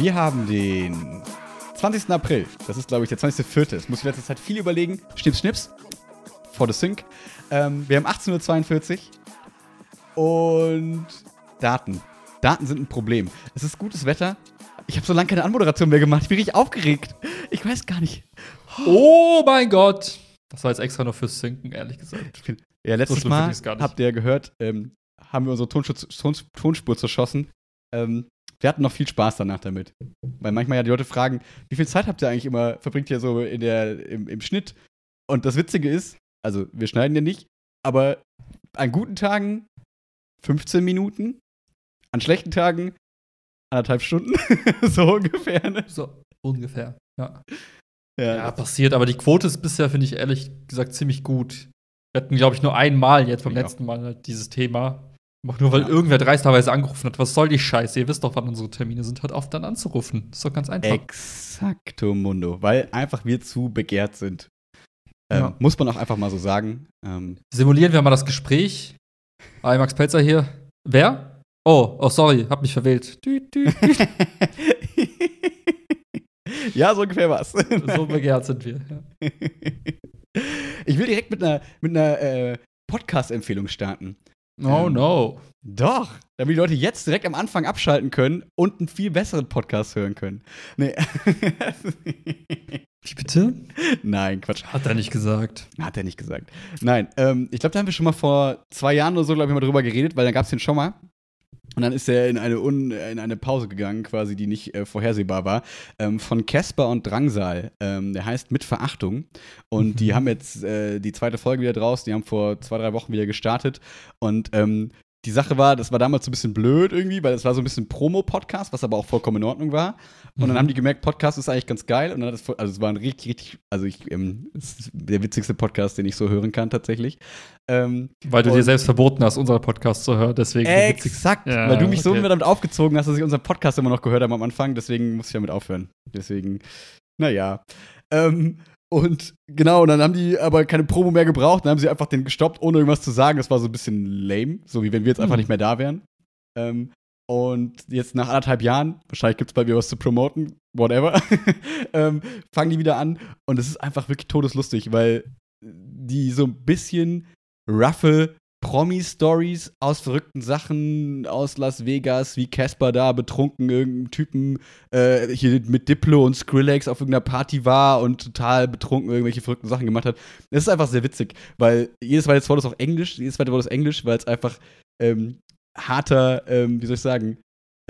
Wir haben den 20. April. Das ist, glaube ich, der 20.04. Das muss ich letzte Zeit viel überlegen. Schnips, schnips. For the Sync. Ähm, wir haben 18.42 Uhr. Und Daten. Daten sind ein Problem. Es ist gutes Wetter. Ich habe so lange keine Anmoderation mehr gemacht. Ich bin richtig aufgeregt. Ich weiß gar nicht. Oh mein Gott. Das war jetzt extra nur fürs Sinken, ehrlich gesagt. Ja, letztes So Mal habt ihr ja gehört, ähm, haben wir unsere Tonschutz, Ton, Tonspur zerschossen. Ähm, wir hatten noch viel Spaß danach damit. Weil manchmal ja die Leute fragen, wie viel Zeit habt ihr eigentlich immer, verbringt ihr so in der, im, im Schnitt? Und das Witzige ist, also wir schneiden ja nicht, aber an guten Tagen 15 Minuten, an schlechten Tagen anderthalb Stunden, so ungefähr. Ne? So, ungefähr. Ja. ja, passiert. Aber die Quote ist bisher, finde ich ehrlich gesagt, ziemlich gut. Wir hatten, glaube ich, nur einmal jetzt beim Ja. letzten Mal halt dieses Thema. Auch nur, weil Ja. irgendwer dreisterweise angerufen hat. Was soll die Scheiße? Ihr wisst doch, wann unsere Termine sind. Hört auf, dann anzurufen. ist doch ganz einfach. Exakto Mundo, weil einfach wir zu begehrt sind. Ähm, Ja. Muss man auch einfach mal so sagen. Ähm, Simulieren wir mal das Gespräch. Hi, Max Pelzer hier. Wer? Oh, oh, sorry, hab mich verwählt. Düt, düt, düt. ja, so ungefähr was. so begehrt sind wir. Ja. Ich will direkt mit einer, mit einer äh, Podcast-Empfehlung starten. Oh Ähm, no. Doch, damit die Leute jetzt direkt am Anfang abschalten können und einen viel besseren Podcast hören können. Nee. Wie bitte? Nein, Quatsch. Hat er nicht gesagt. Hat er nicht gesagt. Nein, ähm, ich glaube, da haben wir schon mal vor zwei Jahren oder so, glaube ich, mal drüber geredet, weil dann gab es den schon mal. Und dann ist er in eine, Un in eine Pause gegangen, quasi, die nicht äh, vorhersehbar war, ähm, von Casper und Drangsal. Ähm, der heißt Mit Verachtung. Und die Mhm. haben jetzt äh, die zweite Folge wieder draus. Die haben vor zwei, drei Wochen wieder gestartet. Und ähm, die Sache war, das war damals so ein bisschen blöd irgendwie, weil es war so ein bisschen Promo-Podcast, was aber auch vollkommen in Ordnung war. Und dann Mhm. haben die gemerkt, Podcast ist eigentlich ganz geil. Und dann hat es, also es war ein richtig, richtig, also ich, ähm, es ist der witzigste Podcast, den ich so hören kann tatsächlich. Ähm, Weil du dir selbst verboten hast, unseren Podcast zu hören. Deswegen exakt, Ja, weil du mich so okay. immer damit aufgezogen hast, dass ich unseren Podcast immer noch gehört habe am Anfang. Deswegen muss ich damit aufhören. Deswegen, naja. Ähm, und genau, und dann haben die aber keine Promo mehr gebraucht. Dann haben sie einfach den gestoppt, ohne irgendwas zu sagen. Das war so ein bisschen lame, so wie wenn wir jetzt einfach Hm. nicht mehr da wären. Ähm, und jetzt nach anderthalb Jahren, wahrscheinlich gibt es bald wieder was zu promoten, whatever, ähm, fangen die wieder an. Und es ist einfach wirklich todeslustig, weil die so ein bisschen roughe Promi-Stories aus verrückten Sachen aus Las Vegas, wie Casper da betrunken irgendeinen Typen äh, hier mit Diplo und Skrillex auf irgendeiner Party war und total betrunken irgendwelche verrückten Sachen gemacht hat. Es ist einfach sehr witzig, weil jedes zweite Wort ist auch Englisch, jedes zweite Wort ist Englisch, weil es einfach ähm, harter, ähm, wie soll ich sagen,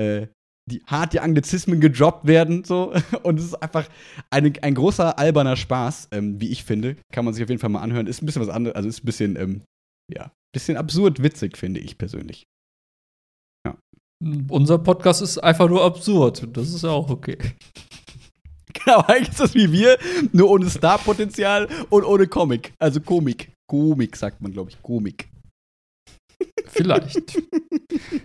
äh, die hart die Anglizismen gedroppt werden, so. Und es ist einfach eine, ein großer alberner Spaß, ähm, wie ich finde. Kann man sich auf jeden Fall mal anhören. Ist ein bisschen was anderes, also ist ein bisschen, ähm, ja, bisschen absurd witzig, finde ich persönlich. Unser Podcast ist einfach nur absurd. Das ist ja auch okay. Genau, eigentlich ist das wie wir, nur ohne Starpotenzial und ohne Comic. Also Komik. Komik sagt man, glaube ich. Komik. Vielleicht.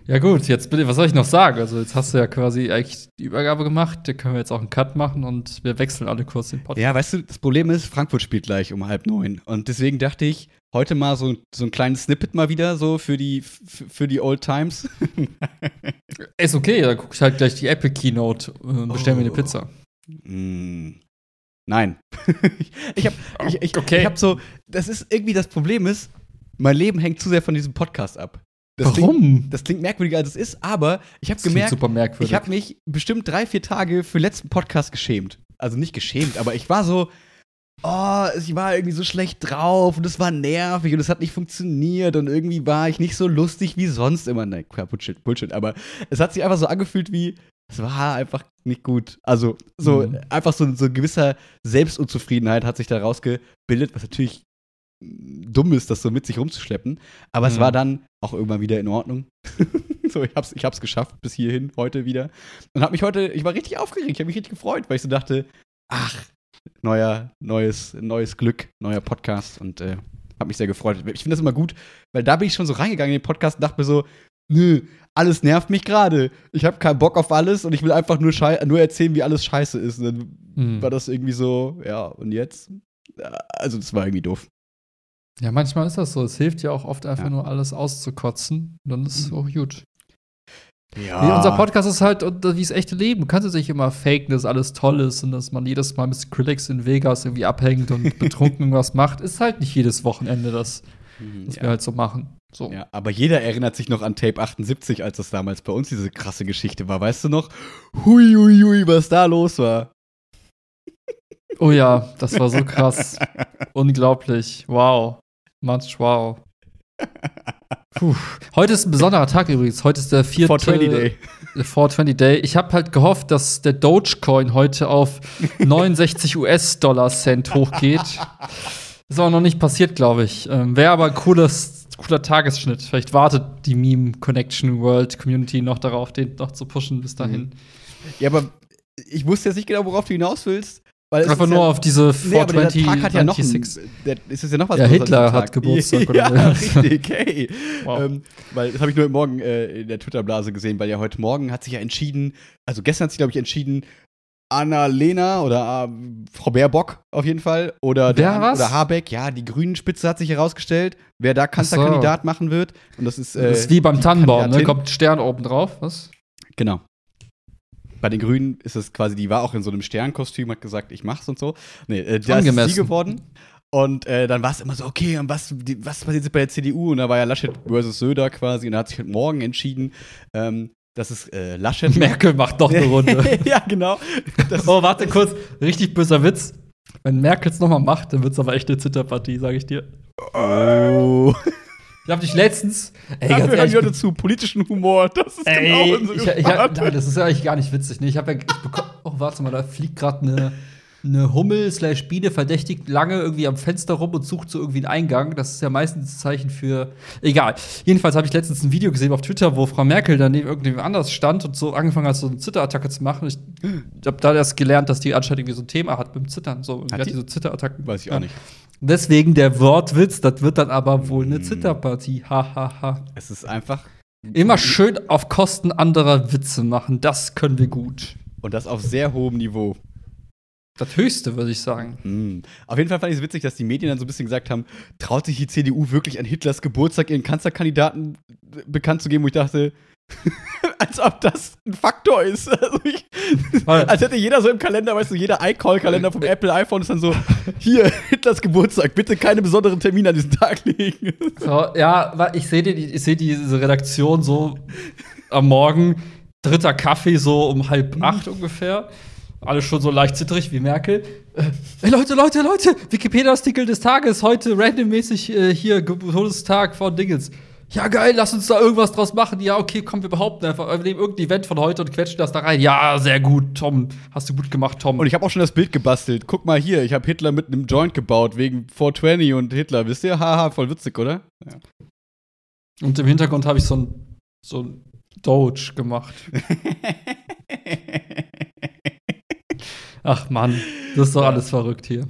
ja, gut, jetzt bitte, was soll ich noch sagen? Also, jetzt hast du ja quasi eigentlich die Übergabe gemacht. Da können wir jetzt auch einen Cut machen und wir wechseln alle kurz den Podcast. Ja, weißt du, das Problem ist, Frankfurt spielt gleich um halb neun. Und deswegen dachte ich, heute mal so, so ein kleines Snippet mal wieder, so für die, für die Old Times. Ist okay, dann gucke ich halt gleich die Apple Keynote und bestelle mir eine Oh. Pizza. Mm. Nein. ich habe ich, ich, Okay. ich hab so, das ist irgendwie das Problem ist, mein Leben hängt zu sehr von diesem Podcast ab. Das Klingt, Warum? das klingt merkwürdiger, als es ist, aber ich habe klingt gemerkt, ich habe mich bestimmt drei, vier Tage für den letzten Podcast geschämt. Also nicht geschämt, aber ich war so, oh, ich war irgendwie so schlecht drauf und es war nervig und es hat nicht funktioniert und irgendwie war ich nicht so lustig wie sonst immer. Nein, Bullshit, Bullshit, aber es hat sich einfach so angefühlt wie, es war einfach nicht gut. Also so Mhm. einfach so, so ein gewisser Selbstunzufriedenheit hat sich da rausgebildet, was natürlich dumm ist, das so mit sich rumzuschleppen. Aber es Mhm. war dann auch irgendwann wieder in Ordnung. so, ich hab's, ich hab's geschafft bis hierhin, heute wieder. Und hab mich heute, ich war richtig aufgeregt, ich habe mich richtig gefreut, weil ich so dachte, ach, neuer, neues, neues Glück, neuer Podcast und äh, hab mich sehr gefreut. Ich finde das immer gut, weil da bin ich schon so reingegangen in den Podcast und dachte mir so, nö, alles nervt mich gerade. Ich habe keinen Bock auf alles und ich will einfach nur, nur erzählen, wie alles scheiße ist. Und dann Mhm. war das irgendwie so, ja, und jetzt? Also, das war irgendwie doof. Ja, manchmal ist das so. Es hilft ja auch oft einfach Ja. nur alles auszukotzen. Und dann ist es Mhm. auch gut. Ja. Nee, unser Podcast ist halt wie das echte Leben. Du kannst jetzt nicht immer faken, dass alles toll ist und dass man jedes Mal mit Skrillex in Vegas irgendwie abhängt und betrunken irgendwas macht. Ist halt nicht jedes Wochenende das, Mhm, was ja. wir halt so machen. So. Ja, aber jeder erinnert sich noch an Tape 78, als das damals bei uns diese krasse Geschichte war. Weißt du noch? Hui, hui, hui, was da los war. Oh ja, das war so krass. Unglaublich. Wow. Much wow. Puh. Heute ist ein besonderer Tag übrigens. Heute ist der vierte 420 Day. Der 420 Day. Ich habe halt gehofft, dass der Dogecoin heute auf 69 US-Dollar Cent hochgeht. Ist aber noch nicht passiert, glaube ich. Ähm, Wäre aber ein cooles, cooler Tagesschnitt. Vielleicht wartet die Meme Connection World Community noch darauf, den noch zu pushen bis dahin. Ja, aber ich wusste jetzt nicht genau, worauf du hinaus willst. Weil es Einfach nur ja, auf diese Nee, aber dieser 420 Tag hat ja noch 96. der, ist es ja noch was Ja, Hitler hat Tag. Geburtstag, oder Ja, was? richtig, hey. Wow. Ähm, weil das habe ich nur heute Morgen äh, in der Twitter-Blase gesehen, weil ja heute Morgen hat sich ja entschieden, also gestern hat sich, glaube ich, entschieden, Anna-Lena oder äh, Frau Baerbock auf jeden Fall oder, der, was? oder Habeck, ja, die Grünen-Spitze hat sich herausgestellt, wer da Kanzlerkandidat machen wird. Und das ist, äh, das ist wie beim Tannenbaum, ne? Kommt ein Stern oben drauf, was? Genau. Bei den Grünen ist es quasi, die war auch in so einem Sternkostüm, hat gesagt, ich mach's und so. Nee, äh, da ist sie geworden. Und äh, dann war es immer so, okay, und was, die, was passiert jetzt bei der CDU? Und da war ja Laschet versus Söder quasi. Und da hat sich heute Morgen entschieden, ähm, dass es äh, Laschet. Merkel macht doch eine Runde. ja, genau. Das oh, warte kurz. Richtig böser Witz. Wenn Merkel es nochmal macht, dann wird's aber echt eine Zitterpartie, sage ich dir. oh. Ich hab dich letztens. Ey, Dafür ehrlich, wir heute zu politischen Humor. Das ist ey, genau unsere ich, ich, hab- nein, das ist ja eigentlich gar nicht witzig. Ne? Ich habe ja, ich bekomm, oh, warte mal, da fliegt gerade eine eine Hummel slash Biene verdächtig lange irgendwie am Fenster rum und sucht so irgendwie einen Eingang. Das ist ja meistens ein Zeichen für. Egal. Jedenfalls habe ich letztens ein Video gesehen auf Twitter, wo Frau Merkel dann neben irgendjemand anders stand und so angefangen hat, so eine Zitterattacke zu machen. Ich habe da erst gelernt, dass die anscheinend irgendwie so ein Thema hat dem Zittern. So, Hat hat die? die so Zitterattacken. Weiß ich Ja. auch nicht. Deswegen der Wortwitz, das wird dann aber wohl eine Mm. Zitterpartie. Ha, ha, ha. Es ist einfach. Immer schön auf Kosten anderer Witze machen. Das können wir gut. Und das auf sehr hohem Niveau. Das Höchste, würde ich sagen. Mm. Auf jeden Fall fand ich es witzig, dass die Medien dann so ein bisschen gesagt haben, traut sich die CDU wirklich an Hitlers Geburtstag ihren Kanzlerkandidaten äh, bekannt zu geben, wo ich dachte, als ob das ein Faktor ist. Also ich, als hätte jeder so im Kalender, weißt du, jeder iCall-Kalender vom Apple iPhone ist dann so, hier, Hitlers Geburtstag, bitte keine besonderen Termine an diesen Tag legen. So, ja, ich sehe die, sehe diese Redaktion so am Morgen, dritter Kaffee so um halb acht ungefähr. Alle schon so leicht zittrig wie Merkel. Äh, ey, Leute, Leute, Leute, Wikipedia-Artikel des Tages, heute randommäßig äh, hier, Todestag von Dingens. Ja, geil, lass uns da irgendwas draus machen. Ja, okay, komm, wir behaupten einfach, wir nehmen irgendein Event von heute und quetschen das da rein. Ja, sehr gut, Tom. Hast du gut gemacht, Tom. Und ich habe auch schon das Bild gebastelt. Guck mal hier, ich habe Hitler mit einem Joint gebaut, wegen 420 und Hitler. Wisst ihr? Haha, voll witzig, oder? Und im Hintergrund habe ich so ein, so ein Doge gemacht. Ach Mann, das ist doch Ja. alles verrückt hier.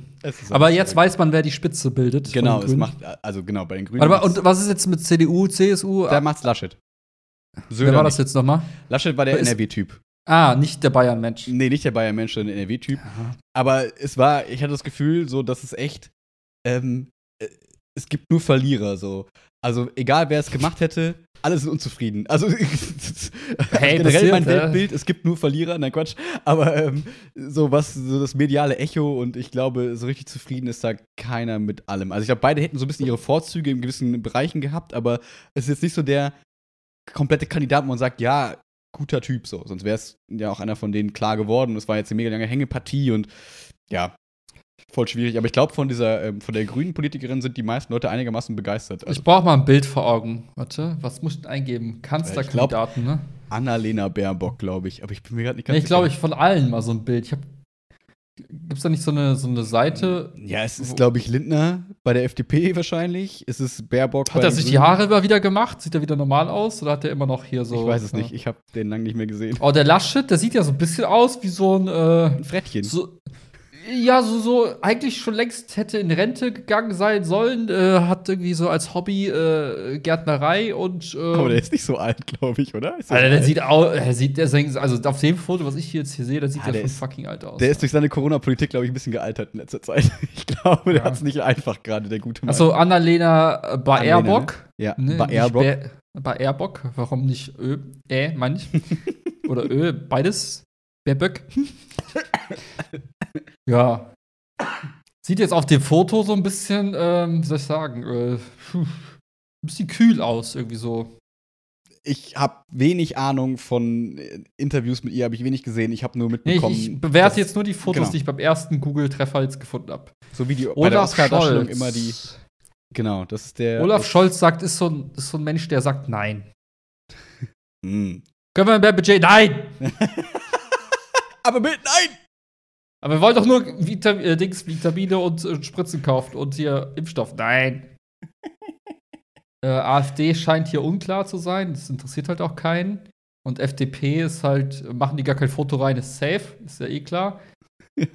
Aber jetzt verrückt. weiß man, wer die Spitze bildet. Genau, es macht, also genau, bei den Grünen. Macht's- und was ist jetzt mit CDU, CSU? da macht's Laschet. wer Söder war das jetzt nochmal? Laschet war der Wer NRW-Typ. Ah, nicht der Bayern-Mensch. Nee, nicht der Bayern-Mensch, sondern der NRW-Typ. Aber es war, ich hatte das Gefühl, so, dass es echt, ähm, äh, es gibt nur Verlierer, so. Also, egal wer es gemacht hätte, alle sind unzufrieden. Also, Hey, generell mein passiert, ja. Weltbild, es gibt nur Verlierer, nein, Quatsch. Aber ähm, so was, so das mediale Echo und ich glaube, so richtig zufrieden ist da keiner mit allem. Also, ich glaube, beide hätten so ein bisschen ihre Vorzüge in gewissen Bereichen gehabt, aber es ist jetzt nicht so der komplette Kandidat, wo man sagt, ja, guter Typ, so. Sonst wäre es ja auch einer von denen klar geworden. Es war jetzt eine mega lange Hängepartie und ja, voll schwierig. Aber ich glaube, von dieser, ähm, von der grünen Politikerin sind die meisten Leute einigermaßen begeistert. Also Ich brauche mal ein Bild vor Augen. Warte, was muss ich denn eingeben? Kanzlerkandidaten, ne? Annalena Baerbock, glaube ich. Aber ich bin mir gerade nicht ganz Nee, ich glaube, ich sicher. von allen mal so ein Bild. Ich hab, gibt's da nicht so eine, so eine Seite? Ja, es ist, glaube ich, Lindner bei der FDP wahrscheinlich. Es ist Baerbock Hat er sich die. Haare immer wieder gemacht? Sieht er wieder normal aus? Oder hat er immer noch hier so. Ich weiß es ja. nicht. Ich habe den lang nicht mehr gesehen. Oh, der Laschet, der sieht ja so ein bisschen aus wie so ein. Äh, Ein Frettchen. so, ja, so, so eigentlich schon längst hätte in Rente gegangen sein sollen. Äh, hat irgendwie so als Hobby äh, Gärtnerei und. Äh, Aber der ist nicht so alt, glaube ich, oder? Ist der Alter, der alt? sieht aus, der sieht, der also auf dem Foto, was ich jetzt hier sehe, der sieht Ah, ja der schon ist- fucking alt aus. Der ist durch seine Corona-Politik, glaube ich, ein bisschen gealtert in letzter Zeit. Ich glaube, der Ja. hat es nicht einfach gerade, der gute Mann. Achso, Annalena äh, Baerbock. Ja, Ne, Baerbock. Airbock, warum nicht Ö? Äh, meine ich. Oder Ö, beides. Baerböck. ja. Sieht jetzt auf dem Foto so ein bisschen, ähm, wie soll ich sagen, äh, ein bisschen kühl aus, irgendwie so. Ich habe wenig Ahnung von äh, Interviews mit ihr, habe ich wenig gesehen. Ich habe nur Nee, mitbekommen. ich, ich bewerte jetzt nur die Fotos, genau. die ich beim ersten Google-Treffer jetzt gefunden habe. So wie die Olaf Scholz. immer die. Genau, das ist der. Olaf Scholz sagt, ist so, ein, ist so ein Mensch, der sagt Nein. Hm. Können wir mehr Budget? Nein! Aber mit, nein! Aber wir wollen doch nur Vitam äh, Dings, Vitamine und äh, Spritzen kaufen und hier Impfstoff. Nein. äh, AfD scheint hier unklar zu sein. Das interessiert halt auch keinen. Und FDP ist halt, machen die gar kein Foto rein, ist safe, ist ja eh klar.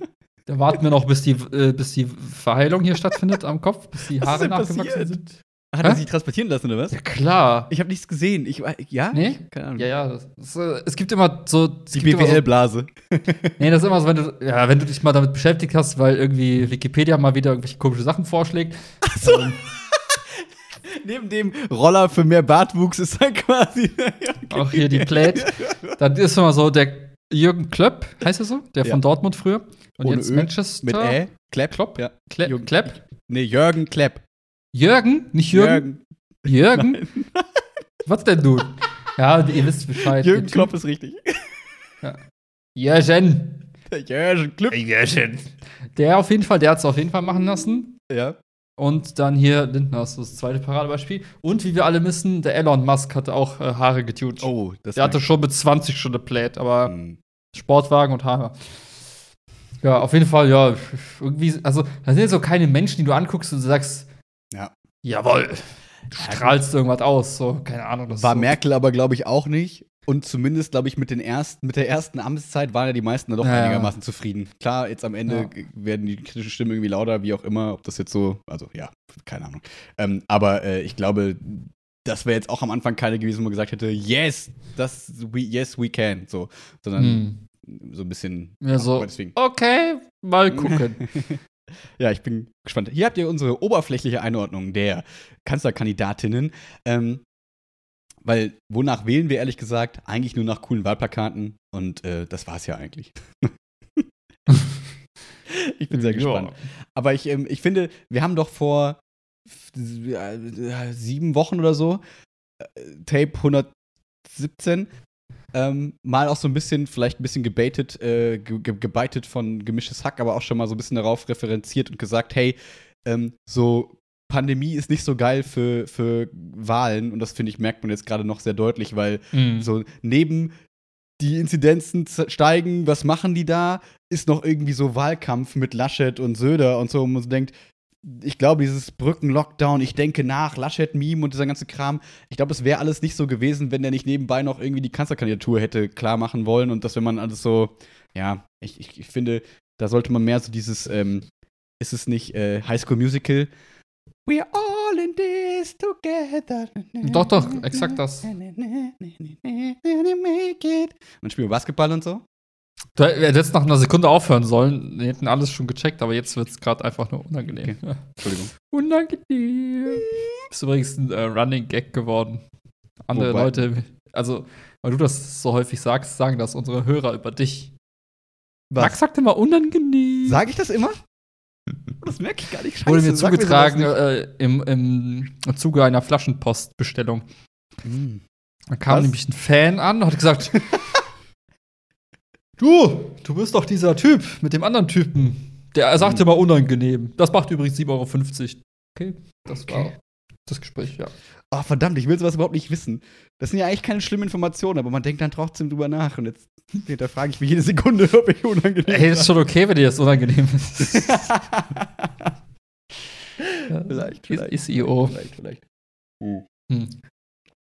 Da warten wir noch, bis die, äh, bis die Verheilung hier stattfindet am Kopf, bis die Haare nachgewachsen passiert? sind. Hat er Hä? sich transportieren lassen, oder was? Ja, klar. Ich habe nichts gesehen. Ich, ja? Nee? Keine Ahnung. Ja, ja. Das, das, äh, es gibt immer so. Die immer so- BWL-Blase. Nee, das ist immer so, wenn du, ja, wenn du dich mal damit beschäftigt hast, weil irgendwie Wikipedia mal wieder irgendwelche komische Sachen vorschlägt. so. Ähm, Neben dem Roller für mehr Bartwuchs ist dann quasi. auch hier die Plate. Dann ist immer so der Jürgen Klöpp, heißt er so? Der Ja. von Dortmund früher. Und Ohne jetzt Ö, Manchester. Mit Ä. Klepp. Klopp? Ja. Kle Jürgen- Klepp? Nee, Jürgen Klepp. Jürgen? Nicht Jürgen? Jürgen? Was denn du? Ja, ihr wisst Bescheid. Jürgen Klopp ist richtig. Typ- Jürgen. Der Jürgen Klopp. Jürgen. Der auf jeden Fall, der hat es auf jeden Fall machen lassen. Ja. Und dann hier Lindner ist das zweite Paradebeispiel. Und wie wir alle wissen, der Elon Musk hatte auch äh, Haare getunt. Oh, das der hatte schon mit 20 schon eine Plate, aber Hm. Sportwagen und Haare. Ja, auf jeden Fall, ja, irgendwie, also, das sind so keine Menschen, die du anguckst und du sagst, Ja. jawohl, du strahlst irgendwas aus, so, keine Ahnung. War so. Merkel aber, glaube ich, auch nicht. Und zumindest, glaube ich, mit, den ersten, mit der ersten Amtszeit waren ja die meisten dann doch Ja, einigermaßen zufrieden. Klar, jetzt am Ende Ja. werden die kritischen Stimmen irgendwie lauter, wie auch immer, ob das jetzt so, also ja, keine Ahnung. Ähm, aber äh, ich glaube, das wäre jetzt auch am Anfang keine gewesen, wo man gesagt hätte, yes, das, we, yes, we can, so. Sondern Hm. so ein bisschen. Ja, so. deswegen. Okay, mal gucken. Ja, ich bin gespannt. Hier habt ihr unsere oberflächliche Einordnung der Kanzlerkandidatinnen. Ähm, weil, wonach wählen wir ehrlich gesagt? Eigentlich nur nach coolen Wahlplakaten. Und äh, das war's ja eigentlich. ich bin sehr gespannt. Aber ich, ähm, ich finde, wir haben doch vor äh, sieben Wochen oder so, äh, Tape 117, ähm, mal auch so ein bisschen, vielleicht ein bisschen gebaitet, äh, ge ge gebeitet von gemischtes Hack, aber auch schon mal so ein bisschen darauf referenziert und gesagt, hey, ähm, so Pandemie ist nicht so geil für, für Wahlen und das finde ich, merkt man jetzt gerade noch sehr deutlich, weil Mhm. so neben die Inzidenzen steigen, was machen die da? Ist noch irgendwie so Wahlkampf mit Laschet und Söder und so, wo man so denkt, ich glaube, dieses Brücken-Lockdown, ich denke nach, Laschet-Meme und dieser ganze Kram, ich glaube, es wäre alles nicht so gewesen, wenn der nicht nebenbei noch irgendwie die Kanzlerkandidatur hätte klar machen wollen und dass wenn man alles so, ja, ich, ich, ich finde, da sollte man mehr so dieses, ähm, ist es nicht äh, High School Musical? We are all in this together. Doch, doch, exakt das. Man spielt Basketball und so. Du hättest nach einer Sekunde aufhören sollen. Die hätten alles schon gecheckt, aber jetzt wird es gerade einfach nur unangenehm. Ja. Entschuldigung. Unangenehm. Ist übrigens ein äh, Running Gag geworden. Andere Wobei- Leute, also, weil du das so häufig sagst, sagen das unsere Hörer über dich. Max sagt immer unangenehm. Sag ich das immer? Das merke ich gar nicht. Wurde mir zugetragen nicht. äh, im, im Zuge einer Flaschenpostbestellung. Mm. Da kam Was? nämlich ein Fan an und hat gesagt: Du, du bist doch dieser Typ mit dem anderen Typen. Der sagte Hm. mal unangenehm. Das macht übrigens 7,50 Euro. Okay, das war Okay. das Gespräch, ja. Oh, verdammt, ich will sowas überhaupt nicht wissen. Das sind ja eigentlich keine schlimmen Informationen, aber man denkt dann trotzdem drüber nach. Und jetzt hinterfrage ich mich jede Sekunde, ob ich unangenehm Ey, das ist schon okay, wenn dir das unangenehm ist. Vielleicht, Ist, vielleicht. ist IO. Vielleicht, vielleicht. Hm.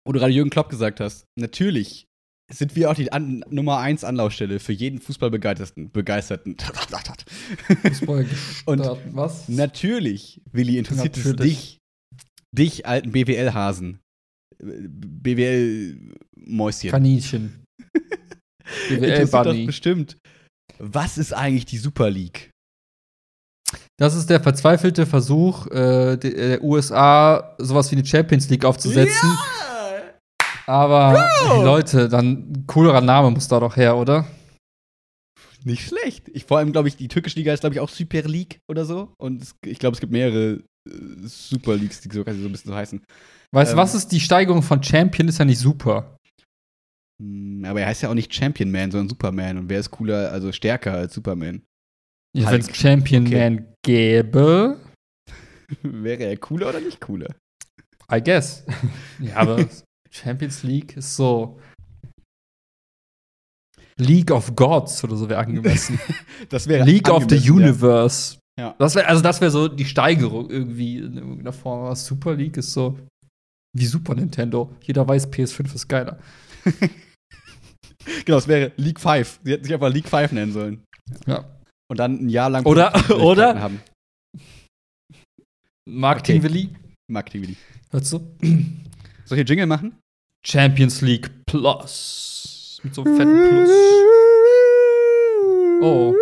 Wo du gerade Jürgen Klopp gesagt hast, natürlich sind wir auch die An Nummer 1 Anlaufstelle für jeden Fußballbegeisterten. Begeisterten. Fußball Und. Was? Natürlich, Willi, interessiert es dich, dich alten BWL-Hasen, BWL-Mäuschen. Kaninchen. BWL Interessiert das Bunny. bestimmt. Was ist eigentlich die Super League? Das ist der verzweifelte Versuch, äh, der, der USA sowas wie eine Champions League aufzusetzen. Aber hey, Leute, dann ein coolerer Name muss da doch her, oder? Nicht schlecht. Ich, vor allem, glaube ich, die türkische Liga ist, glaube ich, auch Super League oder so. Und es, ich glaube, es gibt mehrere äh, Super Leagues, die so, so ein bisschen so heißen. Weißt du, Ähm. was ist die Steigerung von Champion? Ist ja nicht super. Hm, Aber er heißt ja auch nicht Champion Man, sondern Superman. Und wer ist cooler, also stärker als Superman? Ja, Halt. Wenn es Champion Okay. Man gäbe, Wäre er cooler oder nicht cooler? I guess. ja, aber Champions League ist so. League of Gods oder so wäre angemessen. Das wäre League of the angemessen, ja. Universe. Ja. Das wär, also das wäre so die Steigerung irgendwie in irgendeiner Form. Aber Super League ist so wie Super Nintendo. Jeder weiß, PS5 ist geiler. Genau, es wäre League 5. Sie hätten sich einfach League 5 nennen sollen. Ja. Und dann ein Jahr lang Oder- oder- haben. Marketing Okay. Willi, Marketing wie die. hörst du? Soll ich hier Jingle machen? Champions League Plus. Mit so einem fetten Plus. Oh.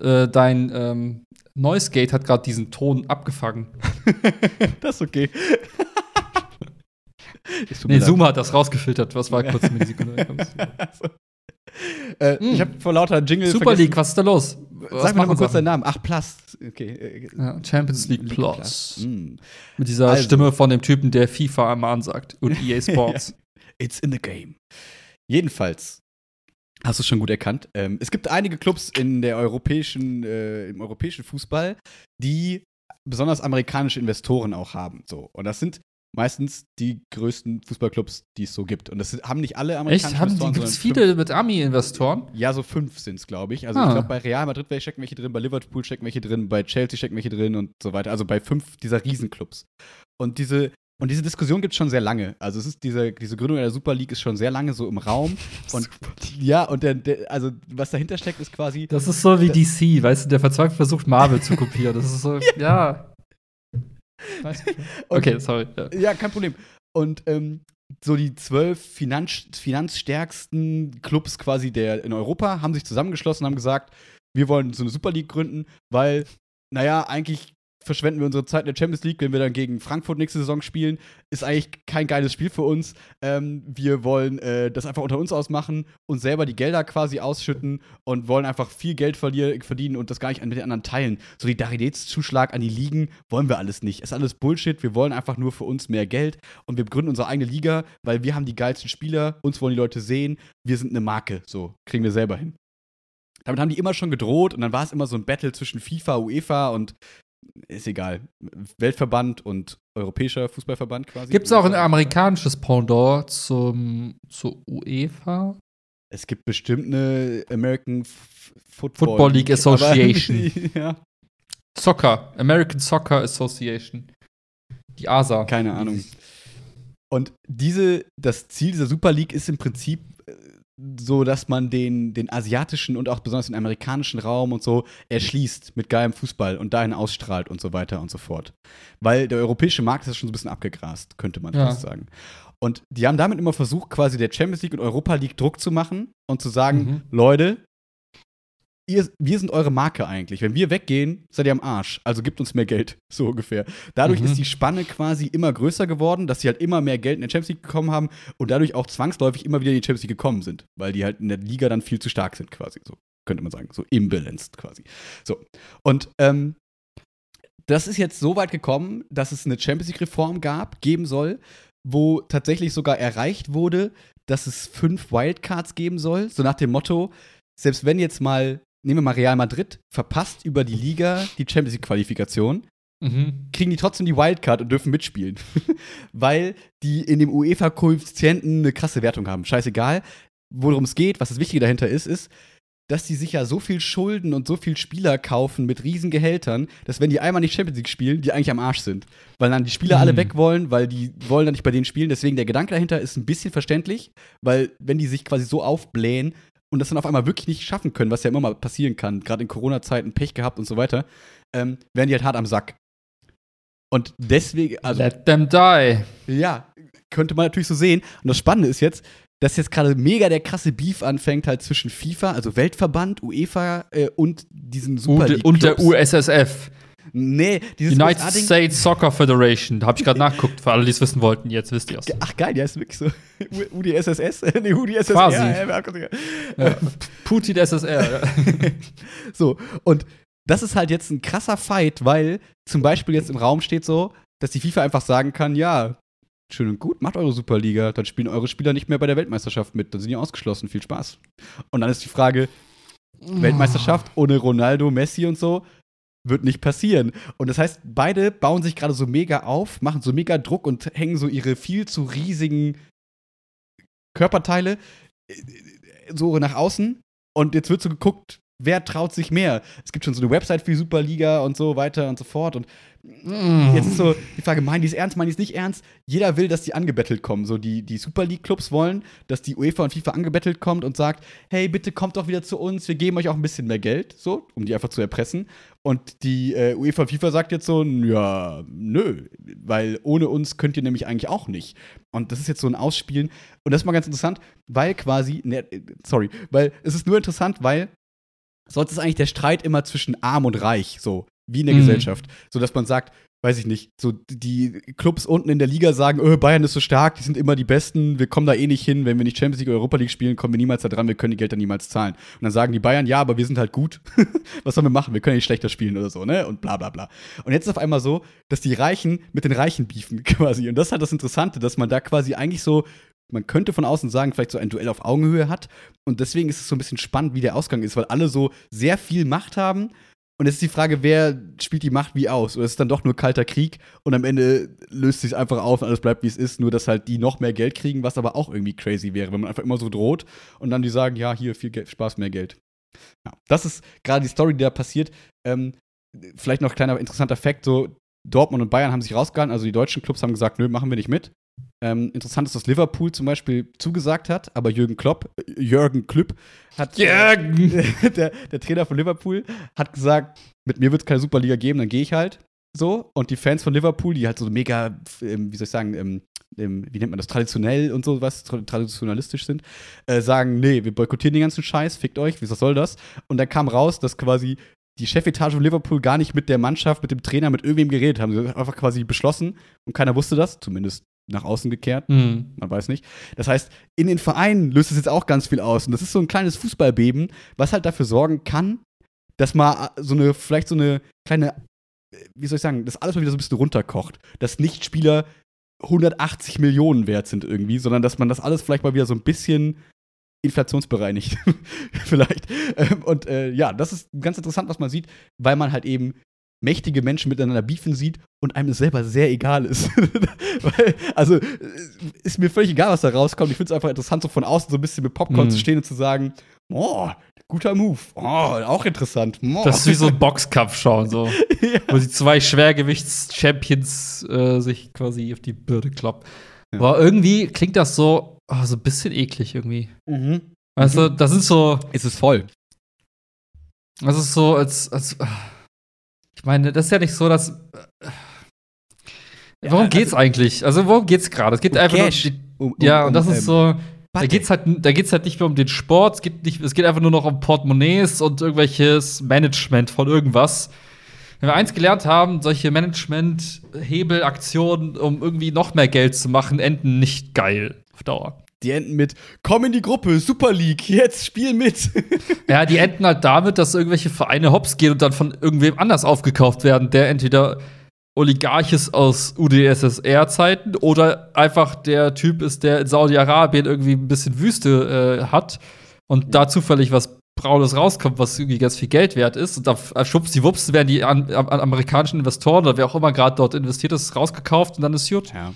Äh, dein ähm, Noise Gate hat gerade diesen Ton abgefangen. das ist okay. Nee. Zoom hat das rausgefiltert. Was war kurz eine? Also, äh, Mm. Ich habe vor lauter Jingle Super vergessen- League, was ist da los? Was Sag mir noch machen mal kurz Sachen? deinen Namen. Ach, Plus. Okay. äh, Ja, Champions League, Plus. Plus. Mm. Mit dieser Also. Stimme von dem Typen, der FIFA einmal ansagt. Und EA Sports. It's in the game. Jedenfalls, hast du es schon gut erkannt. Ähm, es gibt einige Clubs in der europäischen, äh, im europäischen Fußball, die besonders amerikanische Investoren auch haben. So. Und das sind meistens die größten Fußballclubs, die es so gibt. Und das haben nicht alle amerikanischen Echt? Haben Investoren, gibt es viele mit Ami-Investoren? Ja, so fünf sind es, glaube ich. Also Ah. ich glaube, bei Real Madrid stecken welche drin, bei Liverpool stecken welche drin, bei Chelsea stecken welche drin und so weiter. Also bei fünf dieser Riesenclubs. Und diese, und diese Diskussion gibt es schon sehr lange. Also es ist diese, diese Gründung der Super League ist schon sehr lange so im Raum. Und ja, und der, der, also was dahinter steckt, ist quasi. Das ist so wie DC, weißt du, der verzweifelt versucht, Marvel zu kopieren. Das ist so, ja. Weiß Okay, sorry. Ja. Ja, kein Problem. Und ähm, so die zwölf Finanz, finanzstärksten Clubs quasi der in Europa haben sich zusammengeschlossen und haben gesagt, wir wollen so eine Super League gründen, weil, naja, eigentlich verschwenden wir unsere Zeit in der Champions League, wenn wir dann gegen Frankfurt nächste Saison spielen. Ist eigentlich kein geiles Spiel für uns. Ähm, wir wollen äh, das einfach unter uns ausmachen, uns selber die Gelder quasi ausschütten und wollen einfach viel Geld verdienen und das gar nicht mit den anderen teilen. Solidaritätszuschlag an die Ligen wollen wir alles nicht. Ist alles Bullshit. Wir wollen einfach nur für uns mehr Geld und wir gründen unsere eigene Liga, weil wir haben die geilsten Spieler, uns wollen die Leute sehen, wir sind eine Marke. So, kriegen wir selber hin. Damit haben die immer schon gedroht und dann war es immer so ein Battle zwischen FIFA, UEFA und ist egal. Weltverband und Europäischer Fußballverband quasi. Gibt es auch ein amerikanisches Pendant zum, zur UEFA? Es gibt bestimmt eine American F Football, Football League Association. Aber, ja, Soccer, American Soccer Association. Die ASA. keine Ahnung. Und diese, das Ziel dieser Super League ist im Prinzip äh, so, dass man den, den asiatischen und auch besonders den amerikanischen Raum und so erschließt mit geilem Fußball und dahin ausstrahlt und so weiter und so fort. Weil der europäische Markt ist schon so ein bisschen abgegrast, könnte man Ja. fast sagen. Und die haben damit immer versucht, quasi der Champions League und Europa League Druck zu machen und zu sagen, Mhm. Leute, ihr, wir sind eure Marke eigentlich. Wenn wir weggehen, seid ihr am Arsch. Also gibt uns mehr Geld, so ungefähr. Dadurch Mhm. ist die Spanne quasi immer größer geworden, dass sie halt immer mehr Geld in der Champions League bekommen haben und dadurch auch zwangsläufig immer wieder in die Champions League gekommen sind, weil die halt in der Liga dann viel zu stark sind, quasi. So könnte man sagen. So imbalanced quasi. So. Und ähm, das ist jetzt so weit gekommen, dass es eine Champions League-Reform gab, geben soll, wo tatsächlich sogar erreicht wurde, dass es fünf Wildcards geben soll. So nach dem Motto, selbst wenn jetzt mal, nehmen wir mal Real Madrid, verpasst über die Liga die Champions League-Qualifikation, Mhm. kriegen die trotzdem die Wildcard und dürfen mitspielen. Weil die in dem UEFA-Koeffizienten eine krasse Wertung haben. Scheißegal. Worum es geht, was das Wichtige dahinter ist, ist, dass die sich ja so viel Schulden und so viel Spieler kaufen mit riesen Gehältern, dass wenn die einmal nicht Champions League spielen, die eigentlich am Arsch sind. Weil dann die Spieler alle Mhm. weg wollen, weil die wollen dann nicht bei denen spielen. Deswegen der Gedanke dahinter ist ein bisschen verständlich, weil wenn die sich quasi so aufblähen und das dann auf einmal wirklich nicht schaffen können, was ja immer mal passieren kann, gerade in Corona-Zeiten Pech gehabt und so weiter, ähm, werden die halt hart am Sack. Und deswegen, also Let them die. ja, könnte man natürlich so sehen. Und das Spannende ist jetzt, dass jetzt gerade mega der krasse Beef anfängt halt zwischen FIFA, also Weltverband, UEFA äh, und diesen Super Und, League und der Clubs. USSF. Nee, dieses United USA-Ding- States Soccer Federation. Da habe ich gerade nachgeguckt, für alle, die es wissen wollten. Jetzt wisst ihr es. Ach geil, der ist wirklich so. UdSSS? nee, UdSSR. Quasi. Ja, Ja. Putin SSR. Ja. So, und das ist halt jetzt ein krasser Fight, weil zum Beispiel jetzt im Raum steht so, dass die FIFA einfach sagen kann, ja, schön und gut, macht eure Superliga, dann spielen eure Spieler nicht mehr bei der Weltmeisterschaft mit, dann sind die ausgeschlossen, viel Spaß. Und dann ist die Frage, Weltmeisterschaft ohne Ronaldo, Messi und so, wird nicht passieren. Und das heißt, beide bauen sich gerade so mega auf, machen so mega Druck und hängen so ihre viel zu riesigen Körperteile äh, so nach außen. Und jetzt wird so geguckt, wer traut sich mehr. Es gibt schon so eine Website für die Superliga und so weiter und so fort. Und Jetzt ist so die Frage, meinen die es ernst, meinen die es nicht ernst? Jeder will, dass die angebettelt kommen. So die, die Super League-Clubs wollen, dass die UEFA und FIFA angebettelt kommt und sagt, hey, bitte kommt doch wieder zu uns, wir geben euch auch ein bisschen mehr Geld, so, um die einfach zu erpressen. Und die äh, UEFA und FIFA sagt jetzt so, ja, nö, weil ohne uns könnt ihr nämlich eigentlich auch nicht. Und das ist jetzt so ein Ausspielen. Und das ist mal ganz interessant, weil quasi, ne, sorry, weil es ist nur interessant, weil sonst ist eigentlich der Streit immer zwischen arm und reich, so wie in der Mhm. Gesellschaft. So dass man sagt, weiß ich nicht, so die Clubs unten in der Liga sagen, öh, Bayern ist so stark, die sind immer die Besten, wir kommen da eh nicht hin, wenn wir nicht Champions League oder Europa League spielen, kommen wir niemals da dran, wir können die Geld dann niemals zahlen. Und dann sagen die Bayern, ja, aber wir sind halt gut. Was sollen wir machen? Wir können ja nicht schlechter spielen oder so, ne? Und bla bla bla. Und jetzt ist auf einmal so, dass die Reichen mit den Reichen beefen quasi. Und das ist halt das Interessante, dass man da quasi eigentlich so man könnte von außen sagen, vielleicht so ein Duell auf Augenhöhe hat. Und deswegen ist es so ein bisschen spannend, wie der Ausgang ist, weil alle so sehr viel Macht haben. Und jetzt ist die Frage, wer spielt die Macht wie aus? Oder ist es dann doch nur kalter Krieg und am Ende löst sich einfach auf und alles bleibt wie es ist, nur dass halt die noch mehr Geld kriegen, was aber auch irgendwie crazy wäre, wenn man einfach immer so droht und dann die sagen, ja, hier viel Geld, Spaß, mehr Geld. Ja, das ist gerade die Story, die da passiert. Ähm, vielleicht noch ein kleiner interessanter Fakt: so Dortmund und Bayern haben sich rausgehalten, also die deutschen Clubs haben gesagt, nö, machen wir nicht mit. Ähm, interessant ist, dass Liverpool zum Beispiel zugesagt hat, aber Jürgen Klopp, äh, Jürgen Klüpp hat Jürgen! der, der Trainer von Liverpool hat gesagt, mit mir wird es keine Superliga geben, dann gehe ich halt so. Und die Fans von Liverpool, die halt so mega, ähm, wie soll ich sagen, ähm, ähm, wie nennt man das, traditionell und so was, tra traditionalistisch sind, äh, sagen, nee, wir boykottieren den ganzen Scheiß, fickt euch, was soll das? Und dann kam raus, dass quasi die Chefetage von Liverpool gar nicht mit der Mannschaft, mit dem Trainer, mit irgendwem geredet haben. Sie haben einfach quasi beschlossen und keiner wusste das, zumindest nach außen gekehrt Mhm. man weiß nicht. Das heißt, in den Vereinen löst es jetzt auch ganz viel aus. Und das ist so ein kleines Fußballbeben, was halt dafür sorgen kann, dass mal so eine, vielleicht so eine kleine, äh, wie soll ich sagen, dass alles mal wieder so ein bisschen runterkocht. Dass nicht Spieler 180 Millionen wert sind irgendwie, sondern dass man das alles vielleicht mal wieder so ein bisschen inflationsbereinigt. vielleicht. Ähm, und äh, ja, das ist ganz interessant, was man sieht, weil man halt eben mächtige Menschen miteinander beefen sieht und einem es selber sehr egal ist. Weil, also, äh, ist mir völlig egal, was da rauskommt. Ich finde es einfach interessant, so von außen so ein bisschen mit Popcorn Mhm. zu stehen und zu sagen, oh, guter Move. Oh, auch interessant. Oh. Das ist wie so ein Boxkampf schauen, so. ja. Wo die zwei Schwergewichts-Champions äh, sich quasi auf die Birne kloppen. Ja. Aber irgendwie klingt das so, oh, so ein bisschen eklig irgendwie. mhm. Weißt du, das ist so, Es ist voll. das ist so, als, als ich meine, das ist ja nicht so, dass. äh, Ja, Worum also- geht's eigentlich? Also, worum geht's gerade? Es geht Um einfach Cash. nur. Um, um, ja, und das ist ähm, so. Da geht's halt, da geht's halt nicht mehr um den Sport, es geht, nicht, es geht einfach nur noch um Portemonnaies und irgendwelches Management von irgendwas. Wenn wir eins gelernt haben, solche Management-Hebelaktionen, um irgendwie noch mehr Geld zu machen, enden nicht geil auf Dauer. Die enden mit, komm in die Gruppe, Super League, jetzt spiel mit. Ja, die enden halt damit, dass irgendwelche Vereine hops gehen und dann von irgendwem anders aufgekauft werden, der entweder Oligarch ist aus UdSSR-Zeiten oder einfach der Typ ist, der in Saudi-Arabien irgendwie ein bisschen Wüste äh, hat und da zufällig was Braunes rauskommt, was irgendwie ganz viel Geld wert ist. Und da f- schwuppsdiwupps werden die an, an, an amerikanischen Investoren oder wer auch immer gerade dort investiert ist, rausgekauft und dann ist gut. Ja.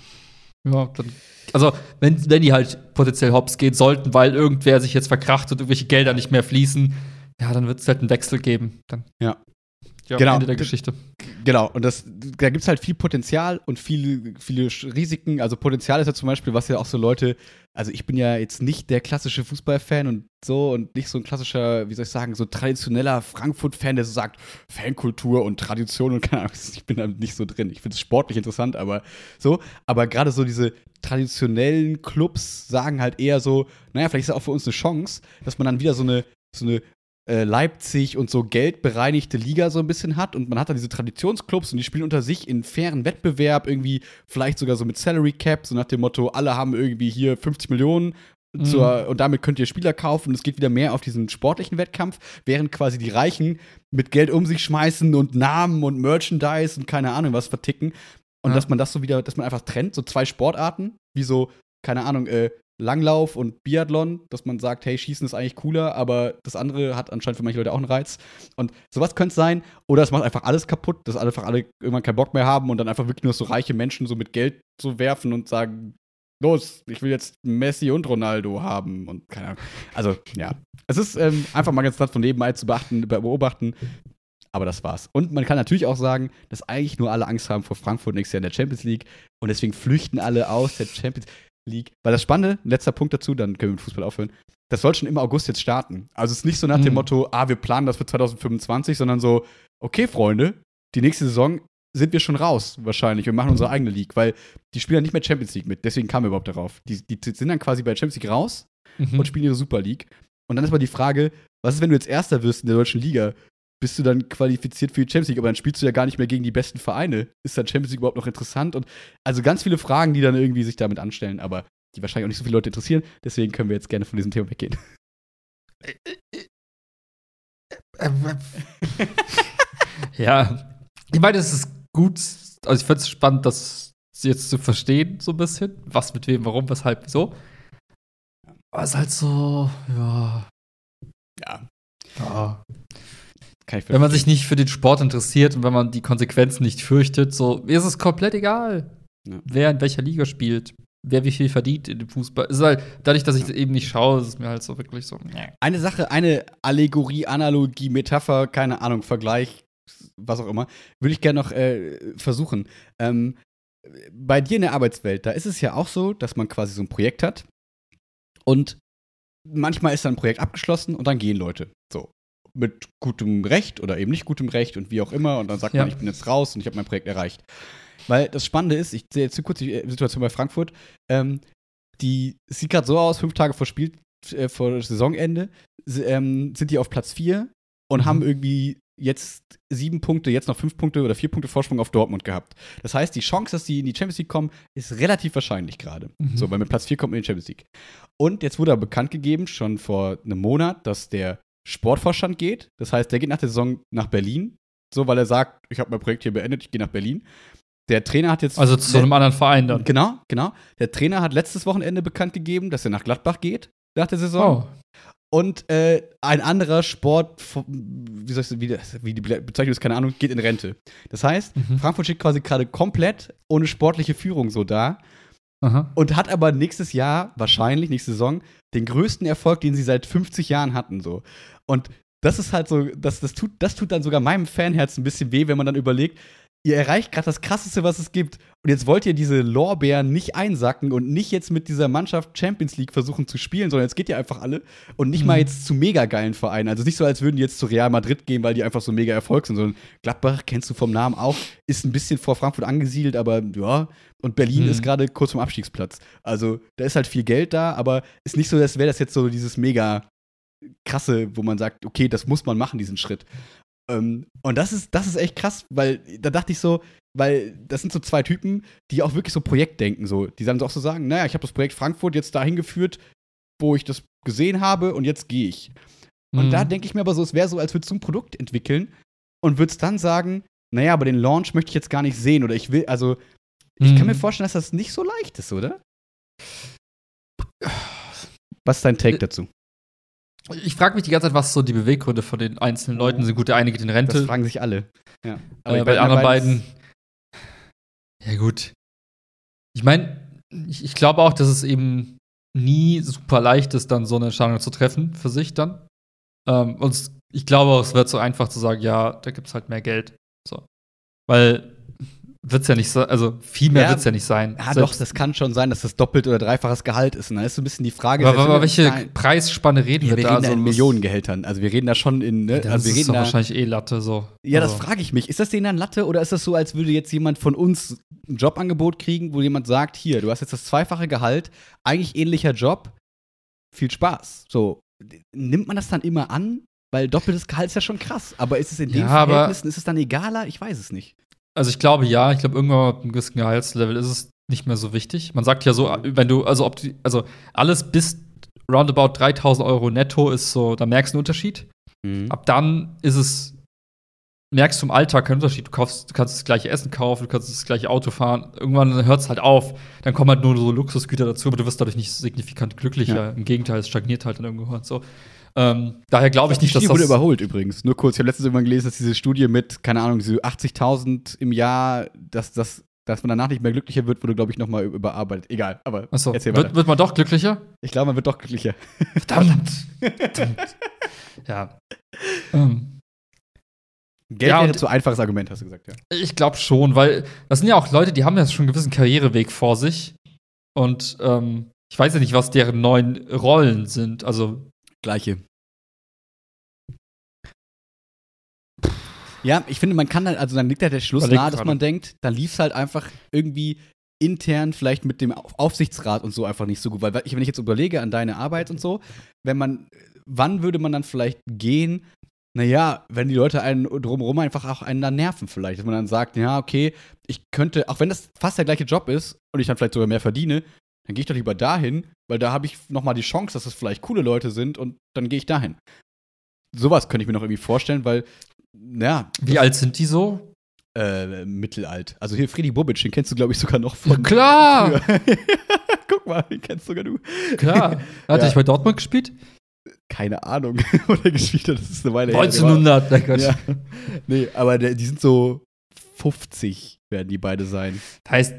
Ja, dann. Also, wenn, wenn die halt potenziell hops gehen sollten, weil irgendwer sich jetzt verkracht und irgendwelche Gelder nicht mehr fließen, ja, dann wird es halt einen Wechsel geben. Dann. Ja. Ja, Genau. Ende der Geschichte. Genau, und das, da gibt es halt viel Potenzial und viele, viele Risiken. Also Potenzial ist ja zum Beispiel, was ja auch so Leute, also ich bin ja jetzt nicht der klassische Fußballfan und so und nicht so ein klassischer, wie soll ich sagen, so traditioneller Frankfurt-Fan, der so sagt, Fankultur und Tradition und keine Ahnung, ich bin da nicht so drin. Ich finde es sportlich interessant, aber so. Aber gerade so diese traditionellen Clubs sagen halt eher so, naja, vielleicht ist es auch für uns eine Chance, dass man dann wieder so eine, so eine äh, Leipzig und so geldbereinigte Liga so ein bisschen hat und man hat da diese Traditionsclubs und die spielen unter sich in fairen Wettbewerb, irgendwie vielleicht sogar so mit Salary Cap, so nach dem Motto, alle haben irgendwie hier 50 Millionen Mhm. zur, und damit könnt ihr Spieler kaufen und es geht wieder mehr auf diesen sportlichen Wettkampf, während quasi die Reichen mit Geld um sich schmeißen und Namen und Merchandise und keine Ahnung was verticken. Und Ja. dass man das so wieder, dass man einfach trennt, so zwei Sportarten, wie so, keine Ahnung, äh, Langlauf und Biathlon, dass man sagt, hey, Schießen ist eigentlich cooler, aber das andere hat anscheinend für manche Leute auch einen Reiz. Und sowas könnte es sein. Oder es macht einfach alles kaputt, dass einfach alle irgendwann keinen Bock mehr haben und dann einfach wirklich nur so reiche Menschen so mit Geld so werfen und sagen, los, ich will jetzt Messi und Ronaldo haben und keine Ahnung. Also, ja. Es ist ähm, einfach mal ganz nett von nebenbei zu beachten, beobachten. Aber das war's. Und man kann natürlich auch sagen, dass eigentlich nur alle Angst haben vor Frankfurt nächstes Jahr in der Champions League und deswegen flüchten alle aus der Champions League. Weil das Spannende, letzter Punkt dazu, dann können wir mit Fußball aufhören. Das soll schon im August jetzt starten. Also es ist nicht so nach dem Mhm. Motto, ah, wir planen das für 2025, sondern so, okay, Freunde, die nächste Saison sind wir schon raus, wahrscheinlich. Wir machen unsere eigene League, weil die spielen dann nicht mehr Champions League mit. Deswegen kamen wir überhaupt darauf. Die, die sind dann quasi bei Champions League raus Mhm. und spielen ihre Super League. Und dann ist mal die Frage, was ist, wenn du jetzt Erster wirst in der deutschen Liga? Bist du dann qualifiziert für die Champions League? Aber dann spielst du ja gar nicht mehr gegen die besten Vereine. Ist dann Champions League überhaupt noch interessant? Und also ganz viele Fragen, die dann irgendwie sich damit anstellen, aber die wahrscheinlich auch nicht so viele Leute interessieren. Deswegen können wir jetzt gerne von diesem Thema weggehen. Ja, ich meine, es ist gut. Also, ich finde es spannend, das jetzt zu verstehen, so ein bisschen. Was mit wem, warum, weshalb, wieso. Aber es ist halt so, ja. Ja, ja. Wenn man sich nicht für den Sport interessiert und wenn man die Konsequenzen nicht fürchtet, so ist es komplett egal, Ja. wer in welcher Liga spielt, wer wie viel verdient in dem Fußball. Es ist halt, dadurch, dass ich das eben nicht schaue, ist es mir halt so wirklich so. nee. Eine Sache, eine Allegorie, Analogie, Metapher, keine Ahnung, Vergleich, was auch immer, würde ich gerne noch äh, versuchen. Ähm, bei dir in der Arbeitswelt, da ist es ja auch so, dass man quasi so ein Projekt hat und manchmal ist dann ein Projekt abgeschlossen und dann gehen Leute. So. Mit gutem Recht oder eben nicht gutem Recht und wie auch immer. Und dann sagt Ja. man, ich bin jetzt raus und ich habe mein Projekt erreicht. Weil das Spannende ist, ich sehe jetzt kurz die äh, Situation bei Frankfurt, ähm, die sieht gerade so aus, fünf Tage vor Spiel, äh, vor Saisonende, ähm, sind die auf Platz 4 und Mhm. haben irgendwie jetzt sieben Punkte, jetzt noch fünf Punkte oder vier Punkte Vorsprung auf Dortmund gehabt. Das heißt, die Chance, dass die in die Champions League kommen, ist relativ wahrscheinlich gerade. Mhm. So, weil mit Platz 4 kommt man in die Champions League. Und jetzt wurde aber bekannt gegeben, schon vor einem Monat, dass der Sportvorstand geht. Das heißt, der geht nach der Saison nach Berlin. So, weil er sagt, ich habe mein Projekt hier beendet, ich gehe nach Berlin. Der Trainer hat jetzt. Also zu einem anderen Verein dann. Genau, genau. Der Trainer hat letztes Wochenende bekannt gegeben, dass er nach Gladbach geht nach der Saison. Oh. Und äh, ein anderer Sport, wie, soll ich, wie, das- wie die Bezeichnung ist, keine Ahnung, geht in Rente. Das heißt, Mhm. Frankfurt steht quasi gerade komplett ohne sportliche Führung so da Aha. und hat aber nächstes Jahr, wahrscheinlich nächste Saison, den größten Erfolg, den sie seit 50 Jahren hatten. So. Und das ist halt so, das, das, tut, das tut dann sogar meinem Fanherz ein bisschen weh, wenn man dann überlegt, ihr erreicht gerade das Krasseste, was es gibt. Und jetzt wollt ihr diese Lorbeeren nicht einsacken und nicht jetzt mit dieser Mannschaft Champions League versuchen zu spielen, sondern jetzt geht ihr einfach alle und nicht mal Mhm. jetzt zu mega geilen Vereinen. Also nicht so, als würden die jetzt zu Real Madrid gehen, weil die einfach so mega Erfolg sind, sondern Gladbach, kennst du vom Namen auch, ist ein bisschen vor Frankfurt angesiedelt, aber ja. Und Berlin Mhm. ist gerade kurz vom Abstiegsplatz. Also da ist halt viel Geld da, aber ist nicht so, als wäre das jetzt so dieses mega krasse, wo man sagt, okay, das muss man machen, diesen Schritt. Ähm, und das ist, das ist echt krass, weil da dachte ich so, weil das sind so zwei Typen, die auch wirklich so Projektdenken, so, die dann so auch so sagen, naja, ich habe das Projekt Frankfurt jetzt dahin geführt, wo ich das gesehen habe und jetzt gehe ich. Und Mhm. da denke ich mir aber so, es wäre so, als würdest du ein Produkt entwickeln und würdest dann sagen, naja, aber den Launch möchte ich jetzt gar nicht sehen oder ich will, also ich kann Mhm. mir vorstellen, dass das nicht so leicht ist, oder? Was ist dein Take Äh, dazu? Ich frage mich die ganze Zeit, was so die Beweggründe von den einzelnen Leuten sind. Gut, der eine geht in Das Rente, fragen sich alle. Ja. äh, die bei den anderen beiden-. Ja, gut. Ich meine, ich, ich glaube auch, dass es eben nie super leicht ist, dann so eine Entscheidung zu treffen für sich dann. Ähm, und ich glaube, auch, es wird so einfach zu sagen, ja, da gibt es halt mehr Geld. So. Weil wird es ja nicht sein, also viel mehr Ja, wird es ja nicht sein. Ja, Selbst- doch, das kann schon sein, dass das doppelt oder dreifaches Gehalt ist. Und dann ist so ein bisschen die Frage, aber, aber wir- welche Nein. Preisspanne reden Ja, wir wir da? reden da Also, in was- Millionengehältern. Also wir reden da schon in, ne? Das also wir ist reden doch da, wahrscheinlich eh Latte so. Ja, das also, frage ich mich. Ist das denen dann Latte oder ist das so, als würde jetzt jemand von uns ein Jobangebot kriegen, wo jemand sagt, hier, du hast jetzt das zweifache Gehalt, eigentlich ähnlicher Job, viel Spaß. So, nimmt man das dann immer an? Weil doppeltes Gehalt ist ja schon krass. Aber ist es in den Ja, Verhältnissen, ist es dann egaler? Ich weiß es nicht. Also ich glaube ja, ich glaube irgendwann mit einem gewissen Gehaltslevel ist es nicht mehr so wichtig. Man sagt ja so, wenn du, also ob du, also alles bis roundabout 3000 Euro netto ist so, da merkst du einen Unterschied. Mhm. Ab dann ist es, merkst du im Alltag keinen Unterschied. Du, kaufst, du kannst das gleiche Essen kaufen, du kannst das gleiche Auto fahren. Irgendwann hört es halt auf. Dann kommen halt nur so Luxusgüter dazu, aber du wirst dadurch nicht signifikant glücklicher. Ja. Im Gegenteil, es stagniert halt dann irgendwo und so. Ähm, daher glaube ich nicht, dass Studie wurde das. überholt übrigens. Nur kurz, ich habe letztens irgendwann gelesen, dass diese Studie mit, keine Ahnung, diese 80.000 im Jahr, dass, dass, dass man danach nicht mehr glücklicher wird, wurde, glaube ich, nochmal überarbeitet. Egal, aber Achso, erzähl weiter. wird, wird man doch glücklicher? Ich glaube, man wird doch glücklicher. Verdammt! Verdammt. Ja. Ähm, Geld Ja, wäre zu einfaches Argument, hast du gesagt, ja. Ich glaube schon, weil das sind ja auch Leute, die haben ja schon einen gewissen Karriereweg vor sich. Und ähm, ich weiß ja nicht, was deren neuen Rollen sind. Also, Gleiche. Ja, ich finde, man kann dann, also dann liegt ja der Schluss nahe, dass man denkt, dann lief es halt einfach irgendwie intern vielleicht mit dem Auf- Aufsichtsrat und so einfach nicht so gut. Weil ich, wenn ich jetzt überlege an deine Arbeit und so, wenn man, wann würde man dann vielleicht gehen? Naja, wenn die Leute einen drumherum einfach auch einen dann nerven vielleicht. Dass man dann sagt, ja, okay, ich könnte, auch wenn das fast der gleiche Job ist und ich dann vielleicht sogar mehr verdiene, dann gehe ich doch lieber dahin, weil da habe ich noch mal die Chance, dass es vielleicht coole Leute sind und dann gehe ich dahin. Sowas könnte ich mir noch irgendwie vorstellen, weil, ja, wie alt sind die so? äh, mittelalt. Also hier Friedi Bobic, den kennst du, glaube ich, sogar noch von. klar! früher. Guck mal, den kennst sogar du. Klar. Hat Ja. er bei Dortmund gespielt? Keine Ahnung, wo der gespielt hat, das ist eine Weile her. Der 1900, na Gott. Ja. Nee, aber die sind so 50, werden die beide sein. Das heißt,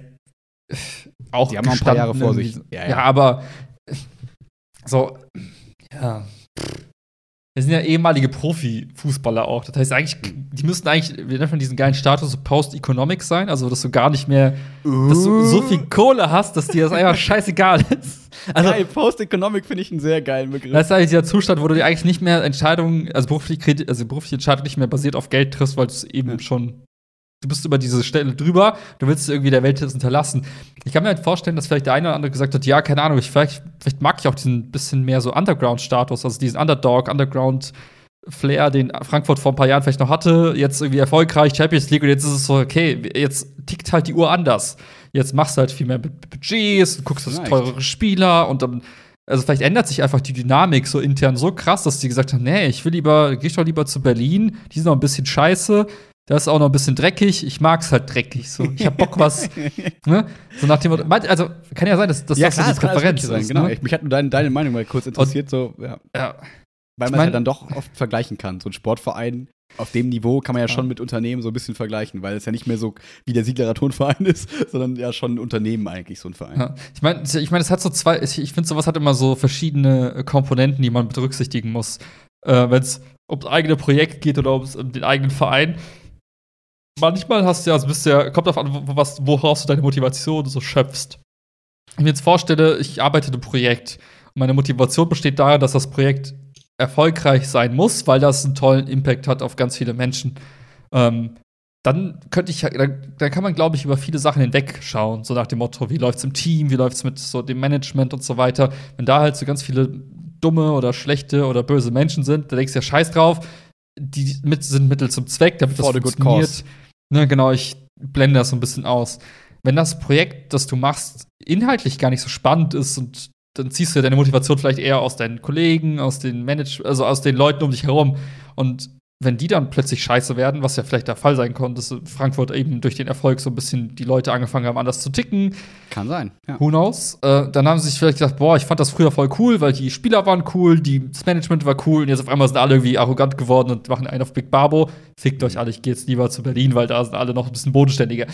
auch Die haben noch ein paar Jahre vor sich. Ja, Ja, ja. aber so, ja. Wir sind ja ehemalige Profifußballer auch. Das heißt eigentlich, die müssten eigentlich, wir nennen diesen geilen Status so Post-Economic sein, also dass du gar nicht mehr, dass du so viel Kohle hast, dass dir das einfach scheißegal ist. Also, Geil, Post-Economic finde ich einen sehr geilen Begriff. das ist eigentlich dieser Zustand, wo du dir eigentlich nicht mehr Entscheidungen, also berufliche, also berufliche Entscheidungen nicht mehr basiert auf Geld triffst, weil du es eben Ja. schon, du bist über diese Stelle drüber, du willst irgendwie der Welt das hinterlassen. Ich kann mir halt vorstellen, dass vielleicht der eine oder andere gesagt hat, ja, keine Ahnung, ich, vielleicht, vielleicht mag ich auch diesen bisschen mehr so Underground-Status, also diesen Underdog, Underground. Flair, den Frankfurt vor ein paar Jahren vielleicht noch hatte, jetzt irgendwie erfolgreich, Champions League und jetzt ist es so, okay, jetzt tickt halt die Uhr anders. Jetzt machst du halt viel mehr Bud- Budgets, guckst auf teurere Spieler und dann also vielleicht ändert sich einfach die Dynamik so intern so krass, dass die gesagt haben, nee, ich will lieber, geh ich doch lieber zu Berlin, die sind noch ein bisschen scheiße, das ist auch noch ein bisschen dreckig, ich mag's halt dreckig, so, ich hab Bock was, ne, so nach dem also kann ja sein, dass, dass ja, das so klar, die das kann alles Präferenz sein, ist, genau. ne? Ich, mich hat nur deine, deine Meinung mal kurz interessiert, so, ja. ja. Weil Ich man es ja mein- dann doch oft vergleichen kann. So ein Sportverein auf dem Niveau kann man ja Ja. schon mit Unternehmen so ein bisschen vergleichen, weil es ja nicht mehr so wie der Sieglerer Tonverein ist, sondern ja schon ein Unternehmen eigentlich, so ein Verein. Ja. Ich meine, ich mein, es hat so zwei, ich, ich finde, sowas hat immer so verschiedene äh, Komponenten, die man berücksichtigen muss. Äh, Wenn es um das eigene Projekt geht oder ums- um den eigenen Verein. Manchmal hast du ja, also bist ja, kommt auf an, wo- was, woraus du deine Motivation so schöpfst. Wenn ich mir jetzt vorstelle, ich arbeite in einem Projekt und meine Motivation besteht darin, dass das Projekt erfolgreich sein muss, weil das einen tollen Impact hat auf ganz viele Menschen. Ähm, dann könnte ich, dann, dann kann man, glaube ich, über viele Sachen hinwegschauen. So nach dem Motto, wie läuft's im Team, wie läuft's mit so dem Management und so weiter. Wenn da halt so ganz viele dumme oder schlechte oder böse Menschen sind, da denkst du ja scheiß drauf. Die mit, sind Mittel zum Zweck, damit das For good funktioniert. Ne, genau, ich blende das so ein bisschen aus. Wenn das Projekt, das du machst, inhaltlich gar nicht so spannend ist und dann ziehst du ja deine Motivation vielleicht eher aus deinen Kollegen, aus den Manage also aus den Leuten um dich herum. Und wenn die dann plötzlich scheiße werden, was ja vielleicht der Fall sein konnte, dass Frankfurt eben durch den Erfolg so ein bisschen die Leute angefangen haben, anders zu ticken, Kann sein. Ja. who knows? Äh, dann haben sie sich vielleicht gedacht, boah, ich fand das früher voll cool, weil die Spieler waren cool, die, das Management war cool und jetzt auf einmal sind alle irgendwie arrogant geworden und machen einen auf Big Babo. Fickt euch alle, ich gehe jetzt lieber zu Berlin, weil da sind alle noch ein bisschen bodenständiger.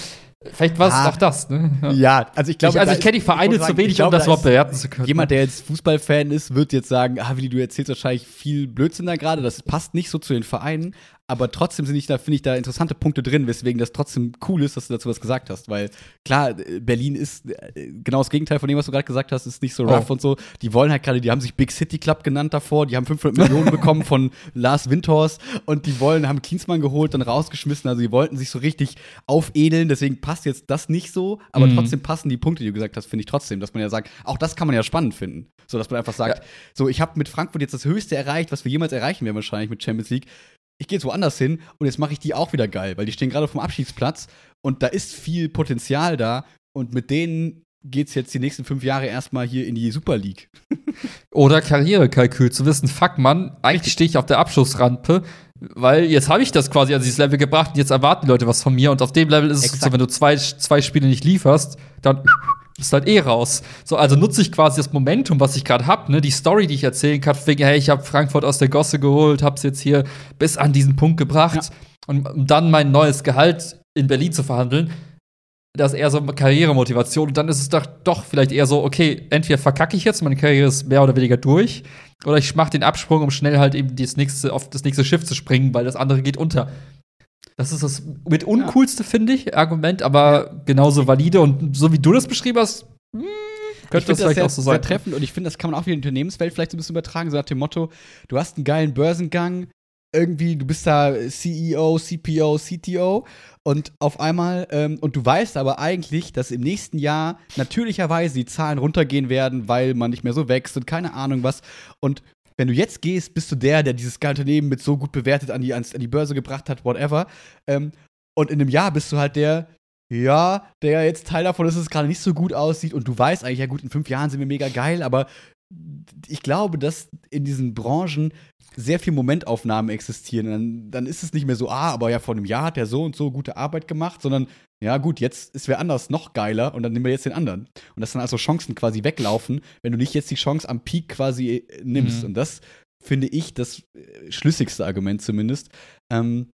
Vielleicht war es Ah. auch das, ne? Ja. Ja, also ich glaube, ich, also ich kenne die Vereine zu wenig, glaube, um das da überhaupt bewerten zu können. Jemand, der jetzt Fußballfan ist, wird jetzt sagen, ah, Willi, du erzählst wahrscheinlich viel Blödsinn da gerade, das passt nicht so zu den Vereinen. Aber trotzdem sind ich da, finde ich, da interessante Punkte drin, weswegen das trotzdem cool ist, dass du dazu was gesagt hast. Weil klar, Berlin ist äh, genau das Gegenteil von dem, was du gerade gesagt hast, ist nicht so rough Oh. und so. Die wollen halt gerade, die haben sich Big City Club genannt davor, die haben 500 Millionen bekommen von Lars Windhorst und die wollen, haben Klinsmann geholt, dann rausgeschmissen. Also die wollten sich so richtig aufedeln, deswegen passt jetzt das nicht so, aber Mhm. trotzdem passen die Punkte, die du gesagt hast, finde ich trotzdem, dass man ja sagt, auch das kann man ja spannend finden. So, dass man einfach sagt, Ja. so, ich habe mit Frankfurt jetzt das Höchste erreicht, was wir jemals erreichen werden, wahrscheinlich mit Champions League. Ich gehe jetzt woanders hin und jetzt mache ich die auch wieder geil, weil die stehen gerade vom Abschiedsplatz und da ist viel Potenzial da und mit denen geht's jetzt die nächsten fünf Jahre erstmal hier in die Super League. Oder Karrierekalkül, zu wissen, fuck Mann, eigentlich stehe ich auf der Abschussrampe, weil jetzt habe ich das quasi an dieses Level gebracht und jetzt erwarten die Leute was von mir und auf dem Level ist es Exakt. so, wenn du zwei, zwei Spiele nicht lieferst, dann bist du halt eh raus. So, also nutze ich quasi das Momentum, was ich gerade hab, ne, die Story, die ich erzählen kann, wegen, hey, ich habe Frankfurt aus der Gosse geholt, hab's jetzt hier bis an diesen Punkt gebracht Ja. und um dann mein neues Gehalt in Berlin zu verhandeln. Das ist eher so eine Karrieremotivation. Und dann ist es doch, doch vielleicht eher so, okay, entweder verkacke ich jetzt, meine Karriere ist mehr oder weniger durch, oder ich mache den Absprung, um schnell halt eben das nächste, auf das nächste Schiff zu springen, weil das andere geht unter. Das ist das mit uncoolste, finde ich, Argument, aber genauso valide und so wie du das beschrieben hast, hm, könnte find das vielleicht sehr, auch so sehr sein. treffend und ich finde, das kann man auch in die Unternehmenswelt vielleicht so ein bisschen übertragen, so nach dem Motto, du hast einen geilen Börsengang, irgendwie, du bist da CEO, CPO, CTO und auf einmal, ähm, und du weißt aber eigentlich, dass im nächsten Jahr natürlicherweise die Zahlen runtergehen werden, weil man nicht mehr so wächst und keine Ahnung was. Und wenn du jetzt gehst, bist du der, der dieses Unternehmen mit so gut bewertet an die, an die Börse gebracht hat, whatever. Ähm, und in einem Jahr bist du halt der, ja, der jetzt Teil davon ist, dass es gerade nicht so gut aussieht und du weißt eigentlich, ja gut, in fünf Jahren sind wir mega geil, aber ich glaube, dass in diesen Branchen sehr viel Momentaufnahmen existieren. Dann, dann ist es nicht mehr so, ah, aber ja, vor einem Jahr hat der so und so gute Arbeit gemacht, sondern ja, gut, jetzt ist wer anders noch geiler und dann nehmen wir jetzt den anderen. Und dass dann also Chancen quasi weglaufen, wenn du nicht jetzt die Chance am Peak quasi äh, nimmst. Mhm. Und das finde ich das äh, schlüssigste Argument zumindest. Ähm,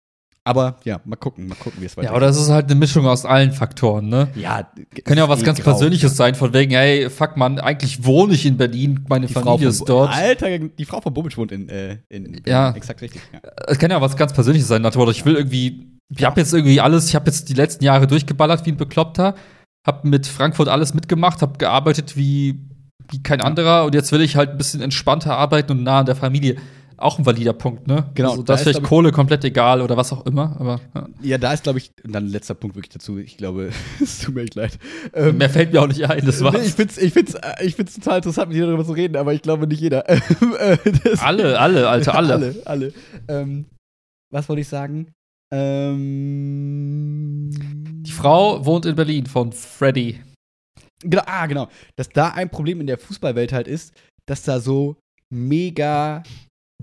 aber ja, mal gucken, mal gucken, wie es Ja, weitergeht. oder es ist halt eine Mischung aus allen Faktoren, ne? ja, Kann ja auch was eh ganz grau. Persönliches sein, von wegen, hey, fuck man, eigentlich wohne ich in Berlin, meine Die Familie Frau ist dort. Alter, die Frau von Bobic wohnt in, äh, in Berlin. Ja. Exakt richtig. Ja. Es kann ja auch was ganz Persönliches sein, nach dem Motto, ich will irgendwie, ich habe jetzt irgendwie alles, ich habe jetzt die letzten Jahre durchgeballert wie ein Bekloppter, hab mit Frankfurt alles mitgemacht, hab gearbeitet wie, wie kein anderer und jetzt will ich halt ein bisschen entspannter arbeiten und nah an der Familie. Auch ein valider Punkt, ne? Genau, Also, da das ist vielleicht Kohle komplett egal oder was auch immer, aber ja. Ja, da ist, glaube ich, und dann letzter Punkt wirklich dazu. Ich glaube, es tut mir echt leid. Ähm, mehr fällt mir auch nicht ein, das war's. nee, ich finde es ich find's, äh, ich find's total interessant, mit dir darüber zu reden, aber ich glaube nicht jeder. Äh, alle, alle, Alter, alle. alle, alle. Ähm, was wollte ich sagen? Ähm, Die Frau wohnt in Berlin von Freddy. Genau, ah, genau. Dass da ein Problem in der Fußballwelt halt ist, dass da so mega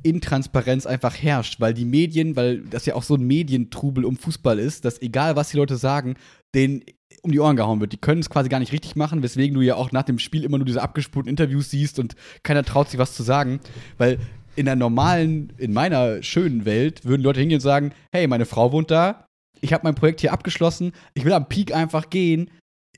Intransparenz einfach herrscht, weil die Medien, weil das ja auch so ein Medientrubel um Fußball ist, dass egal was die Leute sagen, denen um die Ohren gehauen wird. Die können es quasi gar nicht richtig machen, weswegen du ja auch nach dem Spiel immer nur diese abgespulten Interviews siehst und keiner traut sich was zu sagen, weil in der normalen, in meiner schönen Welt würden Leute hingehen und sagen, hey, meine Frau wohnt da, ich habe mein Projekt hier abgeschlossen, ich will am Peak einfach gehen,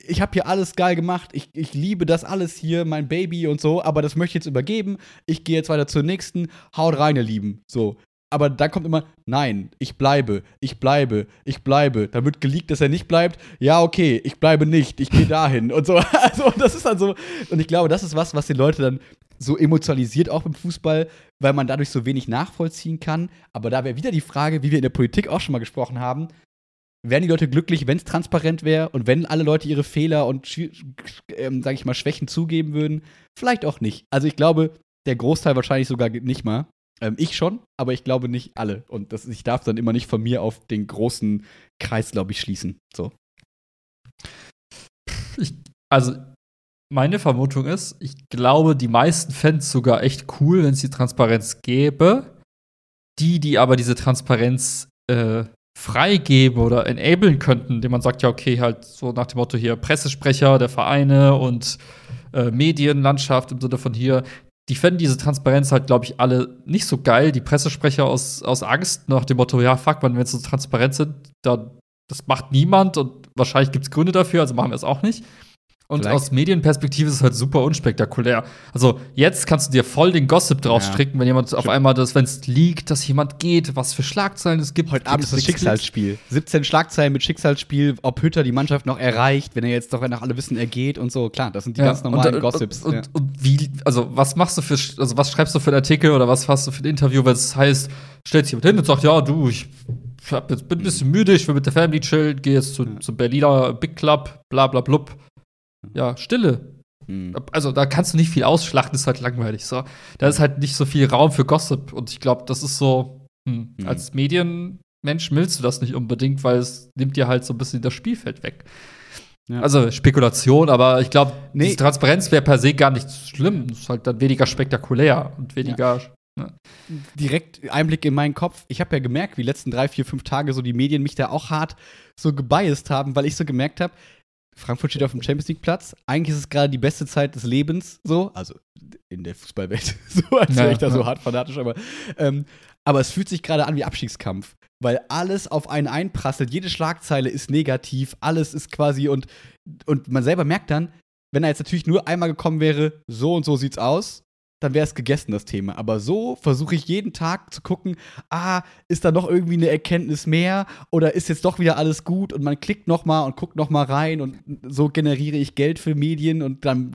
ich habe hier alles geil gemacht, ich, ich liebe das alles hier, mein Baby und so, aber das möchte ich jetzt übergeben, ich gehe jetzt weiter zur nächsten, haut rein, ihr Lieben, so. Aber dann kommt immer, nein, ich bleibe, ich bleibe, ich bleibe. Dann wird geleakt, dass er nicht bleibt. Ja, okay, ich bleibe nicht, ich gehe dahin und so. Also, das ist dann so. Und ich glaube, das ist was, was die Leute dann so emotionalisiert, auch im Fußball, weil man dadurch so wenig nachvollziehen kann. Aber da wäre wieder die Frage, wie wir in der Politik auch schon mal gesprochen haben, wären die Leute glücklich, wenn es transparent wäre und wenn alle Leute ihre Fehler und, ähm, sag ich mal, Schwächen zugeben würden? Vielleicht auch nicht. Also ich glaube, der Großteil wahrscheinlich sogar nicht mal. Ähm, ich schon, aber ich glaube nicht alle. Und das, ich darf dann immer nicht von mir auf den großen Kreis, glaube ich, schließen. So. Ich, also, meine Vermutung ist, ich glaube, die meisten Fans sogar echt cool, wenn es die Transparenz gäbe. Die, die aber diese Transparenz äh, freigeben oder enablen könnten, indem man sagt, ja, okay, halt so nach dem Motto hier Pressesprecher der Vereine und äh, Medienlandschaft im Sinne von hier, die fänden diese Transparenz halt, glaube ich, alle nicht so geil. Die Pressesprecher aus, aus Angst nach dem Motto, ja, fuck, wenn wir jetzt so transparent sind, dann das macht niemand und wahrscheinlich gibt es Gründe dafür, also machen wir es auch nicht. Und Vielleicht- aus Medienperspektive ist es halt super unspektakulär. Also jetzt kannst du dir voll den Gossip draus Ja. stricken, wenn jemand auf Stimmt. einmal das, wenn es liegt, dass jemand geht, was für Schlagzeilen es gibt. Heute Abend ist das Schicksalsspiel. 17 Schlagzeilen mit Schicksalsspiel, ob Hütter die Mannschaft noch erreicht, wenn er jetzt doch nach alle wissen, er geht und so. Klar, das sind die Ja, ganz normalen und, Gossips. Und, ja. und, und wie, also was machst du für, also was schreibst du für einen Artikel oder was hast du für ein Interview, wenn es heißt, stellt sich jemand hin und sagt, ja, du, ich hab jetzt, bin ein bisschen müde, ich will mit der Family chillen, gehe jetzt zu, Ja. zum Berliner Big Club, bla bla blub. Ja, Stille. Hm. Also da kannst du nicht viel ausschlachten, ist halt langweilig. So. Da ist halt nicht so viel Raum für Gossip. Und ich glaube, das ist so, hm, Mhm. als Medienmensch willst du das nicht unbedingt, weil es nimmt dir halt so ein bisschen das Spielfeld weg. Ja. Also Spekulation, aber ich glaube, Nee. diese Transparenz wäre per se gar nicht schlimm. Es ist halt dann weniger spektakulär und weniger. direkt Einblick in meinen Kopf. Ich habe ja gemerkt, wie die letzten drei, vier, fünf Tage so die Medien mich da auch hart so gebiased haben, weil ich so gemerkt habe, Frankfurt steht auf dem Champions League Platz. Eigentlich ist es gerade die beste Zeit des Lebens, so, also in der Fußballwelt, so als wäre ich da so hart fanatisch, aber ähm, aber es fühlt sich gerade an wie Abstiegskampf, weil alles auf einen einprasselt. Jede Schlagzeile ist negativ, alles ist quasi und und man selber merkt dann, wenn er jetzt natürlich nur einmal gekommen wäre, so und so sieht's aus, dann wäre es gegessen, das Thema. Aber so versuche ich jeden Tag zu gucken, ah, ist da noch irgendwie eine Erkenntnis mehr oder ist jetzt doch wieder alles gut und man klickt noch mal und guckt noch mal rein und so generiere ich Geld für Medien und dann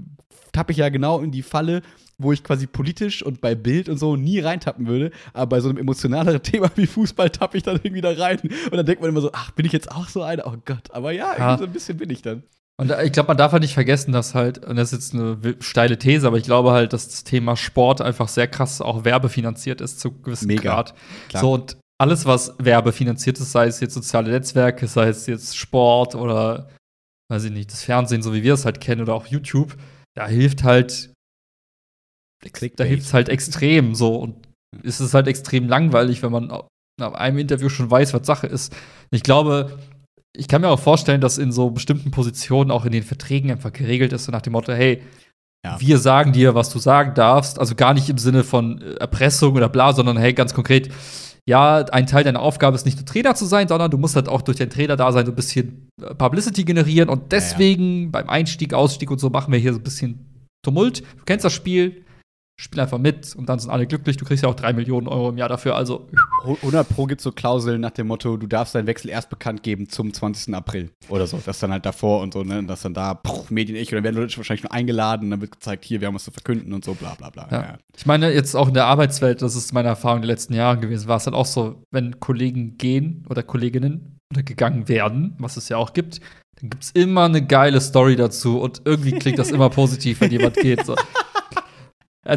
tappe ich ja genau in die Falle, wo ich quasi politisch und bei Bild und so nie reintappen würde, aber bei so einem emotionaleren Thema wie Fußball tappe ich dann irgendwie da rein und dann denkt man immer so, ach, bin ich jetzt auch so einer? Oh Gott, aber ja, Ja. so ein bisschen bin ich dann. Und ich glaube, man darf halt nicht vergessen, dass halt, und das ist jetzt eine steile These, aber ich glaube halt, dass das Thema Sport einfach sehr krass auch werbefinanziert ist zu gewissen Mega, Grad. klar. So und alles, was werbefinanziert ist, sei es jetzt soziale Netzwerke, sei es jetzt Sport oder weiß ich nicht, das Fernsehen, so wie wir es halt kennen, oder auch YouTube, da hilft halt, da Clickbait. hilft es halt extrem so und es ist halt extrem langweilig, wenn man nach einem Interview schon weiß, was Sache ist. Ich glaube, ich kann mir auch vorstellen, dass in so bestimmten Positionen auch in den Verträgen einfach geregelt ist, so nach dem Motto, hey, Ja. wir sagen dir, was du sagen darfst. Also gar nicht im Sinne von äh, Erpressung oder bla, sondern hey, ganz konkret, ja, ein Teil deiner Aufgabe ist nicht nur Trainer zu sein, sondern du musst halt auch durch dein Trainer da sein, so ein bisschen äh, Publicity generieren. Und deswegen beim Einstieg, Ausstieg und so machen wir hier so ein bisschen Tumult. Du kennst das Spiel, spiel einfach mit und dann sind alle glücklich. Du kriegst ja auch drei Millionen Euro im Jahr dafür. Also 100 Pro gibt so Klauseln nach dem Motto, du darfst deinen Wechsel erst bekannt geben zum 20. April oder so. Das dann halt davor und so, ne? Das dann da, pff, Medien ich, und dann werden Leute wahrscheinlich nur eingeladen und dann wird gezeigt, hier, wir haben was zu verkünden und so, bla bla bla. Ja. Ich meine, jetzt auch in der Arbeitswelt, das ist meine Erfahrung der letzten Jahre gewesen, war es dann auch so, wenn Kollegen gehen oder Kolleginnen oder gegangen werden, was es ja auch gibt, dann gibt es immer eine geile Story dazu und irgendwie klingt das immer positiv, wenn jemand geht. So.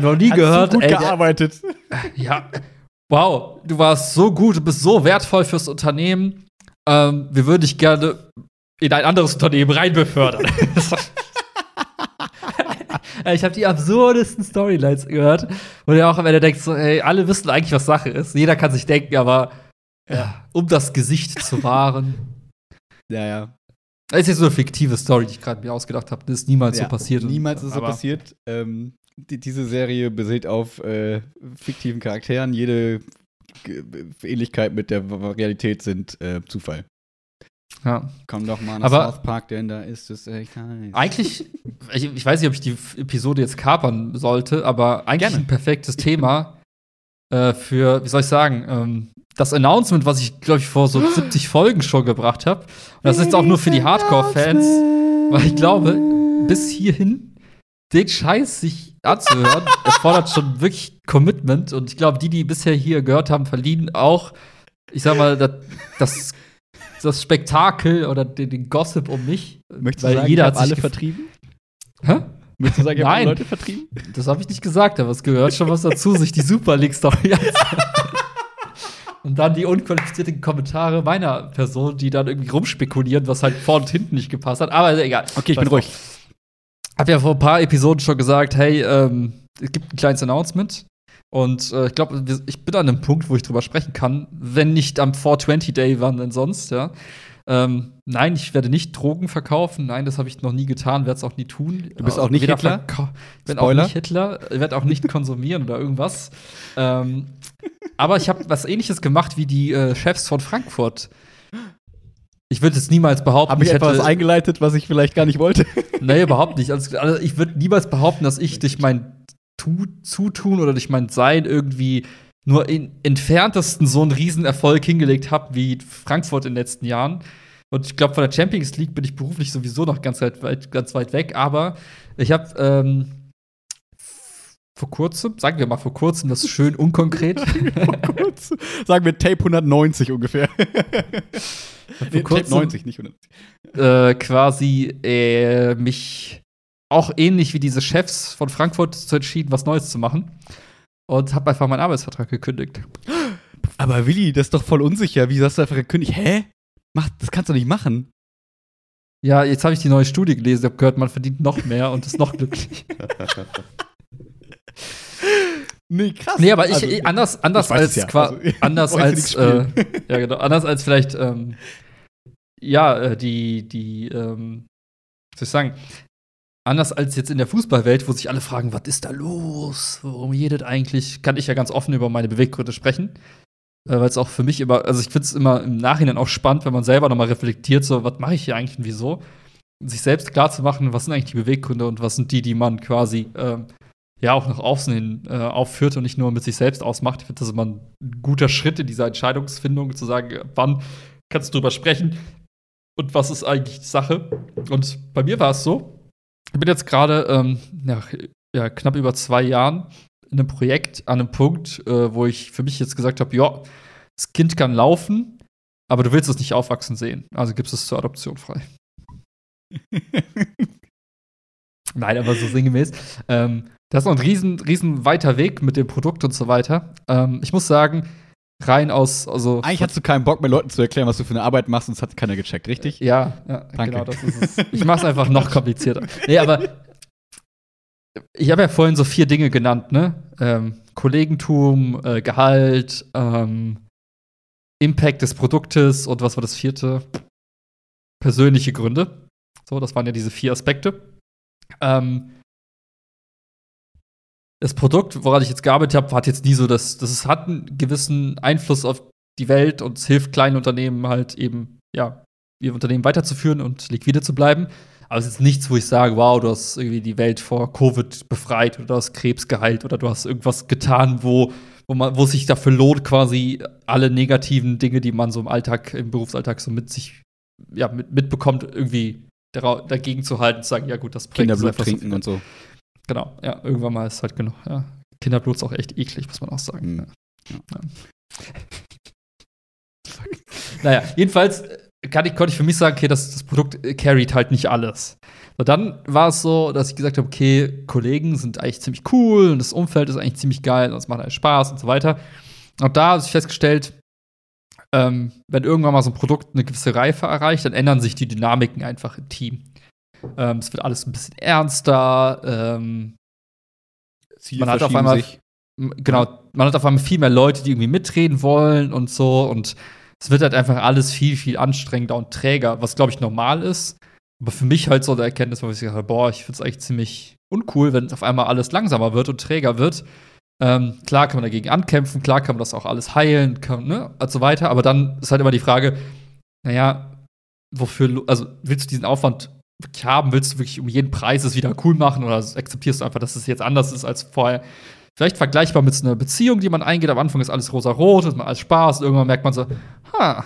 Noch nie Hast gehört, du gut ey, gearbeitet. ja, wow, du warst so gut, du bist so wertvoll fürs Unternehmen. Ähm, wir würden dich gerne in ein anderes Unternehmen reinbefördern. ich habe die absurdesten Storylines gehört, wo du auch am Ende denkst, so, ey, alle wissen eigentlich, was Sache ist. Jeder kann sich denken, aber ja, um das Gesicht zu wahren. Ja, ja. Das ist jetzt so eine fiktive Story, die ich gerade mir ausgedacht habe. Das ist niemals ja. so passiert. Niemals ist es so passiert. Ähm, die, diese Serie basiert auf äh, fiktiven Charakteren. Jede G- Ähnlichkeit mit der Realität sind äh, Zufall. Ja. Komm doch mal nach Aber- South Park, denn da ist es echt heiß. Eigentlich, ich, ich weiß nicht, ob ich die Episode jetzt kapern sollte, aber eigentlich Gerne. ein perfektes Thema äh, für, wie soll ich sagen, ähm, das Announcement, was ich, glaube ich, vor so 70 Folgen schon gebracht habe. Und das ist jetzt auch nur für die Hardcore-Fans, weil ich glaube, bis hierhin den Scheiß sich anzuhören, erfordert schon wirklich Commitment. Und ich glaube, die, die bisher hier gehört haben, verdienen auch, ich sag mal, das, das, das Spektakel oder den, den Gossip um mich. Möchtest du weil sagen, jeder hat alle vertrieben? Hä? Möchtest du sagen, ich Nein. Leute vertrieben? Das habe ich nicht gesagt, aber es gehört schon was dazu, sich die Super League-Story anzuhören. Und dann die unqualifizierten Kommentare meiner Person, die dann irgendwie rumspekulieren, was halt vorne und hinten nicht gepasst hat. Aber egal. Okay, ich bin Scheiß ruhig. drauf. Hab ja vor ein paar Episoden schon gesagt, hey, ähm, es gibt ein kleines Announcement. Und äh, ich glaube, ich bin an einem Punkt, wo ich drüber sprechen kann. Wenn nicht am 420 Day, wann denn sonst, ja. Ähm, nein, ich werde nicht Drogen verkaufen. Nein, das habe ich noch nie getan, werde es auch nie tun. Du bist auch nicht Weder Hitler? Ich bin auch nicht Hitler, ich werde auch nicht konsumieren oder irgendwas. Ähm, aber ich habe was ähnliches gemacht wie die äh, Chefs von Frankfurt. Ich würde jetzt niemals behaupten, Habe ich ich etwas hätte, eingeleitet, was ich vielleicht gar nicht wollte? nee, überhaupt nicht. Also, also ich würde niemals behaupten, dass ich durch mein tu Zutun oder durch mein Sein irgendwie nur in entferntesten so einen Riesenerfolg hingelegt habe wie Frankfurt in den letzten Jahren. Und ich glaube, von der Champions League bin ich beruflich sowieso noch ganz weit, ganz weit weg. Aber ich habe ähm, vor kurzem, sagen wir mal vor kurzem, das ist schön unkonkret. Kurz. Sagen wir Tape 190 ungefähr. Nee, kurzem 90, nicht 190. äh, quasi äh, mich auch ähnlich wie diese Chefs von Frankfurt zu entschieden, was Neues zu machen. Und habe einfach meinen Arbeitsvertrag gekündigt. Aber Willi, das ist doch voll unsicher. Wie hast du einfach gekündigt? Hä? Mach, das kannst du nicht machen. Ja, jetzt habe ich die neue Studie gelesen, habe gehört, man verdient noch mehr und ist noch glücklich. Nee, krass. nee, aber ich, Also, anders, anders ich als ja. Also, anders als äh, ja genau, anders als vielleicht ähm, ja äh, die die ähm, soll ich sagen? Anders als jetzt in der Fußballwelt, wo sich alle fragen, was ist da los, warum jedet eigentlich, kann ich ja ganz offen über meine Beweggründe sprechen, äh, weil es auch für mich immer, also ich finde es immer im Nachhinein auch spannend, wenn man selber nochmal reflektiert, so was mache ich hier eigentlich und wieso, sich selbst klar zu machen, was sind eigentlich die Beweggründe und was sind die, die man quasi ähm, ja auch nach außen hin äh, aufführt und nicht nur mit sich selbst ausmacht. Ich finde das immer ein guter Schritt in dieser Entscheidungsfindung, zu sagen, wann kannst du drüber sprechen und was ist eigentlich die Sache. Und bei mir war es so, ich bin jetzt gerade ähm, nach ja, knapp über zwei Jahren in einem Projekt an einem Punkt, äh, wo ich für mich jetzt gesagt habe, ja, das Kind kann laufen, aber du willst es nicht aufwachsen sehen. Also gibst es zur Adoption frei. Nein, aber so sinngemäß. Ähm, das ist noch ein riesen, riesen weiter Weg mit dem Produkt und so weiter. Ähm, ich muss sagen, rein aus, also Eigentlich hast du keinen Bock mehr Leuten zu erklären, was du für eine Arbeit machst, und es hat keiner gecheckt, richtig? ja, ja Danke. genau, das ist es. Ich mach's einfach noch komplizierter. Nee, aber ich habe ja vorhin so vier Dinge genannt, ne? Ähm, Kollegentum, äh, Gehalt, ähm, Impact des Produktes und was war das vierte? Persönliche Gründe. So, das waren ja diese vier Aspekte. Ähm, das Produkt, woran ich jetzt gearbeitet habe, hat jetzt nie so das, das ist- hat einen gewissen Einfluss auf die Welt und es hilft kleinen Unternehmen halt eben, ja, ihr Unternehmen weiterzuführen und liquide zu bleiben. Aber es ist nichts, wo ich sage, wow, du hast irgendwie die Welt vor Covid befreit oder du hast Krebs geheilt oder du hast irgendwas getan, wo, wo, man, wo es sich dafür lohnt, quasi alle negativen Dinge, die man so im Alltag, im Berufsalltag so mit sich, ja, mit, mitbekommt, irgendwie dagegen zu halten, zu sagen, ja gut, das ist Kinderblut so trinken viel. und so. Genau, ja, irgendwann mal ist halt genug. Ja. Kinderblut ist auch echt eklig, muss man auch sagen. Mhm. Ja. naja, jedenfalls äh, kann ich, konnte ich für mich sagen, okay, das, das Produkt äh, carried halt nicht alles. So, dann war es so, dass ich gesagt habe, okay, Kollegen sind eigentlich ziemlich cool und das Umfeld ist eigentlich ziemlich geil und es macht halt Spaß und so weiter. Und da habe ich festgestellt, ähm, wenn irgendwann mal so ein Produkt eine gewisse Reife erreicht, dann ändern sich die Dynamiken einfach im Team. Ähm, es wird alles ein bisschen ernster, ähm, Man hat auf einmal- sich. Genau, man hat auf einmal viel mehr Leute, die irgendwie mitreden wollen und so. Und es wird halt einfach alles viel, viel anstrengender und träger, was, glaube ich, normal ist. Aber für mich halt so der Erkenntnis, wo ich gesagt habe, boah, ich finde es eigentlich ziemlich uncool, wenn auf einmal alles langsamer wird und träger wird. Ähm, klar kann man dagegen ankämpfen, klar kann man das auch alles heilen, kann, ne, und so weiter. Aber dann ist halt immer die Frage, naja, wofür, also willst du diesen Aufwand haben? Willst du wirklich um jeden Preis es wieder cool machen oder akzeptierst du einfach, dass es jetzt anders ist als vorher? Vielleicht vergleichbar mit so einer Beziehung, die man eingeht. Am Anfang ist alles rosa-rot, ist mal alles Spaß. Und irgendwann merkt man so, ha,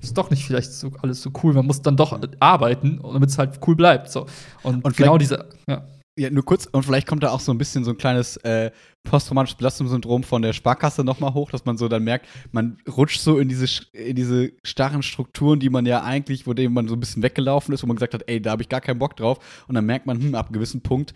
ist doch nicht vielleicht so alles so cool. Man muss dann doch arbeiten, damit es halt cool bleibt. So. Und, Und genau diese, ja. Ja, nur kurz, und vielleicht kommt da auch so ein bisschen so ein kleines äh, posttraumatisches Belastungssyndrom von der Sparkasse nochmal hoch, dass man so dann merkt, man rutscht so in diese, in diese starren Strukturen, die man ja eigentlich, vor denen man so ein bisschen weggelaufen ist, wo man gesagt hat, ey, da habe ich gar keinen Bock drauf. Und dann merkt man, hm, ab einem gewissen Punkt,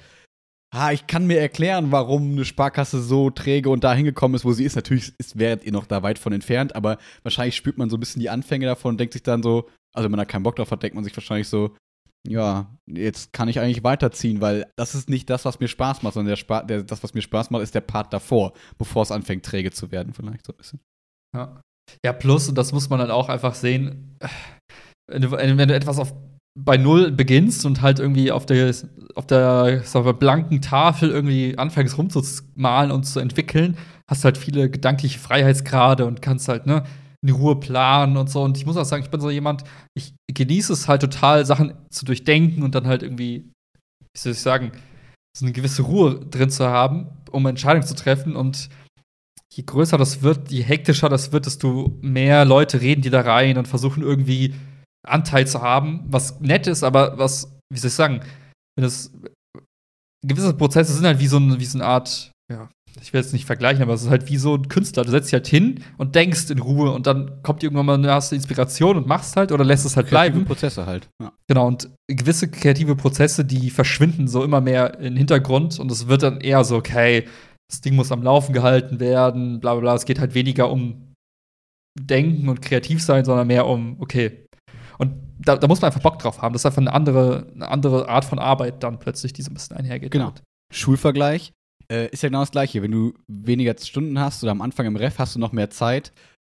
ah, ich kann mir erklären, warum eine Sparkasse so träge und da hingekommen ist, wo sie ist. Natürlich ist, wäret ihr noch da weit von entfernt, aber wahrscheinlich spürt man so ein bisschen die Anfänge davon und denkt sich dann so, also wenn man da keinen Bock drauf hat, denkt man sich wahrscheinlich so, ja, jetzt kann ich eigentlich weiterziehen, weil das ist nicht das, was mir Spaß macht, sondern der Spa der, das, was mir Spaß macht, ist der Part davor, bevor es anfängt, träge zu werden, vielleicht so ein bisschen. Ja. ja, plus, und das muss man dann auch einfach sehen, wenn du, wenn du etwas auf, bei Null beginnst und halt irgendwie auf der, auf der wir, blanken Tafel irgendwie anfängst rumzumalen und zu entwickeln, hast halt viele gedankliche Freiheitsgrade und kannst halt, ne, in Ruhe planen und so. Und ich muss auch sagen, ich bin so jemand, ich genieße es halt total, Sachen zu durchdenken und dann halt irgendwie, wie soll ich sagen, so eine gewisse Ruhe drin zu haben, um Entscheidungen zu treffen. Und je größer das wird, je hektischer das wird, desto mehr Leute reden die da rein und versuchen irgendwie Anteil zu haben, was nett ist, aber was, wie soll ich sagen, wenn es gewisse Prozesse sind halt wie so, ein, wie so eine Art, ja, ich will jetzt nicht vergleichen, aber es ist halt wie so ein Künstler. Du setzt dich halt hin und denkst in Ruhe und dann kommt irgendwann mal eine erste Inspiration und machst halt oder lässt es halt Kreative bleiben. Prozesse halt. Ja. Genau, und gewisse kreative Prozesse, die verschwinden so immer mehr in den Hintergrund und es wird dann eher so, okay, das Ding muss am Laufen gehalten werden, bla bla bla. Es geht halt weniger um Denken und kreativ sein, sondern mehr um, okay. Und da, da muss man einfach Bock drauf haben. Das ist einfach eine andere, eine andere Art von Arbeit dann plötzlich, die so ein bisschen einhergeht. Genau. Schulvergleich äh, ist ja genau das Gleiche. Wenn du weniger Stunden hast oder am Anfang im Ref hast du noch mehr Zeit,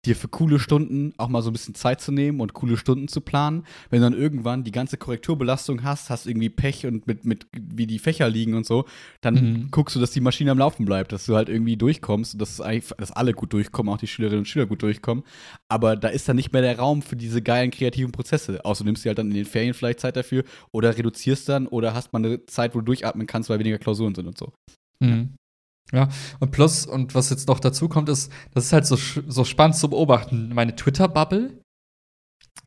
dir für coole Stunden auch mal so ein bisschen Zeit zu nehmen und coole Stunden zu planen. Wenn du dann irgendwann die ganze Korrekturbelastung hast, hast irgendwie Pech und mit, mit wie die Fächer liegen und so, dann Mhm. guckst du, dass die Maschine am Laufen bleibt, dass du halt irgendwie durchkommst und dass, dass alle gut durchkommen, auch die Schülerinnen und Schüler gut durchkommen. Aber da ist dann nicht mehr der Raum für diese geilen kreativen Prozesse. Außer du nimmst dir halt dann in den Ferien vielleicht Zeit dafür oder reduzierst dann oder hast mal eine Zeit, wo du durchatmen kannst, weil weniger Klausuren sind und so. Mhm. Ja, und plus, und was jetzt noch dazu kommt, ist, das ist halt so, so spannend zu beobachten. Meine Twitter-Bubble,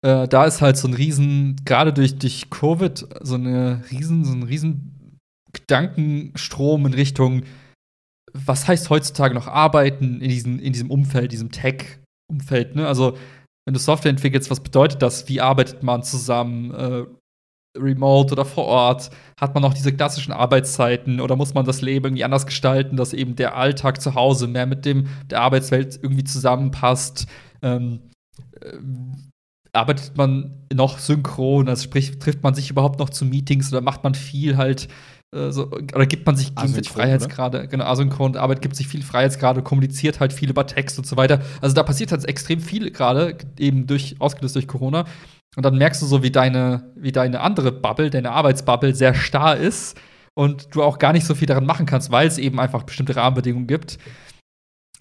äh, da ist halt so ein riesen, gerade durch, durch Covid, so eine riesen, so ein riesen Gedankenstrom in Richtung, was heißt heutzutage noch arbeiten in diesem, in diesem Umfeld, diesem Tech-Umfeld, ne? Also, wenn du Software entwickelst, was bedeutet das? Wie arbeitet man zusammen? Äh, remote oder vor Ort? Hat man noch diese klassischen Arbeitszeiten oder muss man das Leben irgendwie anders gestalten, dass eben der Alltag zu Hause mehr mit dem der Arbeitswelt irgendwie zusammenpasst? Ähm, äh, arbeitet man noch synchron? Also sprich, trifft man sich überhaupt noch zu Meetings oder macht man viel halt äh, so, oder gibt man sich gegenseitig Asynchron, Freiheitsgrade, genau, asynchron, Arbeit gibt sich viel Freiheitsgrade, kommuniziert halt viel über Text und so weiter. Also da passiert halt extrem viel gerade, eben durch, ausgelöst durch Corona. Und dann merkst du so, wie deine, wie deine andere Bubble, deine Arbeitsbubble sehr starr ist und du auch gar nicht so viel daran machen kannst, weil es eben einfach bestimmte Rahmenbedingungen gibt.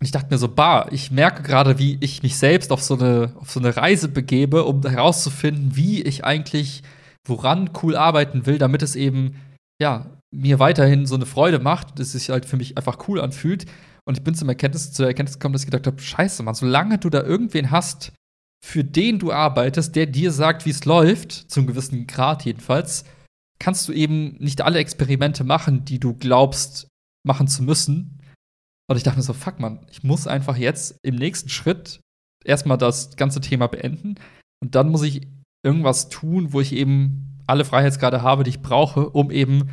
Und ich dachte mir so, bah, ich merke gerade, wie ich mich selbst auf so eine, auf so eine Reise begebe, um herauszufinden, wie ich eigentlich woran cool arbeiten will, damit es eben, ja, mir weiterhin so eine Freude macht, dass es sich halt für mich einfach cool anfühlt. Und ich bin zum Erkenntnis, zur Erkenntnis gekommen, dass ich gedacht habe, scheiße, Mann, solange du da irgendwen hast, für den du arbeitest, der dir sagt, wie es läuft, zum gewissen Grad jedenfalls, kannst du eben nicht alle Experimente machen, die du glaubst, machen zu müssen. Und ich dachte mir so, fuck man, ich muss einfach jetzt im nächsten Schritt erstmal das ganze Thema beenden. Und dann muss ich irgendwas tun, wo ich eben alle Freiheitsgrade habe, die ich brauche, um eben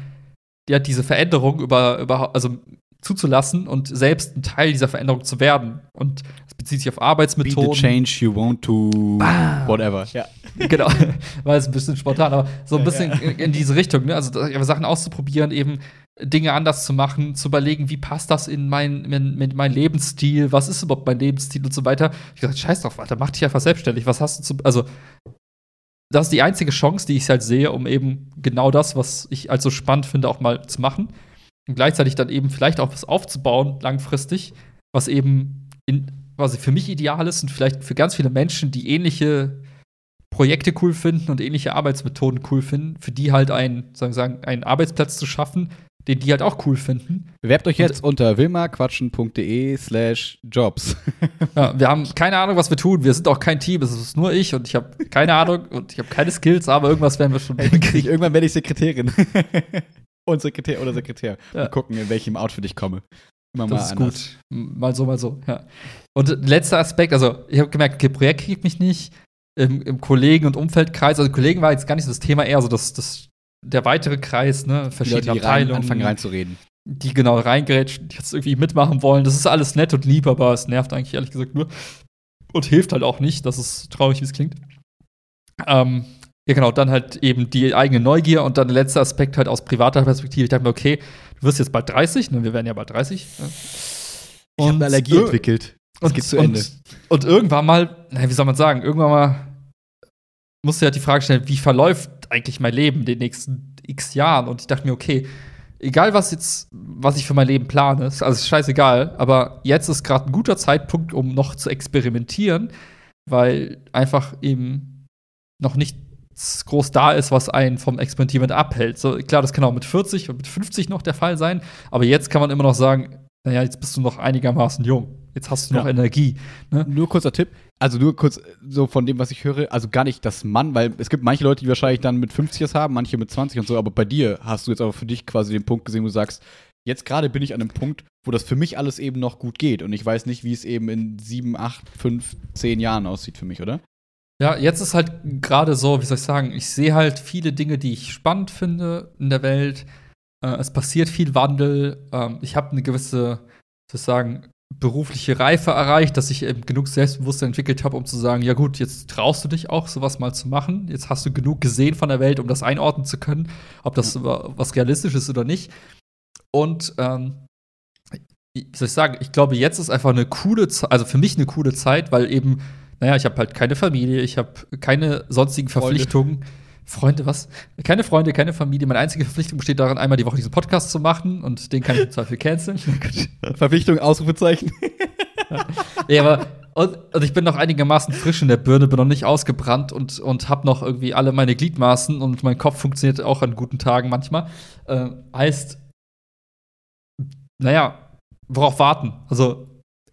ja, diese Veränderung über, über, also zuzulassen und selbst ein Teil dieser Veränderung zu werden. Und es bezieht sich auf Be the Arbeitsmethoden. change you want to Ah. whatever. Ja. genau, war jetzt ein bisschen spontan, aber so ein Ja, bisschen ja. in, in diese Richtung, ne? Also Sachen auszuprobieren, eben Dinge anders zu machen, zu überlegen, wie passt das in mein, in, in mein Lebensstil, was ist überhaupt mein Lebensstil und so weiter. Ich gesagt, scheiß drauf, Alter, mach dich einfach selbstständig. Was hast du zu. Also, das ist die einzige Chance, die ich halt sehe, um eben genau das, was ich als so spannend finde, auch mal zu machen. Und gleichzeitig dann eben vielleicht auch was aufzubauen, langfristig, was eben in, quasi für mich ideal ist und vielleicht für ganz viele Menschen, die ähnliche Projekte cool finden und ähnliche Arbeitsmethoden cool finden, für die halt einen, sagen einen Arbeitsplatz zu schaffen, den die halt auch cool finden. Bewerbt euch jetzt unter wilmaquatschen.de slash jobs. Ja, wir haben keine Ahnung, was wir tun. Wir sind auch kein Team. Es ist nur ich und ich habe keine Ahnung und ich habe keine Skills, aber irgendwas werden wir schon hinkriegen. irgendwann werde ich Sekretärin. Und Sekretär oder Sekretär. Ja. Mal gucken, in welchem Outfit ich komme. Immer mal Das ist anders. gut. Mal so, mal so, ja. Und letzter Aspekt, also ich habe gemerkt, okay, Projekt kriegt mich nicht. Im, Im Kollegen- und Umfeldkreis, also Kollegen war jetzt gar nicht so das Thema, eher so das, das der weitere Kreis, ne, Die verschiedene Leute, die rein, Abteilungen, anfangen reinzureden. die genau reingerätschen, die jetzt irgendwie mitmachen wollen. Das ist alles nett und lieb, aber es nervt eigentlich ehrlich gesagt nur. Und hilft halt auch nicht. Das ist traurig, wie es klingt. Ähm, ja, genau, dann halt eben die eigene Neugier und dann der letzte Aspekt halt aus privater Perspektive. Ich dachte mir, okay, du wirst jetzt bald 30, ne, wir werden ja bald 30. Ne? Ich habe eine Allergie ir- entwickelt. Das und, geht zu Ende. Und irgendwann mal, na, wie soll man sagen, irgendwann mal musst du ja die Frage stellen, wie verläuft eigentlich mein Leben in den nächsten x Jahren? Und ich dachte mir, okay, egal was jetzt, was ich für mein Leben plane, ist alles scheißegal, aber jetzt ist gerade ein guter Zeitpunkt, um noch zu experimentieren, weil einfach eben noch nicht groß da ist, was einen vom Experimentieren abhält. So, klar, das kann auch mit 40 und mit 50 noch der Fall sein, aber jetzt kann man immer noch sagen, naja, jetzt bist du noch einigermaßen jung. Jetzt hast du noch ja. Energie. Ne? Nur kurzer Tipp, also nur kurz so von dem, was ich höre, also gar nicht das Mann, weil es gibt manche Leute, die wahrscheinlich dann mit 50 es haben, manche mit 20 und so, aber bei dir hast du jetzt aber für dich quasi den Punkt gesehen, wo du sagst, jetzt gerade bin ich an einem Punkt, wo das für mich alles eben noch gut geht und ich weiß nicht, wie es eben in sieben, acht, fünf, zehn Jahren aussieht für mich, oder? Ja, jetzt ist halt gerade so, wie soll ich sagen, ich sehe halt viele Dinge, die ich spannend finde in der Welt. Äh, es passiert viel Wandel. Ähm, ich habe eine gewisse, soll ich sagen, berufliche Reife erreicht, dass ich eben genug Selbstbewusstsein entwickelt habe, um zu sagen, ja gut, jetzt traust du dich auch, sowas mal zu machen. Jetzt hast du genug gesehen von der Welt, um das einordnen zu können, ob das ja. was realistisch ist oder nicht. Und ähm, wie soll ich sagen, ich glaube, jetzt ist einfach eine coole Zeit, also für mich eine coole Zeit, weil eben, naja, ich habe halt keine Familie, ich habe keine sonstigen Verpflichtungen. Freunde. Freunde, was? Keine Freunde, keine Familie. Meine einzige Verpflichtung besteht darin, einmal die Woche diesen Podcast zu machen und den kann ich im Zweifel canceln. Verpflichtung, Ausrufezeichen. ja, aber und, und, ich bin noch einigermaßen frisch in der Birne, bin noch nicht ausgebrannt und, und habe noch irgendwie alle meine Gliedmaßen und mein Kopf funktioniert auch an guten Tagen manchmal. Äh, heißt, naja, worauf warten? Also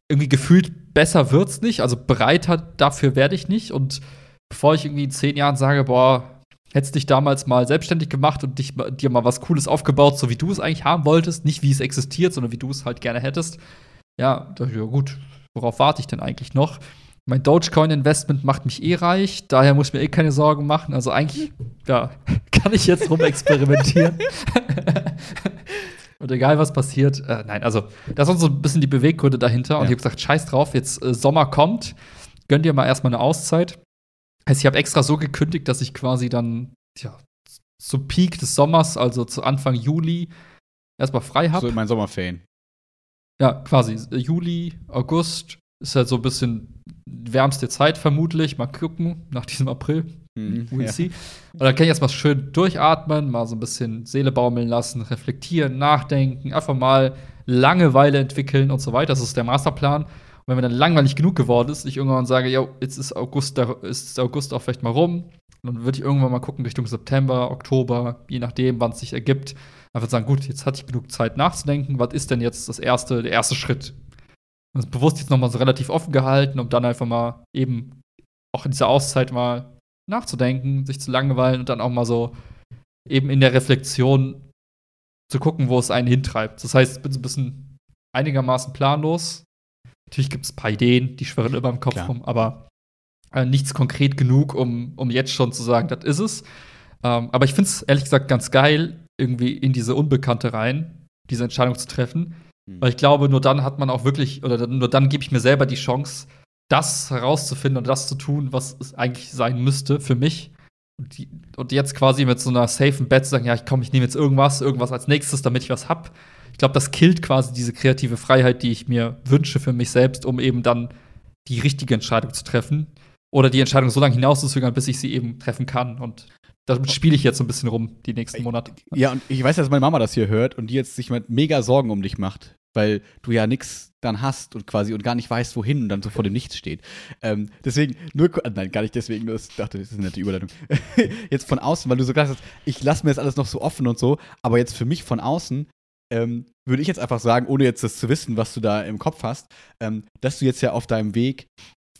irgendwie gefühlt besser wird's nicht, also breiter dafür werde ich nicht. Und bevor ich irgendwie in zehn Jahren sage, boah, hättest dich damals mal selbstständig gemacht und dich, dir mal was Cooles aufgebaut, so wie du es eigentlich haben wolltest, nicht wie es existiert, sondern wie du es halt gerne hättest. Ja, dachte ich, ja gut, worauf warte ich denn eigentlich noch? Mein Dogecoin-Investment macht mich eh reich, daher muss ich mir eh keine Sorgen machen. Also eigentlich, ja, kann ich jetzt rumexperimentieren. Und egal, was passiert, äh, nein, also das sind so ein bisschen die Beweggründe dahinter. Und ja. ich habe gesagt, scheiß drauf, jetzt äh, Sommer kommt, gönn dir mal erstmal eine Auszeit. Heißt, ich habe extra so gekündigt, dass ich quasi dann, ja, zu Peak des Sommers, also zu Anfang Juli, erstmal frei habe. So in meinen Sommerferien. Ja, quasi. Juli, August ist halt so ein bisschen wärmste Zeit vermutlich. Mal gucken nach diesem April. Mhm, we'll ja. see. Und dann kann ich erstmal schön durchatmen, mal so ein bisschen Seele baumeln lassen, reflektieren, nachdenken, einfach mal Langeweile entwickeln und so weiter. Das ist der Masterplan wenn mir dann langweilig genug geworden ist, ich irgendwann sage, ja, jetzt ist August, ist August auch vielleicht mal rum, dann würde ich irgendwann mal gucken Richtung September, Oktober, je nachdem, wann es sich ergibt. Einfach sagen, gut, jetzt hatte ich genug Zeit nachzudenken, was ist denn jetzt das erste, der erste Schritt? Das ist bewusst jetzt nochmal so relativ offen gehalten, um dann einfach mal eben auch in dieser Auszeit mal nachzudenken, sich zu langweilen und dann auch mal so eben in der Reflexion zu gucken, wo es einen hintreibt. Das heißt, ich bin so ein bisschen einigermaßen planlos, Natürlich gibt es ein paar Ideen, die schwirren immer im Kopf Klar. rum, aber äh, nichts konkret genug, um, um jetzt schon zu sagen, das ist es. Ähm, aber ich finde es ehrlich gesagt ganz geil, irgendwie in diese Unbekannte rein, diese Entscheidung zu treffen. Mhm. Weil ich glaube, nur dann hat man auch wirklich, oder nur dann gebe ich mir selber die Chance, das herauszufinden und das zu tun, was es eigentlich sein müsste für mich. Und, die, und jetzt quasi mit so einer safen Bet zu sagen, ja, ich komme, ich nehme jetzt irgendwas, irgendwas als nächstes, damit ich was hab glaube, das killt quasi diese kreative Freiheit, die ich mir wünsche für mich selbst, um eben dann die richtige Entscheidung zu treffen. Oder die Entscheidung so lange hinauszuzögern, bis ich sie eben treffen kann. Und damit spiele ich jetzt so ein bisschen rum, die nächsten Monate. Ja, und ich weiß, dass meine Mama das hier hört und die jetzt sich mit mega Sorgen um dich macht, weil du ja nichts dann hast und quasi und gar nicht weißt, wohin und dann so vor dem Nichts steht. Ähm, deswegen, nur, nein, gar nicht deswegen, nur, ich dachte, das ist eine nette Überleitung. jetzt von außen, weil du so gesagt hast, ich lasse mir das alles noch so offen und so, aber jetzt für mich von außen ähm, würde ich jetzt einfach sagen, ohne jetzt das zu wissen, was du da im Kopf hast, ähm, dass du jetzt ja auf deinem Weg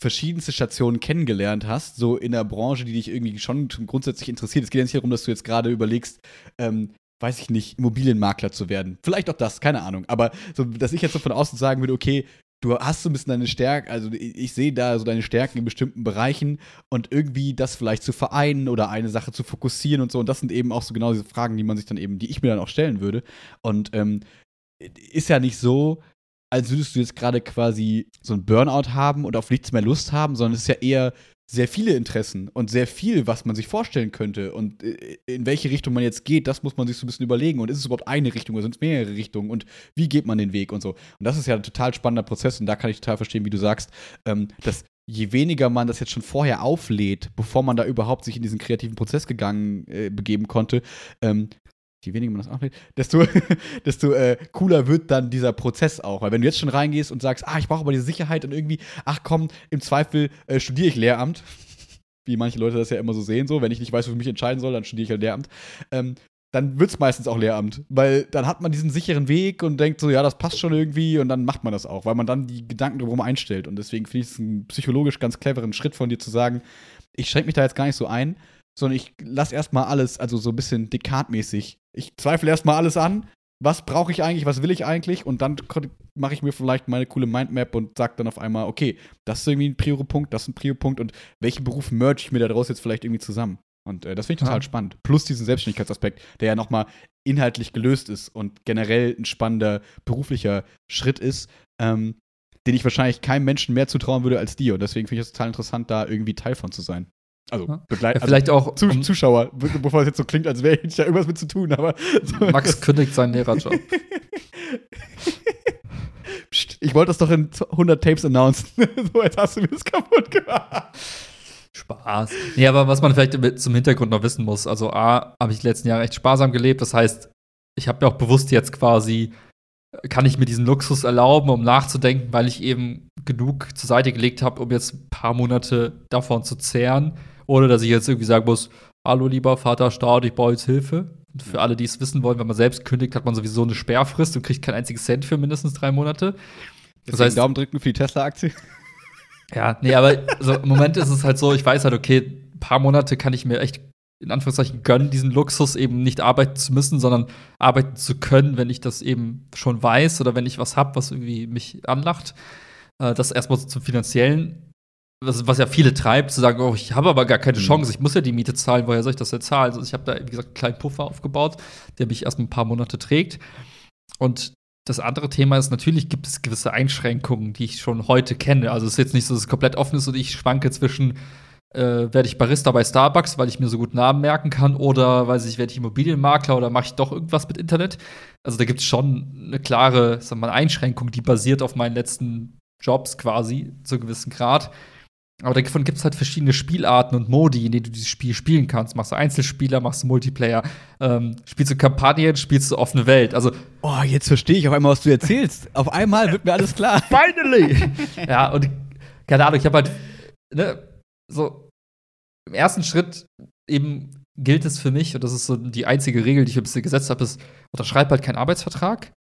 verschiedenste Stationen kennengelernt hast, so in der Branche, die dich irgendwie schon grundsätzlich interessiert. Es geht ja nicht darum, dass du jetzt gerade überlegst, ähm, weiß ich nicht, Immobilienmakler zu werden. Vielleicht auch das, keine Ahnung. Aber so, dass ich jetzt so von außen sagen würde, okay, du hast so ein bisschen deine Stärken, also ich sehe da so deine Stärken in bestimmten Bereichen und irgendwie das vielleicht zu vereinen oder eine Sache zu fokussieren und so. Und das sind eben auch so genau diese Fragen, die man sich dann eben, die ich mir dann auch stellen würde. Und ähm, ist ja nicht so, als würdest du jetzt gerade quasi so ein Burnout haben und auf nichts mehr Lust haben, sondern es ist ja eher sehr viele Interessen und sehr viel, was man sich vorstellen könnte. Und äh, in welche Richtung man jetzt geht, das muss man sich so ein bisschen überlegen. Und ist es überhaupt eine Richtung oder sind es mehrere Richtungen? Und wie geht man den Weg und so? Und das ist ja ein total spannender Prozess. Und da kann ich total verstehen, wie du sagst, ähm, dass je weniger man das jetzt schon vorher auflädt, bevor man da überhaupt sich in diesen kreativen Prozess gegangen äh, begeben konnte, ähm, je weniger man das ablehnt, desto, desto äh, cooler wird dann dieser Prozess auch. Weil wenn du jetzt schon reingehst und sagst, ah, ich brauche aber diese Sicherheit und irgendwie, ach komm, im Zweifel äh, studiere ich Lehramt, wie manche Leute das ja immer so sehen, so, wenn ich nicht weiß, wo ich mich entscheiden soll, dann studiere ich halt Lehramt. Ähm, dann wird es meistens auch Lehramt, weil dann hat man diesen sicheren Weg und denkt so, ja, das passt schon irgendwie und dann macht man das auch, weil man dann die Gedanken drumherum einstellt. Und deswegen finde ich es einen psychologisch ganz cleveren Schritt von dir zu sagen, ich schränke mich da jetzt gar nicht so ein, sondern ich lasse erstmal alles, also so ein bisschen dekatmäßig. Ich zweifle erstmal alles an. Was brauche ich eigentlich, was will ich eigentlich? Und dann mache ich mir vielleicht meine coole Mindmap und sage dann auf einmal, okay, das ist irgendwie ein Priopunkt, das ist ein Priopunkt und welchen Beruf merge ich mir daraus jetzt vielleicht irgendwie zusammen? Und äh, das finde ich total ja. spannend. Plus diesen Selbstständigkeitsaspekt, der ja nochmal inhaltlich gelöst ist und generell ein spannender beruflicher Schritt ist, ähm, den ich wahrscheinlich keinem Menschen mehr zutrauen würde als dir. Und deswegen finde ich es total interessant, da irgendwie Teil von zu sein. Also, begleit, ja, vielleicht also, auch Zus um, Zuschauer, bevor es jetzt so klingt, als wäre ich ja irgendwas mit zu tun, aber. So Max kündigt seinen Lehrerjob. Psst, ich wollte das doch in 100 Tapes announcen. so, jetzt hast du mir das kaputt gemacht. Spaß. Nee, aber was man vielleicht zum Hintergrund noch wissen muss, also A, habe ich die letzten Jahre echt sparsam gelebt, das heißt, ich habe mir auch bewusst jetzt quasi, kann ich mir diesen Luxus erlauben, um nachzudenken, weil ich eben genug zur Seite gelegt habe, um jetzt ein paar Monate davon zu zehren, ohne dass ich jetzt irgendwie sagen muss, hallo lieber Vater Staat, ich brauche jetzt Hilfe. Und für alle, die es wissen wollen, wenn man selbst kündigt, hat man sowieso eine Sperrfrist und kriegt keinen einzigen Cent für mindestens drei Monate. Das heißt, Daumen drücken für die Tesla-Aktie. Ja, nee, aber so, im Moment ist es halt so, ich weiß halt, okay, ein paar Monate kann ich mir echt in Anführungszeichen gönnen, diesen Luxus eben nicht arbeiten zu müssen, sondern arbeiten zu können, wenn ich das eben schon weiß oder wenn ich was habe, was irgendwie mich anlacht. Äh, das erstmal so zum finanziellen, was, was, ja viele treibt, zu sagen, oh, ich habe aber gar keine mhm. Chance, ich muss ja die Miete zahlen, woher soll ich das denn zahlen? Also ich habe da, wie gesagt, einen kleinen Puffer aufgebaut, der mich erst ein paar Monate trägt. Und das andere Thema ist, natürlich gibt es gewisse Einschränkungen, die ich schon heute kenne. Also es ist jetzt nicht so, dass es komplett offen ist und ich schwanke zwischen, äh, werde ich Barista bei Starbucks, weil ich mir so gut Namen merken kann, oder weiß ich, werde ich Immobilienmakler oder mache ich doch irgendwas mit Internet. Also da gibt es schon eine klare wir mal, Einschränkung, die basiert auf meinen letzten Jobs quasi zu einem gewissen Grad. Aber davon gibt es halt verschiedene Spielarten und Modi, in denen du dieses Spiel spielen kannst. Machst du Einzelspieler, machst du Multiplayer, ähm, spielst du Kampagnen, spielst du offene Welt. Also oh, jetzt verstehe ich auf einmal, was du erzählst. auf einmal wird mir alles klar. Finally! ja, und keine Ahnung, ich habe halt, ne, so im ersten Schritt eben gilt es für mich, und das ist so die einzige Regel, die ich ein bisschen gesetzt habe, ist, unterschreib halt keinen Arbeitsvertrag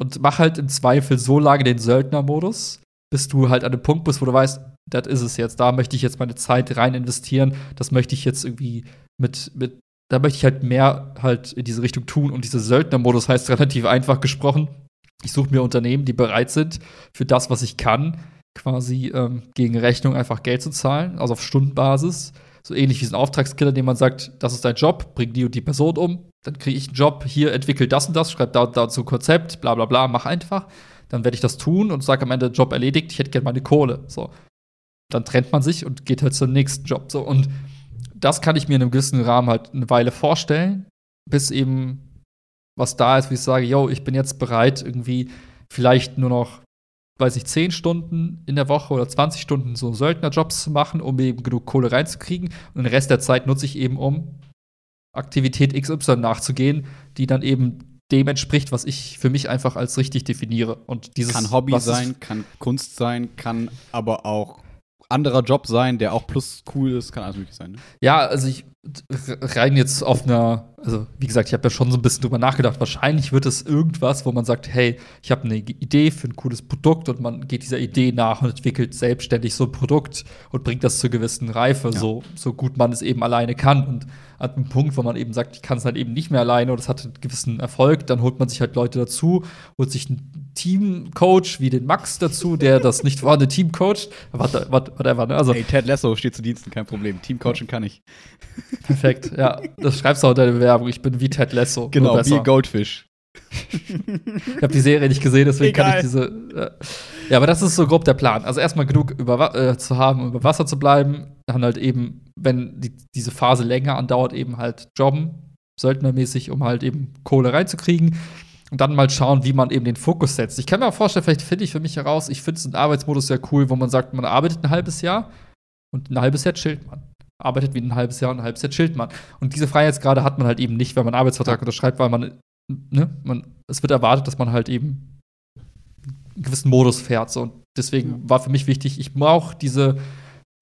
und mach halt im Zweifel so lange den Söldnermodus, bis du halt an einem Punkt bist, wo du weißt, das ist es jetzt, da möchte ich jetzt meine Zeit rein investieren, das möchte ich jetzt irgendwie mit, mit, da möchte ich halt mehr halt in diese Richtung tun und dieser Söldnermodus heißt relativ einfach gesprochen, ich suche mir Unternehmen, die bereit sind, für das, was ich kann, quasi ähm, gegen Rechnung einfach Geld zu zahlen, also auf Stundenbasis. So ähnlich wie ein Auftragskiller, dem man sagt, das ist dein Job, bring die und die Person um, dann kriege ich einen Job, hier entwickelt das und das, schreib da, dazu ein Konzept, bla bla bla, mach einfach. Dann werde ich das tun und sage am Ende, Job erledigt, ich hätte gerne meine Kohle. So dann trennt man sich und geht halt zum nächsten Job. So. Und das kann ich mir in einem gewissen Rahmen halt eine Weile vorstellen, bis eben was da ist, wie ich sage, yo, ich bin jetzt bereit, irgendwie vielleicht nur noch, weiß ich, 10 Stunden in der Woche oder 20 Stunden so Söldnerjobs zu machen, um eben genug Kohle reinzukriegen. Und den Rest der Zeit nutze ich eben, um Aktivität XY nachzugehen, die dann eben dem entspricht, was ich für mich einfach als richtig definiere. Und dieses kann Hobby sein, kann Kunst sein, kann aber auch anderer Job sein, der auch plus cool ist, kann alles möglich sein. Ne? Ja, also ich rein jetzt auf einer, also wie gesagt, ich habe ja schon so ein bisschen drüber nachgedacht. Wahrscheinlich wird es irgendwas, wo man sagt, hey, ich habe eine Idee für ein cooles Produkt und man geht dieser Idee nach und entwickelt selbstständig so ein Produkt und bringt das zur gewissen Reife, ja. so, so gut man es eben alleine kann. Und an einem Punkt, wo man eben sagt, ich kann es halt eben nicht mehr alleine oder es hat einen gewissen Erfolg, dann holt man sich halt Leute dazu, holt sich einen Teamcoach wie den Max dazu, der das nicht vorhandene Team coacht. Whatever, ne? Also, hey, Ted Lasso steht zu Diensten, kein Problem. Teamcoaching kann ich. Perfekt, ja. Das schreibst du auch in deiner Bewerbung. Ich bin wie Ted Lasso. Genau, wie Goldfish. ich habe die Serie nicht gesehen, deswegen Egal. kann ich diese. Äh, ja, aber das ist so grob der Plan. Also erstmal genug über, äh, zu haben, um über Wasser zu bleiben. Dann halt eben, wenn die, diese Phase länger andauert, eben halt jobben, söldnermäßig, um halt eben Kohle reinzukriegen. Und dann mal schauen, wie man eben den Fokus setzt. Ich kann mir auch vorstellen, vielleicht finde ich für mich heraus, ich finde es einen Arbeitsmodus sehr cool, wo man sagt, man arbeitet ein halbes Jahr und ein halbes Jahr chillt man. arbeitet wie ein halbes Jahr und ein halbes Jahr chillt man. Und diese Freiheitsgrade hat man halt eben nicht, wenn man einen Arbeitsvertrag unterschreibt, weil man, ne, man, es wird erwartet, dass man halt eben einen gewissen Modus fährt. So. Und deswegen war für mich wichtig, ich brauche diese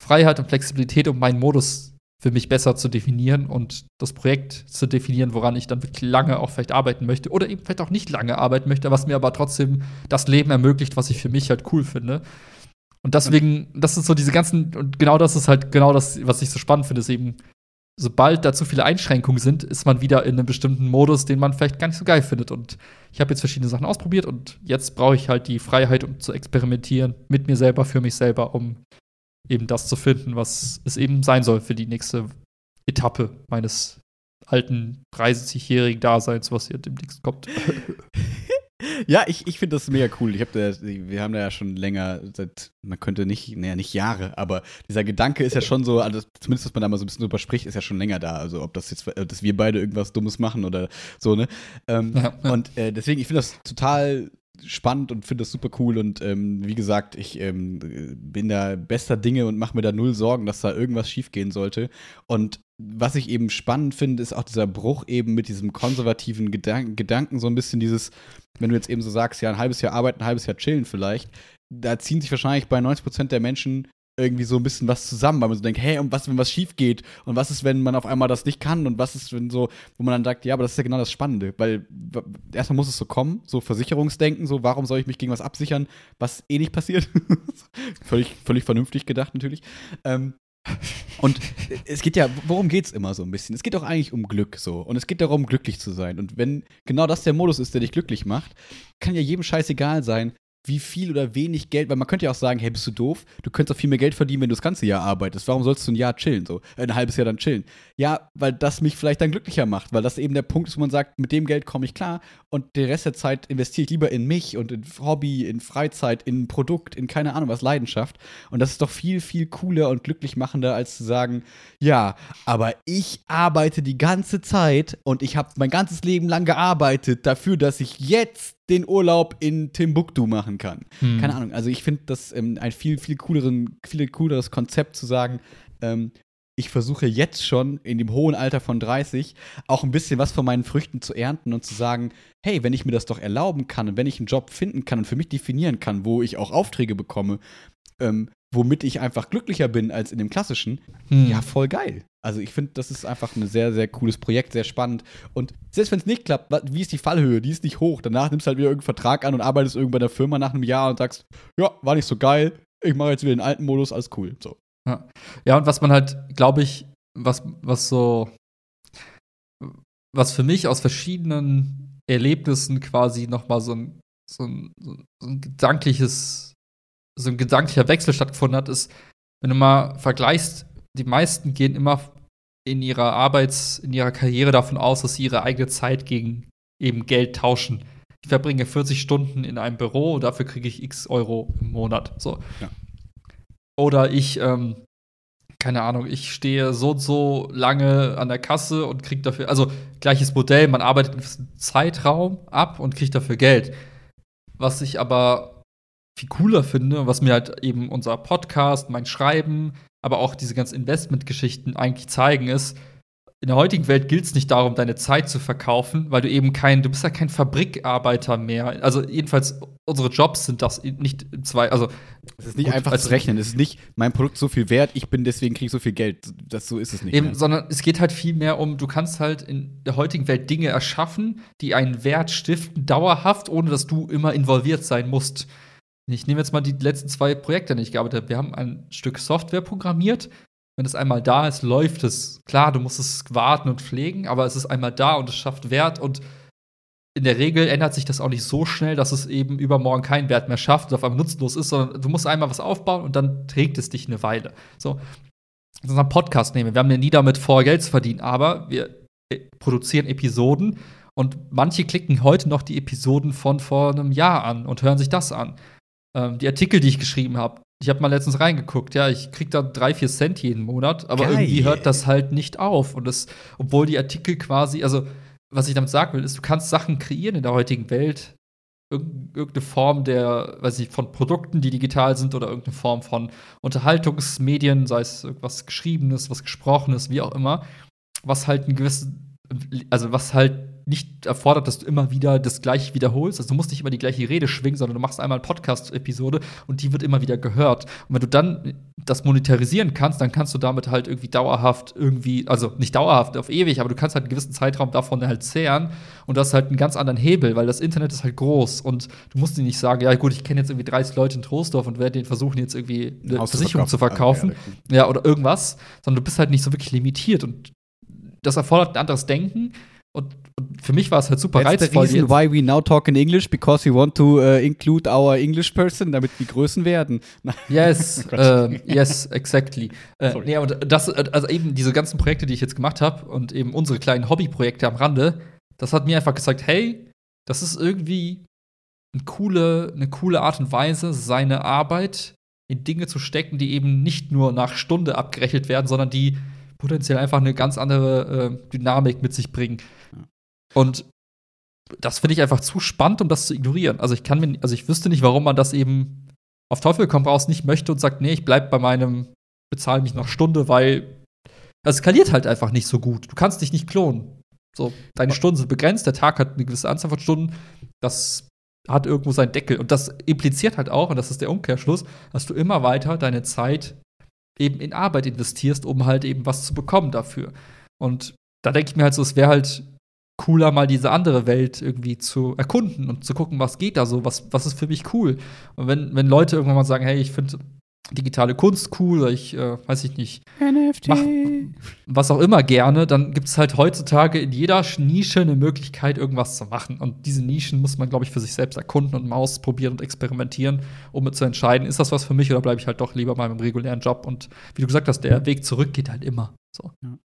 Freiheit und Flexibilität, um meinen Modus für mich besser zu definieren und das Projekt zu definieren, woran ich dann wirklich lange auch vielleicht arbeiten möchte oder eben vielleicht auch nicht lange arbeiten möchte, was mir aber trotzdem das Leben ermöglicht, was ich für mich halt cool finde. Und deswegen, das ist so diese ganzen, und genau das ist halt genau das, was ich so spannend finde, ist eben, sobald da zu viele Einschränkungen sind, ist man wieder in einem bestimmten Modus, den man vielleicht gar nicht so geil findet. Und ich habe jetzt verschiedene Sachen ausprobiert und jetzt brauche ich halt die Freiheit, um zu experimentieren mit mir selber, für mich selber, um eben das zu finden, was es eben sein soll für die nächste Etappe meines alten 30-jährigen Daseins, was hier demnächst kommt. Ja, ich, ich finde das mega cool. Ich hab da, wir haben da ja schon länger, seit, man könnte nicht, naja, nicht Jahre, aber dieser Gedanke ist ja schon so, also zumindest, dass man da mal so ein bisschen drüber spricht, ist ja schon länger da. Also, ob das jetzt, dass wir beide irgendwas Dummes machen oder so, ne? Ähm, ja, ja. Und äh, deswegen, ich finde das total spannend und finde das super cool. Und ähm, wie gesagt, ich ähm, bin da bester Dinge und mache mir da null Sorgen, dass da irgendwas schiefgehen sollte. Und was ich eben spannend finde, ist auch dieser Bruch eben mit diesem konservativen Gedanken, Gedanken, so ein bisschen dieses, wenn du jetzt eben so sagst, ja, ein halbes Jahr arbeiten, ein halbes Jahr chillen vielleicht, da ziehen sich wahrscheinlich bei 90 Prozent der Menschen irgendwie so ein bisschen was zusammen, weil man so denkt, hey, und was, wenn was schief geht? Und was ist, wenn man auf einmal das nicht kann? Und was ist, wenn so, wo man dann sagt, ja, aber das ist ja genau das Spannende, weil erstmal muss es so kommen, so Versicherungsdenken, so, warum soll ich mich gegen was absichern, was eh nicht passiert? völlig, völlig vernünftig gedacht, natürlich. Ähm, und es geht ja, worum geht es immer so ein bisschen? Es geht doch eigentlich um Glück so. Und es geht darum, glücklich zu sein. Und wenn genau das der Modus ist, der dich glücklich macht, kann ja jedem Scheiß egal sein, wie viel oder wenig Geld, weil man könnte ja auch sagen, hey, bist du doof? Du könntest auch viel mehr Geld verdienen, wenn du das ganze Jahr arbeitest. Warum sollst du ein Jahr chillen, so? Ein halbes Jahr dann chillen? Ja, weil das mich vielleicht dann glücklicher macht, weil das eben der Punkt ist, wo man sagt, mit dem Geld komme ich klar und den Rest der Zeit investiere ich lieber in mich und in Hobby, in Freizeit, in Produkt, in keine Ahnung was, Leidenschaft. Und das ist doch viel, viel cooler und glücklich machender, als zu sagen, ja, aber ich arbeite die ganze Zeit und ich habe mein ganzes Leben lang gearbeitet dafür, dass ich jetzt den Urlaub in Timbuktu machen kann. Hm. Keine Ahnung. Also ich finde das ähm, ein viel, viel cooleren, viel cooleres Konzept zu sagen, ähm, ich versuche jetzt schon in dem hohen Alter von 30 auch ein bisschen was von meinen Früchten zu ernten und zu sagen, hey, wenn ich mir das doch erlauben kann und wenn ich einen Job finden kann und für mich definieren kann, wo ich auch Aufträge bekomme, ähm, womit ich einfach glücklicher bin als in dem klassischen, hm. ja, voll geil. Also ich finde, das ist einfach ein sehr, sehr cooles Projekt, sehr spannend. Und selbst wenn es nicht klappt, wie ist die Fallhöhe? Die ist nicht hoch. Danach nimmst du halt wieder irgendeinen Vertrag an und arbeitest irgendwo bei der Firma nach einem Jahr und sagst, ja, war nicht so geil, ich mache jetzt wieder den alten Modus, alles cool. So. Ja. ja, und was man halt, glaube ich, was, was so, was für mich aus verschiedenen Erlebnissen quasi nochmal so ein, so ein, so ein gedankliches so ein gedanklicher Wechsel stattgefunden hat, ist, wenn du mal vergleichst, die meisten gehen immer in ihrer Arbeits-, in ihrer Karriere davon aus, dass sie ihre eigene Zeit gegen eben Geld tauschen. Ich verbringe 40 Stunden in einem Büro und dafür kriege ich x Euro im Monat. So. Ja. Oder ich, ähm, keine Ahnung, ich stehe so und so lange an der Kasse und kriege dafür, also gleiches Modell, man arbeitet einen Zeitraum ab und kriegt dafür Geld. Was ich aber viel cooler finde, was mir halt eben unser Podcast, mein Schreiben, aber auch diese ganzen Investmentgeschichten eigentlich zeigen, ist, in der heutigen Welt gilt es nicht darum, deine Zeit zu verkaufen, weil du eben kein, du bist ja kein Fabrikarbeiter mehr. Also jedenfalls unsere Jobs sind das nicht zwei, also es ist nicht gut, einfach also, zu rechnen. Es ist nicht mein Produkt so viel wert, ich bin deswegen kriege ich so viel Geld. Das so ist es nicht. Eben, mehr. sondern es geht halt viel mehr um, du kannst halt in der heutigen Welt Dinge erschaffen, die einen Wert stiften, dauerhaft, ohne dass du immer involviert sein musst. Ich nehme jetzt mal die letzten zwei Projekte, an denen ich gearbeitet habe. Wir haben ein Stück Software programmiert. Wenn es einmal da ist, läuft es. Klar, du musst es warten und pflegen, aber es ist einmal da und es schafft Wert. Und in der Regel ändert sich das auch nicht so schnell, dass es eben übermorgen keinen Wert mehr schafft und auf einmal nutzlos ist, sondern du musst einmal was aufbauen und dann trägt es dich eine Weile. So, wenn unseren Podcast nehmen, wir haben ja nie damit vor, Geld zu verdienen, aber wir äh, produzieren Episoden und manche klicken heute noch die Episoden von vor einem Jahr an und hören sich das an ähm, die Artikel, die ich geschrieben habe. Ich habe mal letztens reingeguckt, ja, ich krieg da drei, vier Cent jeden Monat, aber Geil. irgendwie hört das halt nicht auf. Und das, obwohl die Artikel quasi, also was ich damit sagen will, ist, du kannst Sachen kreieren in der heutigen Welt, irgendeine Form der, weiß ich, von Produkten, die digital sind oder irgendeine Form von Unterhaltungsmedien, sei es was Geschriebenes, was Gesprochenes, wie auch immer, was halt ein gewisses, also was halt nicht erfordert, dass du immer wieder das Gleiche wiederholst. Also du musst nicht immer die gleiche Rede schwingen, sondern du machst einmal eine Podcast-Episode und die wird immer wieder gehört. Und wenn du dann das monetarisieren kannst, dann kannst du damit halt irgendwie dauerhaft irgendwie, also nicht dauerhaft auf ewig, aber du kannst halt einen gewissen Zeitraum davon halt zehren und das ist halt einen ganz anderen Hebel, weil das Internet ist halt groß und du musst dir nicht sagen, ja gut, ich kenne jetzt irgendwie 30 Leute in Trostorf und werde denen versuchen jetzt irgendwie eine Versicherung zu verkaufen. Ja, oder irgendwas, sondern du bist halt nicht so wirklich limitiert und das erfordert ein anderes Denken und, für mich war es halt super That's reizvoll. The reason why we now talk in English because we want to uh, include our English person, damit wir Größen werden. yes, uh, yes, exactly. Uh, nee, das, also eben diese ganzen Projekte, die ich jetzt gemacht habe und eben unsere kleinen Hobbyprojekte am Rande, das hat mir einfach gesagt, hey, das ist irgendwie eine coole, eine coole Art und Weise, seine Arbeit in Dinge zu stecken, die eben nicht nur nach Stunde abgerechnet werden, sondern die potenziell einfach eine ganz andere äh, Dynamik mit sich bringen. Und das finde ich einfach zu spannend, um das zu ignorieren. Also ich kann mir, also ich wüsste nicht, warum man das eben auf Teufel komm raus nicht möchte und sagt, nee, ich bleib bei meinem, bezahle mich noch Stunde, weil das skaliert halt einfach nicht so gut. Du kannst dich nicht klonen. So, deine Stunden sind begrenzt, der Tag hat eine gewisse Anzahl von Stunden. Das hat irgendwo seinen Deckel. Und das impliziert halt auch, und das ist der Umkehrschluss, dass du immer weiter deine Zeit eben in Arbeit investierst, um halt eben was zu bekommen dafür. Und da denke ich mir halt so, es wäre halt cooler, mal diese andere Welt irgendwie zu erkunden und zu gucken, was geht da so, was, was ist für mich cool. Und wenn, wenn Leute irgendwann mal sagen, hey, ich finde digitale Kunst cool oder ich, äh, weiß ich nicht, NFT. Mach was auch immer gerne, dann gibt es halt heutzutage in jeder Nische eine Möglichkeit, irgendwas zu machen. Und diese Nischen muss man, glaube ich, für sich selbst erkunden und mal ausprobieren und experimentieren, um zu entscheiden, ist das was für mich oder bleibe ich halt doch lieber mal im regulären Job. Und wie du gesagt hast, der Weg zurück geht halt immer. So. Ja.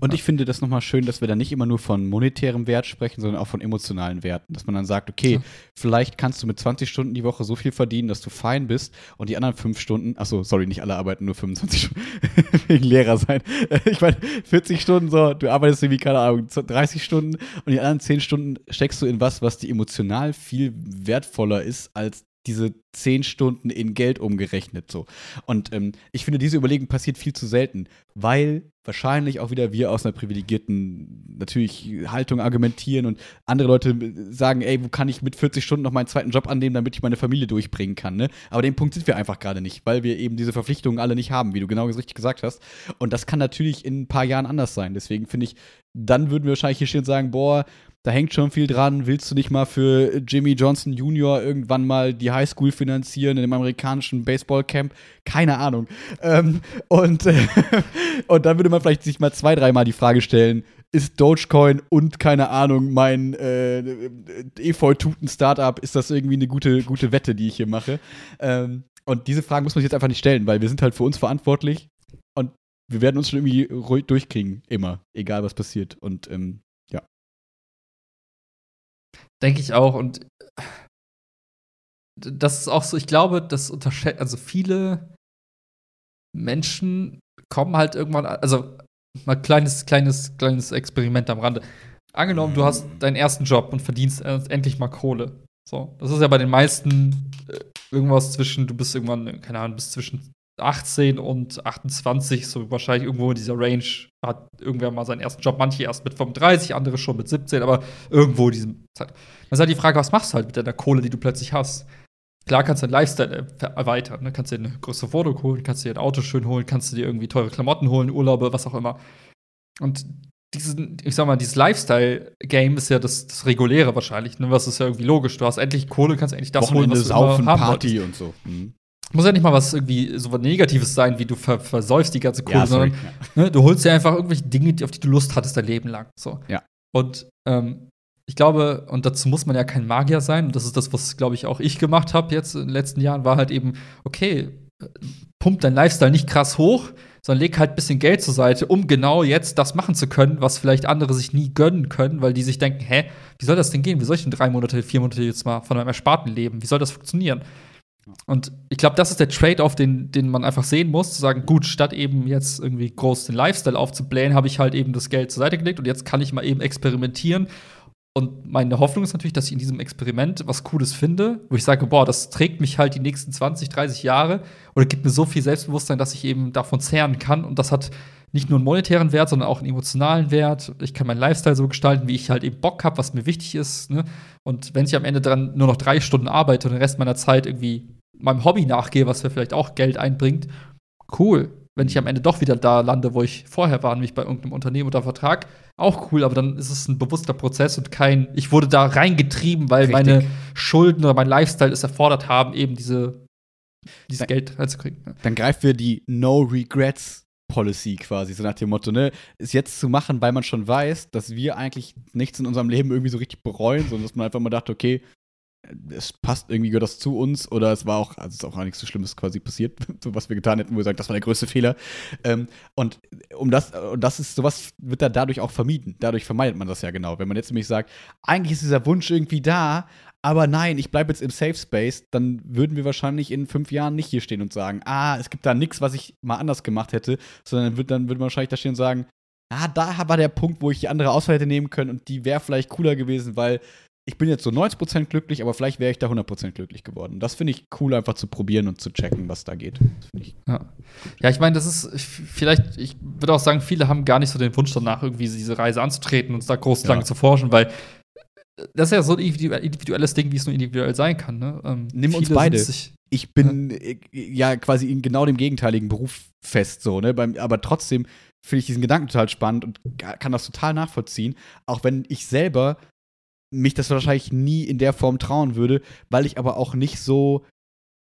Und ich finde das nochmal schön, dass wir da nicht immer nur von monetärem Wert sprechen, sondern auch von emotionalen Werten. Dass man dann sagt, okay, ja. vielleicht kannst du mit 20 Stunden die Woche so viel verdienen, dass du fein bist und die anderen fünf Stunden, achso, sorry, nicht alle arbeiten nur 25 Stunden, wegen Lehrer sein. Ich meine, 40 Stunden, so, du arbeitest irgendwie, keine Ahnung, 30 Stunden und die anderen 10 Stunden steckst du in was, was dir emotional viel wertvoller ist als diese zehn Stunden in Geld umgerechnet so. Und ähm, ich finde, diese Überlegung passiert viel zu selten, weil wahrscheinlich auch wieder wir aus einer privilegierten natürlich Haltung argumentieren und andere Leute sagen, ey, wo kann ich mit 40 Stunden noch meinen zweiten Job annehmen, damit ich meine Familie durchbringen kann, ne? Aber den Punkt sind wir einfach gerade nicht, weil wir eben diese Verpflichtungen alle nicht haben, wie du genau richtig gesagt hast. Und das kann natürlich in ein paar Jahren anders sein. Deswegen finde ich, dann würden wir wahrscheinlich hier stehen und sagen, boah, da hängt schon viel dran. Willst du nicht mal für Jimmy Johnson Jr. irgendwann mal die Highschool finanzieren in dem amerikanischen Baseballcamp? Keine Ahnung. Ähm, und, äh, und dann würde man vielleicht sich mal zwei, dreimal die Frage stellen, ist Dogecoin und keine Ahnung, mein äh, Efeu-Tuten-Startup, ist das irgendwie eine gute, gute Wette, die ich hier mache? Ähm, und diese Fragen muss man sich jetzt einfach nicht stellen, weil wir sind halt für uns verantwortlich und wir werden uns schon irgendwie ruhig durchkriegen, immer, egal was passiert. Und ähm, Denke ich auch. Und das ist auch so, ich glaube, das unterschätzt, also viele Menschen kommen halt irgendwann, also mal kleines, kleines, kleines Experiment am Rande. Angenommen, du hast deinen ersten Job und verdienst endlich mal Kohle. So, das ist ja bei den meisten äh, irgendwas zwischen, du bist irgendwann, keine Ahnung, bist zwischen 18 und 28, so wahrscheinlich irgendwo in dieser Range, hat irgendwer mal seinen ersten Job, manche erst mit 35, andere schon mit 17, aber irgendwo in diesem Zeit. Dann ist halt die Frage, was machst du halt mit deiner Kohle, die du plötzlich hast? Klar kannst du deinen Lifestyle erweitern, ne? kannst dir eine größere Wohnung holen, kannst dir ein Auto schön holen, kannst du dir irgendwie teure Klamotten holen, Urlaube, was auch immer. Und diesen, ich sag mal, dieses Lifestyle-Game ist ja das, das reguläre wahrscheinlich, ne? was ist ja irgendwie logisch. Du hast endlich Kohle, kannst endlich das Wochenende holen, was du Saufen, haben Party wolltest. und so. Mhm muss ja nicht mal was irgendwie so was Negatives sein, wie du ver versäufst die ganze Kohle, ja, sondern ne, du holst dir einfach irgendwelche Dinge, auf die du Lust hattest dein Leben lang. So. Ja. Und ähm, ich glaube, und dazu muss man ja kein Magier sein, und das ist das, was, glaube ich, auch ich gemacht habe jetzt in den letzten Jahren, war halt eben, okay, pump dein Lifestyle nicht krass hoch, sondern leg halt ein bisschen Geld zur Seite, um genau jetzt das machen zu können, was vielleicht andere sich nie gönnen können, weil die sich denken, hä, wie soll das denn gehen? Wie soll ich denn drei Monate, vier Monate jetzt mal von meinem Ersparten leben? Wie soll das funktionieren? Und ich glaube, das ist der Trade-off, den, den man einfach sehen muss, zu sagen, gut, statt eben jetzt irgendwie groß den Lifestyle aufzublähen, habe ich halt eben das Geld zur Seite gelegt und jetzt kann ich mal eben experimentieren Und meine Hoffnung ist natürlich, dass ich in diesem Experiment was Cooles finde, wo ich sage, boah, das trägt mich halt die nächsten 20, 30 Jahre oder gibt mir so viel Selbstbewusstsein, dass ich eben davon zehren kann. Und das hat nicht nur einen monetären Wert, sondern auch einen emotionalen Wert. Ich kann meinen Lifestyle so gestalten, wie ich halt eben Bock habe, was mir wichtig ist. Ne? Und wenn ich am Ende dran nur noch drei Stunden arbeite und den Rest meiner Zeit irgendwie meinem Hobby nachgehe, was mir vielleicht auch Geld einbringt, cool wenn ich am Ende doch wieder da lande, wo ich vorher war, nämlich bei irgendeinem Unternehmen unter Vertrag, auch cool, aber dann ist es ein bewusster Prozess und kein, ich wurde da reingetrieben, weil Richtig. meine Schulden oder mein Lifestyle es erfordert haben, eben diese, dieses dann, Geld reinzukriegen. Ja. Dann greifen wir die No Regrets Policy quasi, so nach dem Motto, ne, ist jetzt zu machen, weil man schon weiß, dass wir eigentlich nichts in unserem Leben irgendwie so richtig bereuen, sondern dass man einfach mal dachte, okay, es passt irgendwie gehört das zu uns oder es war auch, also es ist auch nichts so Schlimmes quasi passiert, so was wir getan hätten, wo wir sagen, das war der größte Fehler. Ähm, und um das, und das ist, sowas wird dann dadurch auch vermieden. Dadurch vermeidet man das ja genau. Wenn man jetzt nämlich sagt, eigentlich ist dieser Wunsch irgendwie da, aber nein, ich bleibe jetzt im Safe Space, dann würden wir wahrscheinlich in fünf Jahren nicht hier stehen und sagen, ah, es gibt da nichts, was ich mal anders gemacht hätte, sondern wird, dann würde man wahrscheinlich da stehen und sagen, ah, da war der Punkt, wo ich die andere Auswahl hätte nehmen können und die wäre vielleicht cooler gewesen, weil ich bin jetzt so 90% glücklich, aber vielleicht wäre ich da 100% glücklich geworden. Das finde ich cool, einfach zu probieren und zu checken, was da geht. Ich ja. ja, ich meine, das ist vielleicht, ich würde auch sagen, viele haben gar nicht so den Wunsch danach, irgendwie diese Reise anzutreten und da groß ja. lang zu forschen, weil das ist ja so ein individuelles Ding, wie es nur individuell sein kann. Ne? Ähm, Nimm uns beide. ich bin ja. Äh, ja. quasi in genau dem gegenteiligen Beruf fest, so, ne? Aber trotzdem finde ich diesen Gedanken total spannend und kann das total nachvollziehen. Auch wenn ich selber mich das wahrscheinlich nie in der Form trauen würde, weil ich aber auch nicht so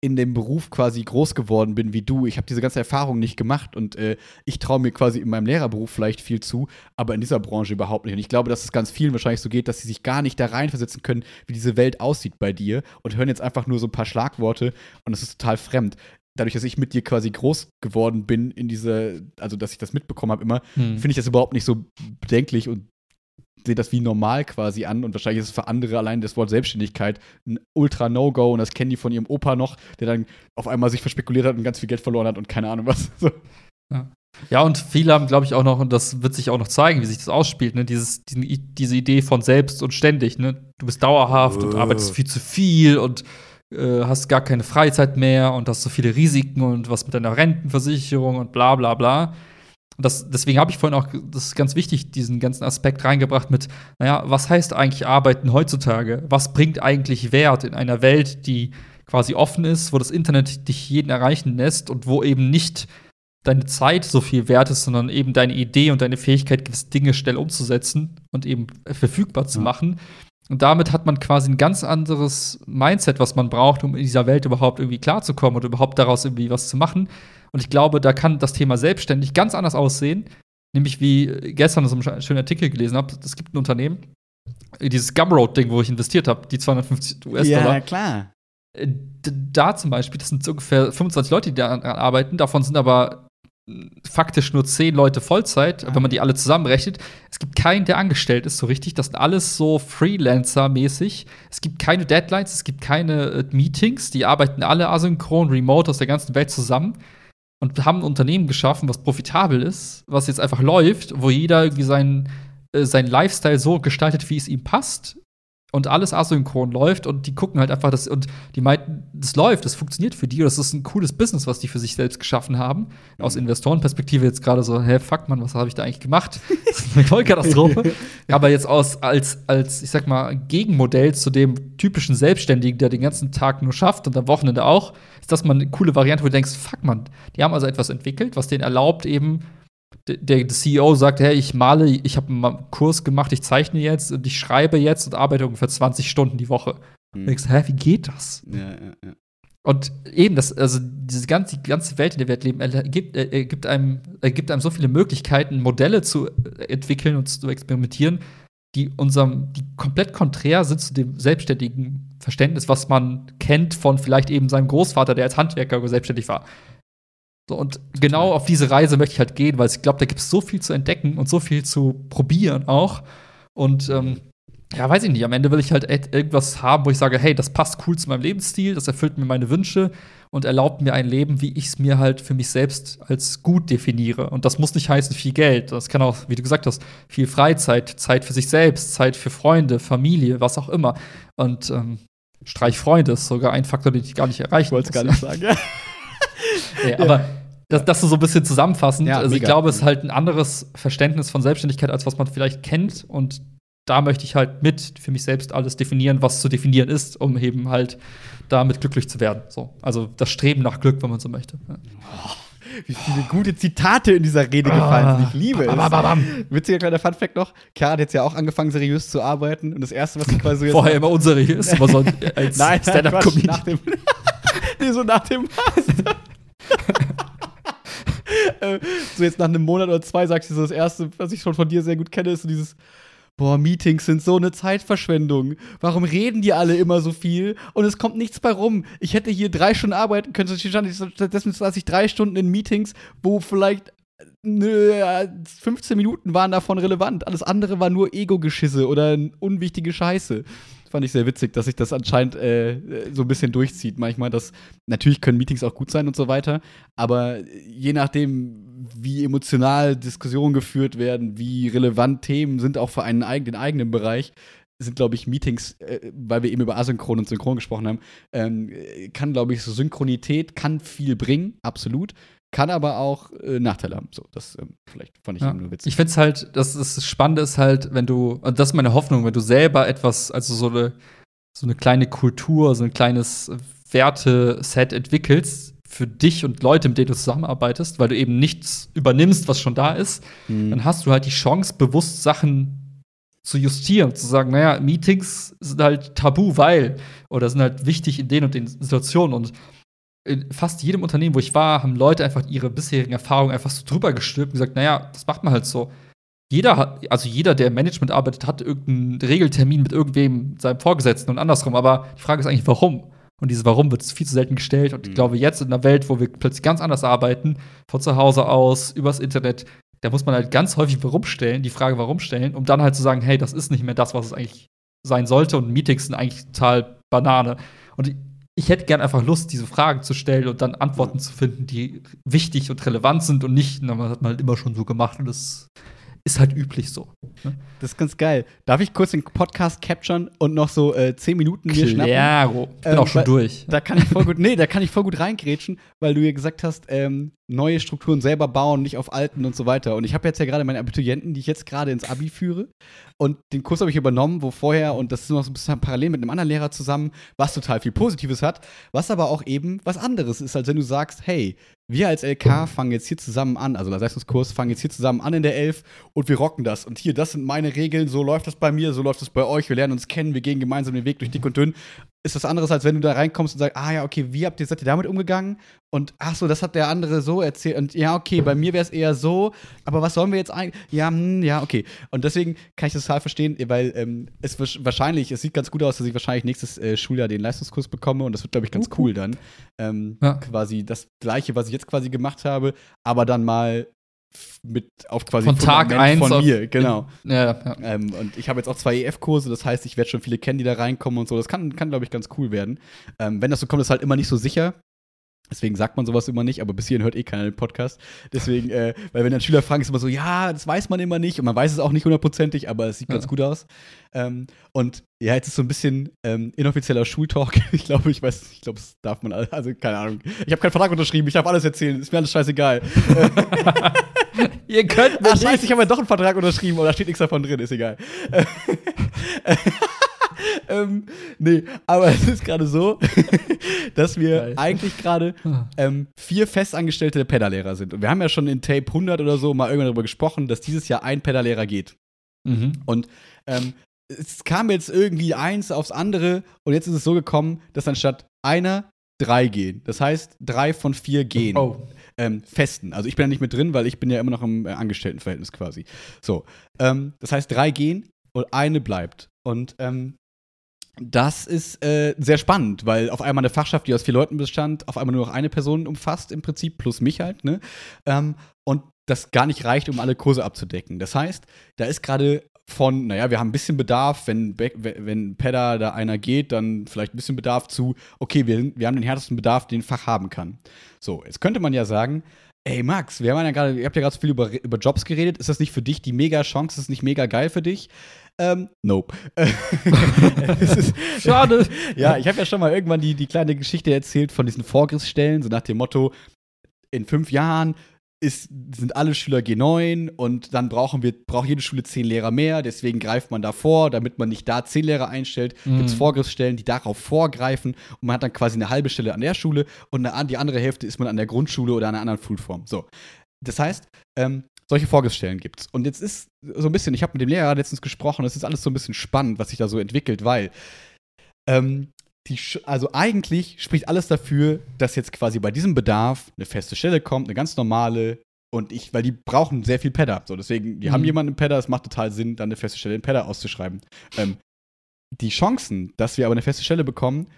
in dem Beruf quasi groß geworden bin wie du. Ich habe diese ganze Erfahrung nicht gemacht und äh, ich traue mir quasi in meinem Lehrerberuf vielleicht viel zu, aber in dieser Branche überhaupt nicht. Und ich glaube, dass es ganz vielen wahrscheinlich so geht, dass sie sich gar nicht da reinversetzen können, wie diese Welt aussieht bei dir und hören jetzt einfach nur so ein paar Schlagworte und es ist total fremd. Dadurch, dass ich mit dir quasi groß geworden bin in diese, also dass ich das mitbekommen habe immer, hm. finde ich das überhaupt nicht so bedenklich und sehe das wie normal quasi an und wahrscheinlich ist es für andere allein das Wort Selbstständigkeit ein ultra No-Go und das kennen die von ihrem Opa noch, der dann auf einmal sich verspekuliert hat und ganz viel Geld verloren hat und keine Ahnung was. So. Ja. ja. und viele haben, glaube ich, auch noch, und das wird sich auch noch zeigen, wie sich das ausspielt, ne? Dieses, diese Idee von selbst und ständig, ne? Du bist dauerhaft uh. und arbeitest viel zu viel und äh, hast gar keine Freizeit mehr und hast so viele Risiken und was mit deiner Rentenversicherung und bla bla bla. Und das, deswegen habe ich vorhin auch, das ist ganz wichtig, diesen ganzen Aspekt reingebracht mit, naja, was heißt eigentlich Arbeiten heutzutage? Was bringt eigentlich Wert in einer Welt, die quasi offen ist, wo das Internet dich jeden erreichen lässt und wo eben nicht deine Zeit so viel wert ist, sondern eben deine Idee und deine Fähigkeit, gewisse Dinge schnell umzusetzen und eben verfügbar zu machen. Und damit hat man quasi ein ganz anderes Mindset, was man braucht, um in dieser Welt überhaupt irgendwie klarzukommen und überhaupt daraus irgendwie was zu machen. Und ich glaube, da kann das Thema selbstständig ganz anders aussehen. Nämlich wie gestern so einen schönen Artikel gelesen habe. Es gibt ein Unternehmen, dieses Gumroad-Ding, wo ich investiert habe, die 250 US-Dollar. Ja, klar. Äh, da zum Beispiel, das sind ungefähr 25 Leute, die daran arbeiten. Davon sind aber faktisch nur 10 Leute Vollzeit, wenn man die alle zusammenrechnet. Es gibt keinen, der angestellt ist, so richtig. Das sind alles so Freelancer-mäßig. Es gibt keine Deadlines, es gibt keine äh, Meetings. Die arbeiten alle asynchron, remote aus der ganzen Welt zusammen und haben ein Unternehmen geschaffen, was profitabel ist, was jetzt einfach läuft, wo jeder irgendwie seinen äh, sein Lifestyle so gestaltet, wie es ihm passt und alles asynchron läuft und die gucken halt einfach das und die meinten, das läuft, das funktioniert für die, das ist ein cooles Business, was die für sich selbst geschaffen haben. Aus mhm. Investorenperspektive jetzt gerade so, hä, fuck man, was habe ich da eigentlich gemacht? Das ist eine Vollkatastrophe. Aber jetzt aus als als ich sag mal Gegenmodell zu dem typischen Selbstständigen, der den ganzen Tag nur schafft und am Wochenende auch, ist das mal eine coole Variante, wo du denkst, fuck man, die haben also etwas entwickelt, was denen erlaubt eben der CEO sagt, hey, ich male, ich habe einen Kurs gemacht, ich zeichne jetzt und ich schreibe jetzt und arbeite ungefähr 20 Stunden die Woche. Hm. Und denkst, hä, wie geht das? Ja, ja, ja. Und eben, das, also diese ganze, die ganze Welt, in der wir leben, ergibt, ergibt, einem, ergibt einem so viele Möglichkeiten, Modelle zu entwickeln und zu experimentieren, die unserem, die komplett konträr sind zu dem selbstständigen Verständnis, was man kennt von vielleicht eben seinem Großvater, der als Handwerker selbstständig war. So, und genau auf diese Reise möchte ich halt gehen, weil ich glaube, da gibt es so viel zu entdecken und so viel zu probieren auch. Und ähm, ja, weiß ich nicht. Am Ende will ich halt irgendwas haben, wo ich sage, hey, das passt cool zu meinem Lebensstil, das erfüllt mir meine Wünsche und erlaubt mir ein Leben, wie ich es mir halt für mich selbst als gut definiere. Und das muss nicht heißen viel Geld. Das kann auch, wie du gesagt hast, viel Freizeit, Zeit für sich selbst, Zeit für Freunde, Familie, was auch immer. Und ähm, Streich Freunde ist sogar ein Faktor, den ich gar nicht erreichen wollte. Ich wollte es gar nicht sagen. nee, aber das, das so ein bisschen zusammenfassend. Ja, also ich glaube, es ist halt ein anderes Verständnis von Selbstständigkeit, als was man vielleicht kennt. Und da möchte ich halt mit für mich selbst alles definieren, was zu definieren ist, um eben halt damit glücklich zu werden. So. Also das Streben nach Glück, wenn man so möchte. Ja. Oh, wie viele gute Zitate in dieser Rede gefallen sind. Ich liebe es. Bam, Witziger kleiner Funfact noch: Chiara hat jetzt ja auch angefangen, seriös zu arbeiten. Und das Erste, was sie quasi jetzt. Vorher immer unseriös, immer so als Stand-up-Comedian. nee, so nach dem Master. Äh, so jetzt nach einem Monat oder zwei sagst du so, das Erste, was ich schon von dir sehr gut kenne, ist so dieses boah, Meetings sind so eine Zeitverschwendung. Warum reden die alle immer so viel und es kommt nichts bei rum? Ich hätte hier drei Stunden arbeiten können, stattdessen saß ich drei Stunden in Meetings, wo vielleicht nö, 15 Minuten waren davon relevant. Alles andere war nur Ego-Geschisse oder unwichtige Scheiße fand ich sehr witzig, dass sich das anscheinend äh, so ein bisschen durchzieht. Manchmal, dass natürlich können Meetings auch gut sein und so weiter, aber je nachdem, wie emotional Diskussionen geführt werden, wie relevant Themen sind auch für einen den eigenen Bereich, sind, glaube ich, Meetings, äh, weil wir eben über Asynchron und Synchron gesprochen haben, ähm, kann, glaube ich, so Synchronität kann viel bringen, absolut. Kann aber auch äh, Nachteile haben. So, das ähm, vielleicht fand ich ja. nur witzig. Ich finde es halt, das, das Spannende ist halt, wenn du, und das ist meine Hoffnung, wenn du selber etwas, also so eine, so eine kleine Kultur, so ein kleines Werteset entwickelst für dich und Leute, mit denen du zusammenarbeitest, weil du eben nichts übernimmst, was schon da ist, mhm. dann hast du halt die Chance, bewusst Sachen zu justieren, zu sagen, naja, Meetings sind halt tabu, weil, oder sind halt wichtig in den und den Situationen und in fast jedem Unternehmen, wo ich war, haben Leute einfach ihre bisherigen Erfahrungen einfach so drüber gestülpt und gesagt, naja, das macht man halt so. Jeder hat, also jeder, der im Management arbeitet, hat irgendeinen Regeltermin mit irgendwem, seinem Vorgesetzten und andersrum. Aber die Frage ist eigentlich, warum? Und dieses Warum wird viel zu selten gestellt. Und ich mhm. glaube, jetzt in einer Welt, wo wir plötzlich ganz anders arbeiten, von zu Hause aus, übers Internet, da muss man halt ganz häufig Warum stellen, die Frage Warum stellen, um dann halt zu sagen, hey, das ist nicht mehr das, was es eigentlich sein sollte. Und Meetings sind eigentlich total Banane. Und ich hätte gern einfach Lust, diese Fragen zu stellen und dann Antworten zu finden, die wichtig und relevant sind und nicht, na, man hat man halt immer schon so gemacht und das ist halt üblich so. Ne? Das ist ganz geil. Darf ich kurz den Podcast capturen und noch so äh, zehn Minuten mir schnappen? Ja, ich bin ähm, auch schon durch. Da kann ich voll gut, nee, da kann ich voll gut reingrätschen, weil du ja gesagt hast, ähm, neue Strukturen selber bauen, nicht auf alten und so weiter. Und ich habe jetzt ja gerade meine Abiturienten, die ich jetzt gerade ins Abi führe. Und den Kurs habe ich übernommen, wo vorher, und das ist noch so ein bisschen parallel mit einem anderen Lehrer zusammen, was total viel Positives hat, was aber auch eben was anderes ist, als wenn du sagst, hey, wir als LK fangen jetzt hier zusammen an, also Leistungskurs fangen jetzt hier zusammen an in der Elf und wir rocken das. Und hier, das sind meine Regeln, so läuft das bei mir, so läuft das bei euch, wir lernen uns kennen, wir gehen gemeinsam den Weg durch dick und dünn ist was anderes, als wenn du da reinkommst und sagst, ah ja, okay, wie habt ihr, seid ihr damit umgegangen? Und ach so, das hat der andere so erzählt. Und ja, okay, bei mir wäre es eher so, aber was sollen wir jetzt eigentlich? Ja, hm, ja, okay. Und deswegen kann ich das total verstehen, weil ähm, es wahrscheinlich, es sieht ganz gut aus, dass ich wahrscheinlich nächstes äh, Schuljahr den Leistungskurs bekomme und das wird, glaube ich, ganz cool dann. Ähm, ja. Quasi das Gleiche, was ich jetzt quasi gemacht habe, aber dann mal mit auf quasi von Tag 1 von mir, genau. Ja, ja. Ähm, und ich habe jetzt auch zwei EF-Kurse, das heißt, ich werde schon viele kennen, die da reinkommen und so. Das kann, kann glaube ich, ganz cool werden. Ähm, wenn das so kommt, ist halt immer nicht so sicher. Deswegen sagt man sowas immer nicht, aber bis hierhin hört eh keiner den Podcast. Deswegen, äh, weil wenn dann Schüler fragen, ist immer so, ja, das weiß man immer nicht und man weiß es auch nicht hundertprozentig, aber es sieht ja. ganz gut aus. Ähm, und ja, jetzt ist so ein bisschen ähm, inoffizieller Schultalk. ich glaube, ich weiß, ich glaube, das darf man, also keine Ahnung. Ich habe keinen Vertrag unterschrieben, ich darf alles erzählen, ist mir alles scheißegal. Ihr könnt mir Ach, scheiße, ich habe ja doch einen Vertrag unterschrieben, da steht nichts davon drin, ist egal. ähm, nee, aber es ist gerade so, dass wir Geil. eigentlich gerade ah. ähm, vier festangestellte Pedallehrer sind. Und wir haben ja schon in Tape 100 oder so mal irgendwann darüber gesprochen, dass dieses Jahr ein Pedallehrer geht. Mhm. Und ähm, es kam jetzt irgendwie eins aufs andere und jetzt ist es so gekommen, dass anstatt einer drei gehen. Das heißt, drei von vier gehen. Oh. Ähm, festen. Also ich bin ja nicht mit drin, weil ich bin ja immer noch im äh, Angestelltenverhältnis quasi. So. Ähm, das heißt, drei gehen und eine bleibt. Und ähm, das ist äh, sehr spannend, weil auf einmal eine Fachschaft, die aus vier Leuten bestand, auf einmal nur noch eine Person umfasst im Prinzip, plus mich halt, ne? Ähm, und das gar nicht reicht, um alle Kurse abzudecken. Das heißt, da ist gerade von, naja, wir haben ein bisschen Bedarf, wenn, wenn Pedda da einer geht, dann vielleicht ein bisschen Bedarf zu, okay, wir, wir haben den härtesten Bedarf, den Fach haben kann. So, jetzt könnte man ja sagen, ey Max, wir haben ja gerade, ihr habt ja gerade so viel über, über Jobs geredet, ist das nicht für dich die mega Chance, ist das nicht mega geil für dich? Ähm, nope. ist, Schade. ja, ich habe ja schon mal irgendwann die, die kleine Geschichte erzählt von diesen Vorgriffsstellen, so nach dem Motto, in fünf Jahren ist, sind alle Schüler G9 und dann brauchen wir, braucht jede Schule zehn Lehrer mehr, deswegen greift man davor, damit man nicht da zehn Lehrer einstellt, mhm. gibt es Vorgriffsstellen, die darauf vorgreifen und man hat dann quasi eine halbe Stelle an der Schule und eine, die andere Hälfte ist man an der Grundschule oder an einer anderen Schulform. So. Das heißt, ähm, solche Vorgriffsstellen gibt es. Und jetzt ist so ein bisschen, ich habe mit dem Lehrer letztens gesprochen, das ist alles so ein bisschen spannend, was sich da so entwickelt, weil ähm, die, also eigentlich spricht alles dafür, dass jetzt quasi bei diesem Bedarf eine feste Stelle kommt, eine ganz normale. Und ich, weil die brauchen sehr viel Pedder. So, deswegen, die mhm. haben jemanden im Pedder, es macht total Sinn, dann eine feste Stelle in Pedder auszuschreiben. Ähm, die Chancen, dass wir aber eine feste Stelle bekommen,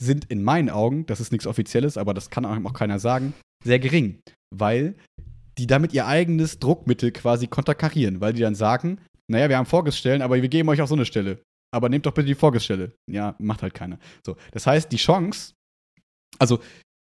sind in meinen Augen, das ist nichts Offizielles, aber das kann auch keiner sagen, sehr gering. Weil die damit ihr eigenes Druckmittel quasi konterkarieren, weil die dann sagen, naja, wir haben Vorgestellen, aber wir geben euch auch so eine Stelle aber nehmt doch bitte die Vorgestelle. Ja, macht halt keiner. So, das heißt, die Chance, also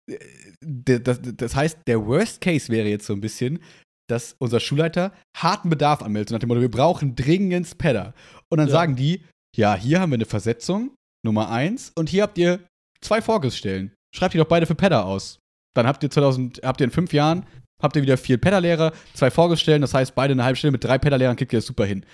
äh, das, das heißt, der Worst Case wäre jetzt so ein bisschen, dass unser Schulleiter harten Bedarf anmeldet, so nach dem Motto, wir brauchen dringend Spadder. Und dann ja. sagen die, ja, hier haben wir eine Versetzung, Nummer eins, und hier habt ihr zwei Vorgestellen. Schreibt die doch beide für Pedder aus. Dann habt ihr 2000, habt ihr in fünf Jahren, habt ihr wieder vier Pedderlehrer, zwei Vorgestellen, das heißt, beide eine halbe Stelle mit drei Pedderlehrern kriegt ihr das super hin.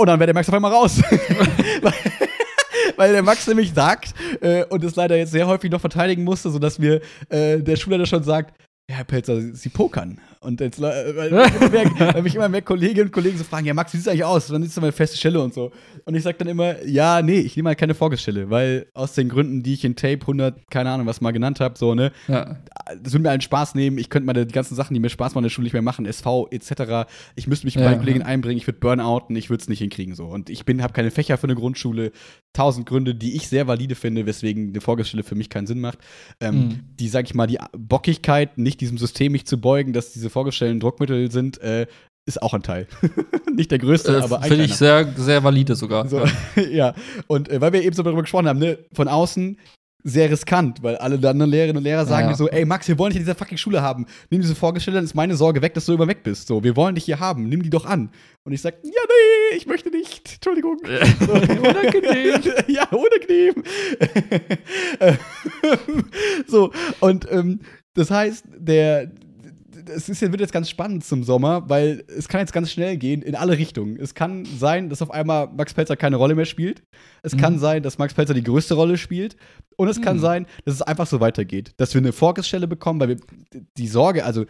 Und dann wäre der Max auf einmal raus. weil der Max nämlich sagt äh, und es leider jetzt sehr häufig noch verteidigen musste, sodass mir äh, der Schulleiter schon sagt, ja, Herr Pelzer, Sie pokern. Und jetzt, äh, weil, weil mich immer mehr Kolleginnen und Kollegen so fragen, ja, Max, wie sieht es eigentlich aus? Wann ist denn mal eine feste Stelle und so? Und ich sage dann immer, ja, nee, ich nehme halt keine Vorgestelle, weil aus den Gründen, die ich in Tape 100, keine Ahnung, was mal genannt habe, so, ne, ja. das würde mir allen Spaß nehmen. Ich könnte meine die ganzen Sachen, die mir Spaß machen in der Schule nicht mehr machen, SV etc. Ich müsste mich mit ja, meinen Kollegen ja. einbringen, ich würde burnouten, ich würde es nicht hinkriegen, so. Und ich bin, habe keine Fächer für eine Grundschule. Tausend Gründe, die ich sehr valide finde, weswegen eine Vorgestelle für mich keinen Sinn macht. Ähm, mhm. Die, sag ich mal, die Bockigkeit, nicht diesem System mich zu beugen, dass diese Vorgestellen Druckmittel sind, äh, ist auch ein Teil. Nicht der größte, äh, aber ein Finde ich sehr, sehr valide sogar. So, ja. und äh, weil wir eben so darüber gesprochen haben, ne, von außen sehr riskant, weil alle anderen Lehrerinnen und Lehrer sagen ja. mir so, ey Max, wir wollen dich in dieser fucking Schule haben. Nimm diese Vorgestellte, dann ist meine Sorge weg, dass du immer weg bist. So, wir wollen dich hier haben, nimm die doch an. Und ich sag, ja, nee, ich möchte nicht. Entschuldigung. So, unangenehm. ja, unangenehm. so, und ähm, das heißt, der, es ist, wird jetzt ganz spannend zum Sommer, weil es kann jetzt ganz schnell gehen in alle Richtungen. Es kann sein, dass auf einmal Max Pelzer keine Rolle mehr spielt. Es mhm. kann sein, dass Max Pelzer die größte Rolle spielt. Und es mhm. kann sein, dass es einfach so weitergeht. Dass wir eine Vorgestelle bekommen, weil wir die Sorge, also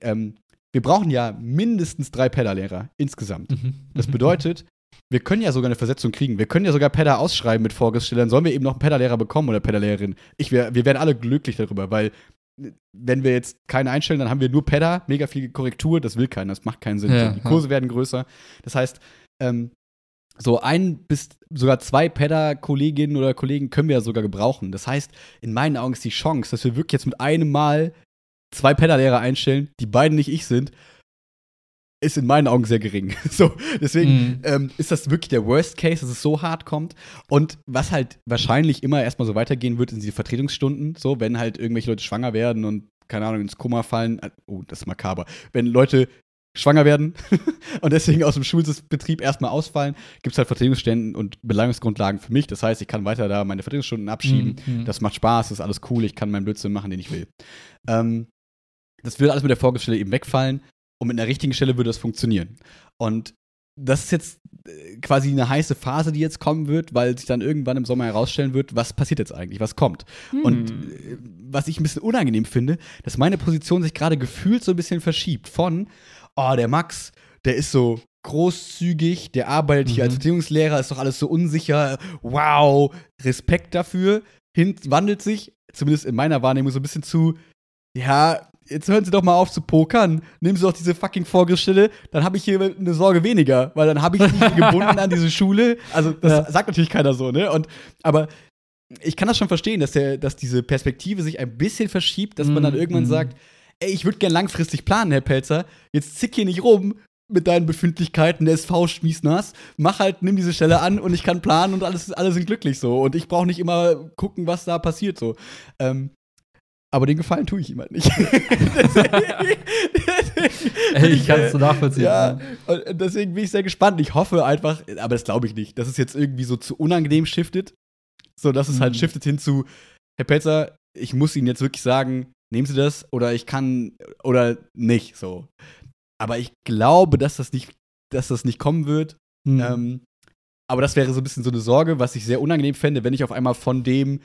ähm, wir brauchen ja mindestens drei Pedalehrer insgesamt. Mhm. Das bedeutet, wir können ja sogar eine Versetzung kriegen. Wir können ja sogar Pedder ausschreiben mit Vorgestellen. Sollen wir eben noch einen Pedalehrer bekommen oder Pedalehrerin? Ich wär, wir werden alle glücklich darüber, weil wenn wir jetzt keine einstellen, dann haben wir nur Pedder, mega viel Korrektur, das will keiner, das macht keinen Sinn. Ja, die Kurse ja. werden größer. Das heißt, ähm, so ein bis sogar zwei Pedder-Kolleginnen oder Kollegen können wir ja sogar gebrauchen. Das heißt, in meinen Augen ist die Chance, dass wir wirklich jetzt mit einem Mal zwei Pedder-Lehrer einstellen, die beiden nicht ich sind, ist in meinen Augen sehr gering. so, deswegen mhm. ähm, ist das wirklich der Worst Case, dass es so hart kommt. Und was halt wahrscheinlich immer erstmal so weitergehen wird, sind diese Vertretungsstunden. So, wenn halt irgendwelche Leute schwanger werden und, keine Ahnung, ins Koma fallen. Äh, oh, das ist makaber. Wenn Leute schwanger werden und deswegen aus dem Schulbetrieb erstmal ausfallen, gibt es halt Vertretungsstellen und Belangungsgrundlagen für mich. Das heißt, ich kann weiter da meine Vertretungsstunden abschieben. Mhm. Das macht Spaß, das ist alles cool, ich kann meinen Blödsinn machen, den ich will. Ähm, das würde alles mit der Vorgestelle eben wegfallen. Und mit einer richtigen Stelle würde das funktionieren. Und das ist jetzt äh, quasi eine heiße Phase, die jetzt kommen wird, weil sich dann irgendwann im Sommer herausstellen wird, was passiert jetzt eigentlich, was kommt. Hm. Und äh, was ich ein bisschen unangenehm finde, dass meine Position sich gerade gefühlt so ein bisschen verschiebt von, oh, der Max, der ist so großzügig, der arbeitet mhm. hier als Beziehungslehrer, ist doch alles so unsicher, wow, Respekt dafür, hin, wandelt sich, zumindest in meiner Wahrnehmung, so ein bisschen zu, ja, jetzt hören Sie doch mal auf zu pokern. Nehmen Sie doch diese fucking Vorgestelle, dann habe ich hier eine Sorge weniger, weil dann habe ich nicht gebunden an diese Schule. Also, das ja. sagt natürlich keiner so, ne? Und, aber ich kann das schon verstehen, dass, der, dass diese Perspektive sich ein bisschen verschiebt, dass man dann mhm, irgendwann mhm. sagt, ey, ich würde gern langfristig planen, Herr Pelzer. Jetzt zick hier nicht rum mit deinen Befindlichkeiten, der SV schmiesnass, mach halt, nimm diese Stelle an und ich kann planen und alles, alle sind glücklich so. Und ich brauche nicht immer gucken, was da passiert so. Ähm, aber den Gefallen tue ich ihm halt nicht. Ey, ich kann es so nachvollziehen. Ja, und deswegen bin ich sehr gespannt. Ich hoffe einfach, aber das glaube ich nicht, dass es jetzt irgendwie so zu unangenehm shiftet. So, dass es halt Mhm. shiftet hin zu, Herr Pelzer, ich muss Ihnen jetzt wirklich sagen, nehmen Sie das oder ich kann oder nicht. So. Aber ich glaube, dass das nicht, dass das nicht kommen wird. Hm. Ähm, aber das wäre so ein bisschen so eine Sorge, was ich sehr unangenehm fände, wenn ich auf einmal von dem,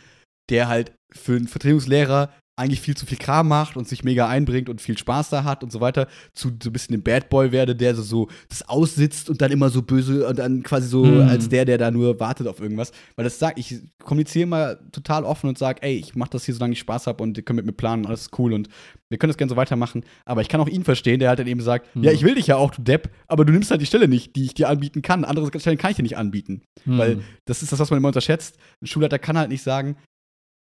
der halt für einen Vertretungslehrer eigentlich viel zu viel Kram macht und sich mega einbringt und viel Spaß da hat und so weiter, zu so ein bisschen dem Bad Boy werde, der so, so das aussitzt und dann immer so böse und dann quasi so Hm. als der, der da nur wartet auf irgendwas. Weil das sagt, ich kommuniziere mal total offen und sage, ey, ich mache das hier, solange ich Spaß habe und ihr könnt mit mir planen, alles ist cool und wir können das gerne so weitermachen. Aber ich kann auch ihn verstehen, der halt dann eben sagt, Hm. ja, ich will dich ja auch, du Depp, aber du nimmst halt die Stelle nicht, die ich dir anbieten kann. Andere Stellen kann ich dir nicht anbieten. Hm. Weil das ist das, was man immer unterschätzt. Ein Schulleiter kann halt nicht sagen,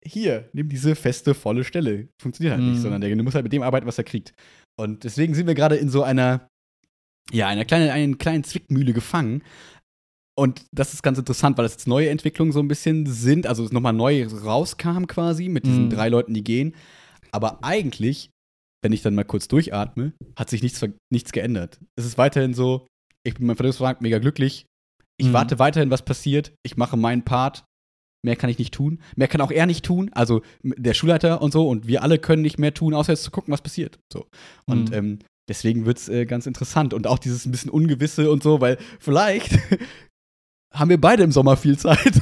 hier, nimm diese feste, volle Stelle. Funktioniert halt nicht, Mhm. sondern der muss halt mit dem arbeiten, was er kriegt. Und deswegen sind wir gerade in so einer, ja, einer kleinen, einer kleinen Zwickmühle gefangen. Und das ist ganz interessant, weil das jetzt neue Entwicklungen so ein bisschen sind, also es nochmal neu rauskam quasi mit diesen Mhm. drei Leuten, die gehen. Aber eigentlich, wenn ich dann mal kurz durchatme, hat sich nichts, nichts geändert. Es ist weiterhin so, ich bin mein Vertretungsvertrag mega glücklich. Ich Mhm. warte weiterhin, was passiert. Ich mache meinen Part. Mehr kann ich nicht tun. Mehr kann auch er nicht tun. Also der Schulleiter und so. Und wir alle können nicht mehr tun, außer jetzt zu gucken, was passiert. So. Und Mhm. ähm, deswegen wird es äh, ganz interessant. Und auch dieses ein bisschen Ungewisse und so, weil vielleicht haben wir beide im Sommer viel Zeit.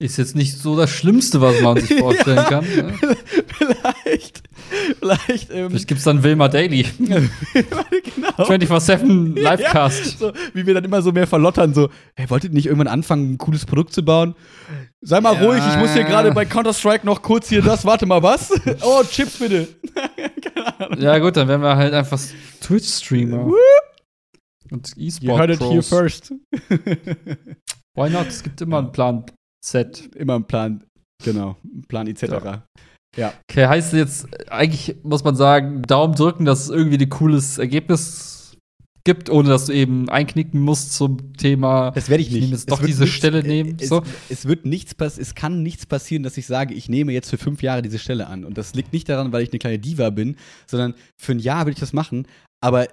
Ist jetzt nicht so das Schlimmste, was man sich vorstellen kann. Ne? vielleicht. Vielleicht. Ähm, Vielleicht gibt es dann Wilma Daily. genau. 24-7 Livecast. So, wie wir dann immer so mehr verlottern, so, hey, wolltet ihr nicht irgendwann anfangen, ein cooles Produkt zu bauen? Sei mal Ja. ruhig, ich muss hier gerade bei Counter-Strike noch kurz hier das, warte mal, was? oh, Chips bitte. Keine Ahnung. Ja, gut, dann wären wir halt einfach Twitch-Streamer. Und You heard it here first. Why not? Es gibt immer einen Plan Z. Immer ein Plan, genau, ein Plan etc. Okay, heißt jetzt, eigentlich muss man sagen, Daumen drücken, dass es irgendwie ein cooles Ergebnis gibt, ohne dass du eben einknicken musst zum Thema. Das werde ich Ich nicht. nehme jetzt Es doch diese Stelle nehmen, Es, so. es wird nichts pass es kann nichts passieren, dass ich sage, ich nehme jetzt für fünf Jahre diese Stelle an. Und das liegt nicht daran, weil ich eine kleine Diva bin, sondern für ein Jahr will ich das machen, aber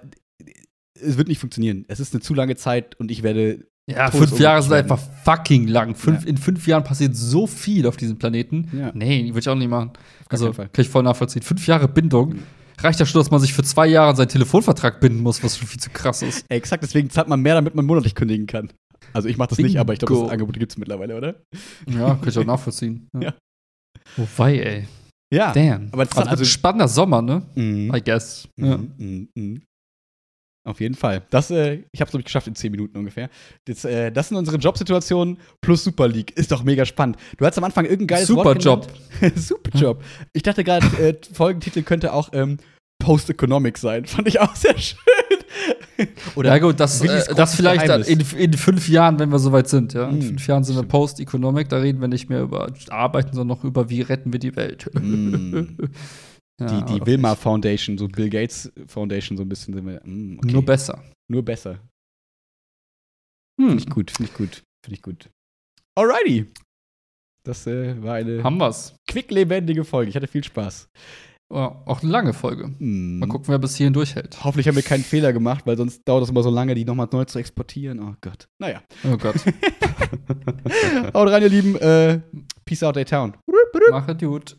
es wird nicht funktionieren. Es ist eine zu lange Zeit und ich werde Ja, Todes- fünf Jahre sind einfach fucking lang. Fünf, Ja. In fünf Jahren passiert so viel auf diesem Planeten. Ja. Nee, würde ich auch nicht machen. Also, kann ich voll nachvollziehen. Fünf Jahre Bindung. Mhm. Reicht ja schon, dass man sich für zwei Jahre an seinen Telefonvertrag binden muss, was schon viel zu krass ist. Exakt, deswegen zahlt man mehr, damit man monatlich kündigen kann. Also ich mache das nicht, aber ich glaube, Bingo. das Angebot gibt es mittlerweile, oder? Ja, kann ich auch nachvollziehen. Ja. Wobei, ey. Ja. Damn. aber das also, also- ein spannender Sommer, ne? Mhm. I guess. Ja. Mhm, mhm, mhm. Auf jeden Fall. Das, äh, ich habe es, glaube ich, geschafft in zehn Minuten ungefähr. Das, äh, das sind unsere Jobsituationen plus Super League. Ist doch mega spannend. Du hast am Anfang irgendein geiles Super Wort Job. Super Job. Ich dachte gerade, äh, Folgentitel könnte auch ähm, Post-Economic sein. Fand ich auch sehr schön. Oder ja, gut, das, äh, das vielleicht in, in fünf Jahren, wenn wir soweit sind. Ja? In Mm, fünf Jahren sind wir. Post-Economic, da reden wir nicht mehr über Arbeiten, sondern noch über, wie retten wir die Welt. Mm. Ja, die, die Wilma nicht. Foundation, so Bill Gates Foundation, so ein bisschen sind wir. mm, okay. Nur besser. Nur besser. Hm. Finde ich gut, finde ich gut, finde ich gut. Alrighty. Das äh, war eine Haben wir's. quicklebendige Folge. Ich hatte viel Spaß. Ja, auch eine lange Folge. Mm. Mal gucken, wer bis hierhin durchhält. Hoffentlich haben wir keinen Fehler gemacht, weil sonst dauert es immer so lange, die nochmal neu zu exportieren. Oh Gott. Naja. Oh Gott. Haut rein, ihr Lieben. Äh, peace out, A-Town. Mach es gut.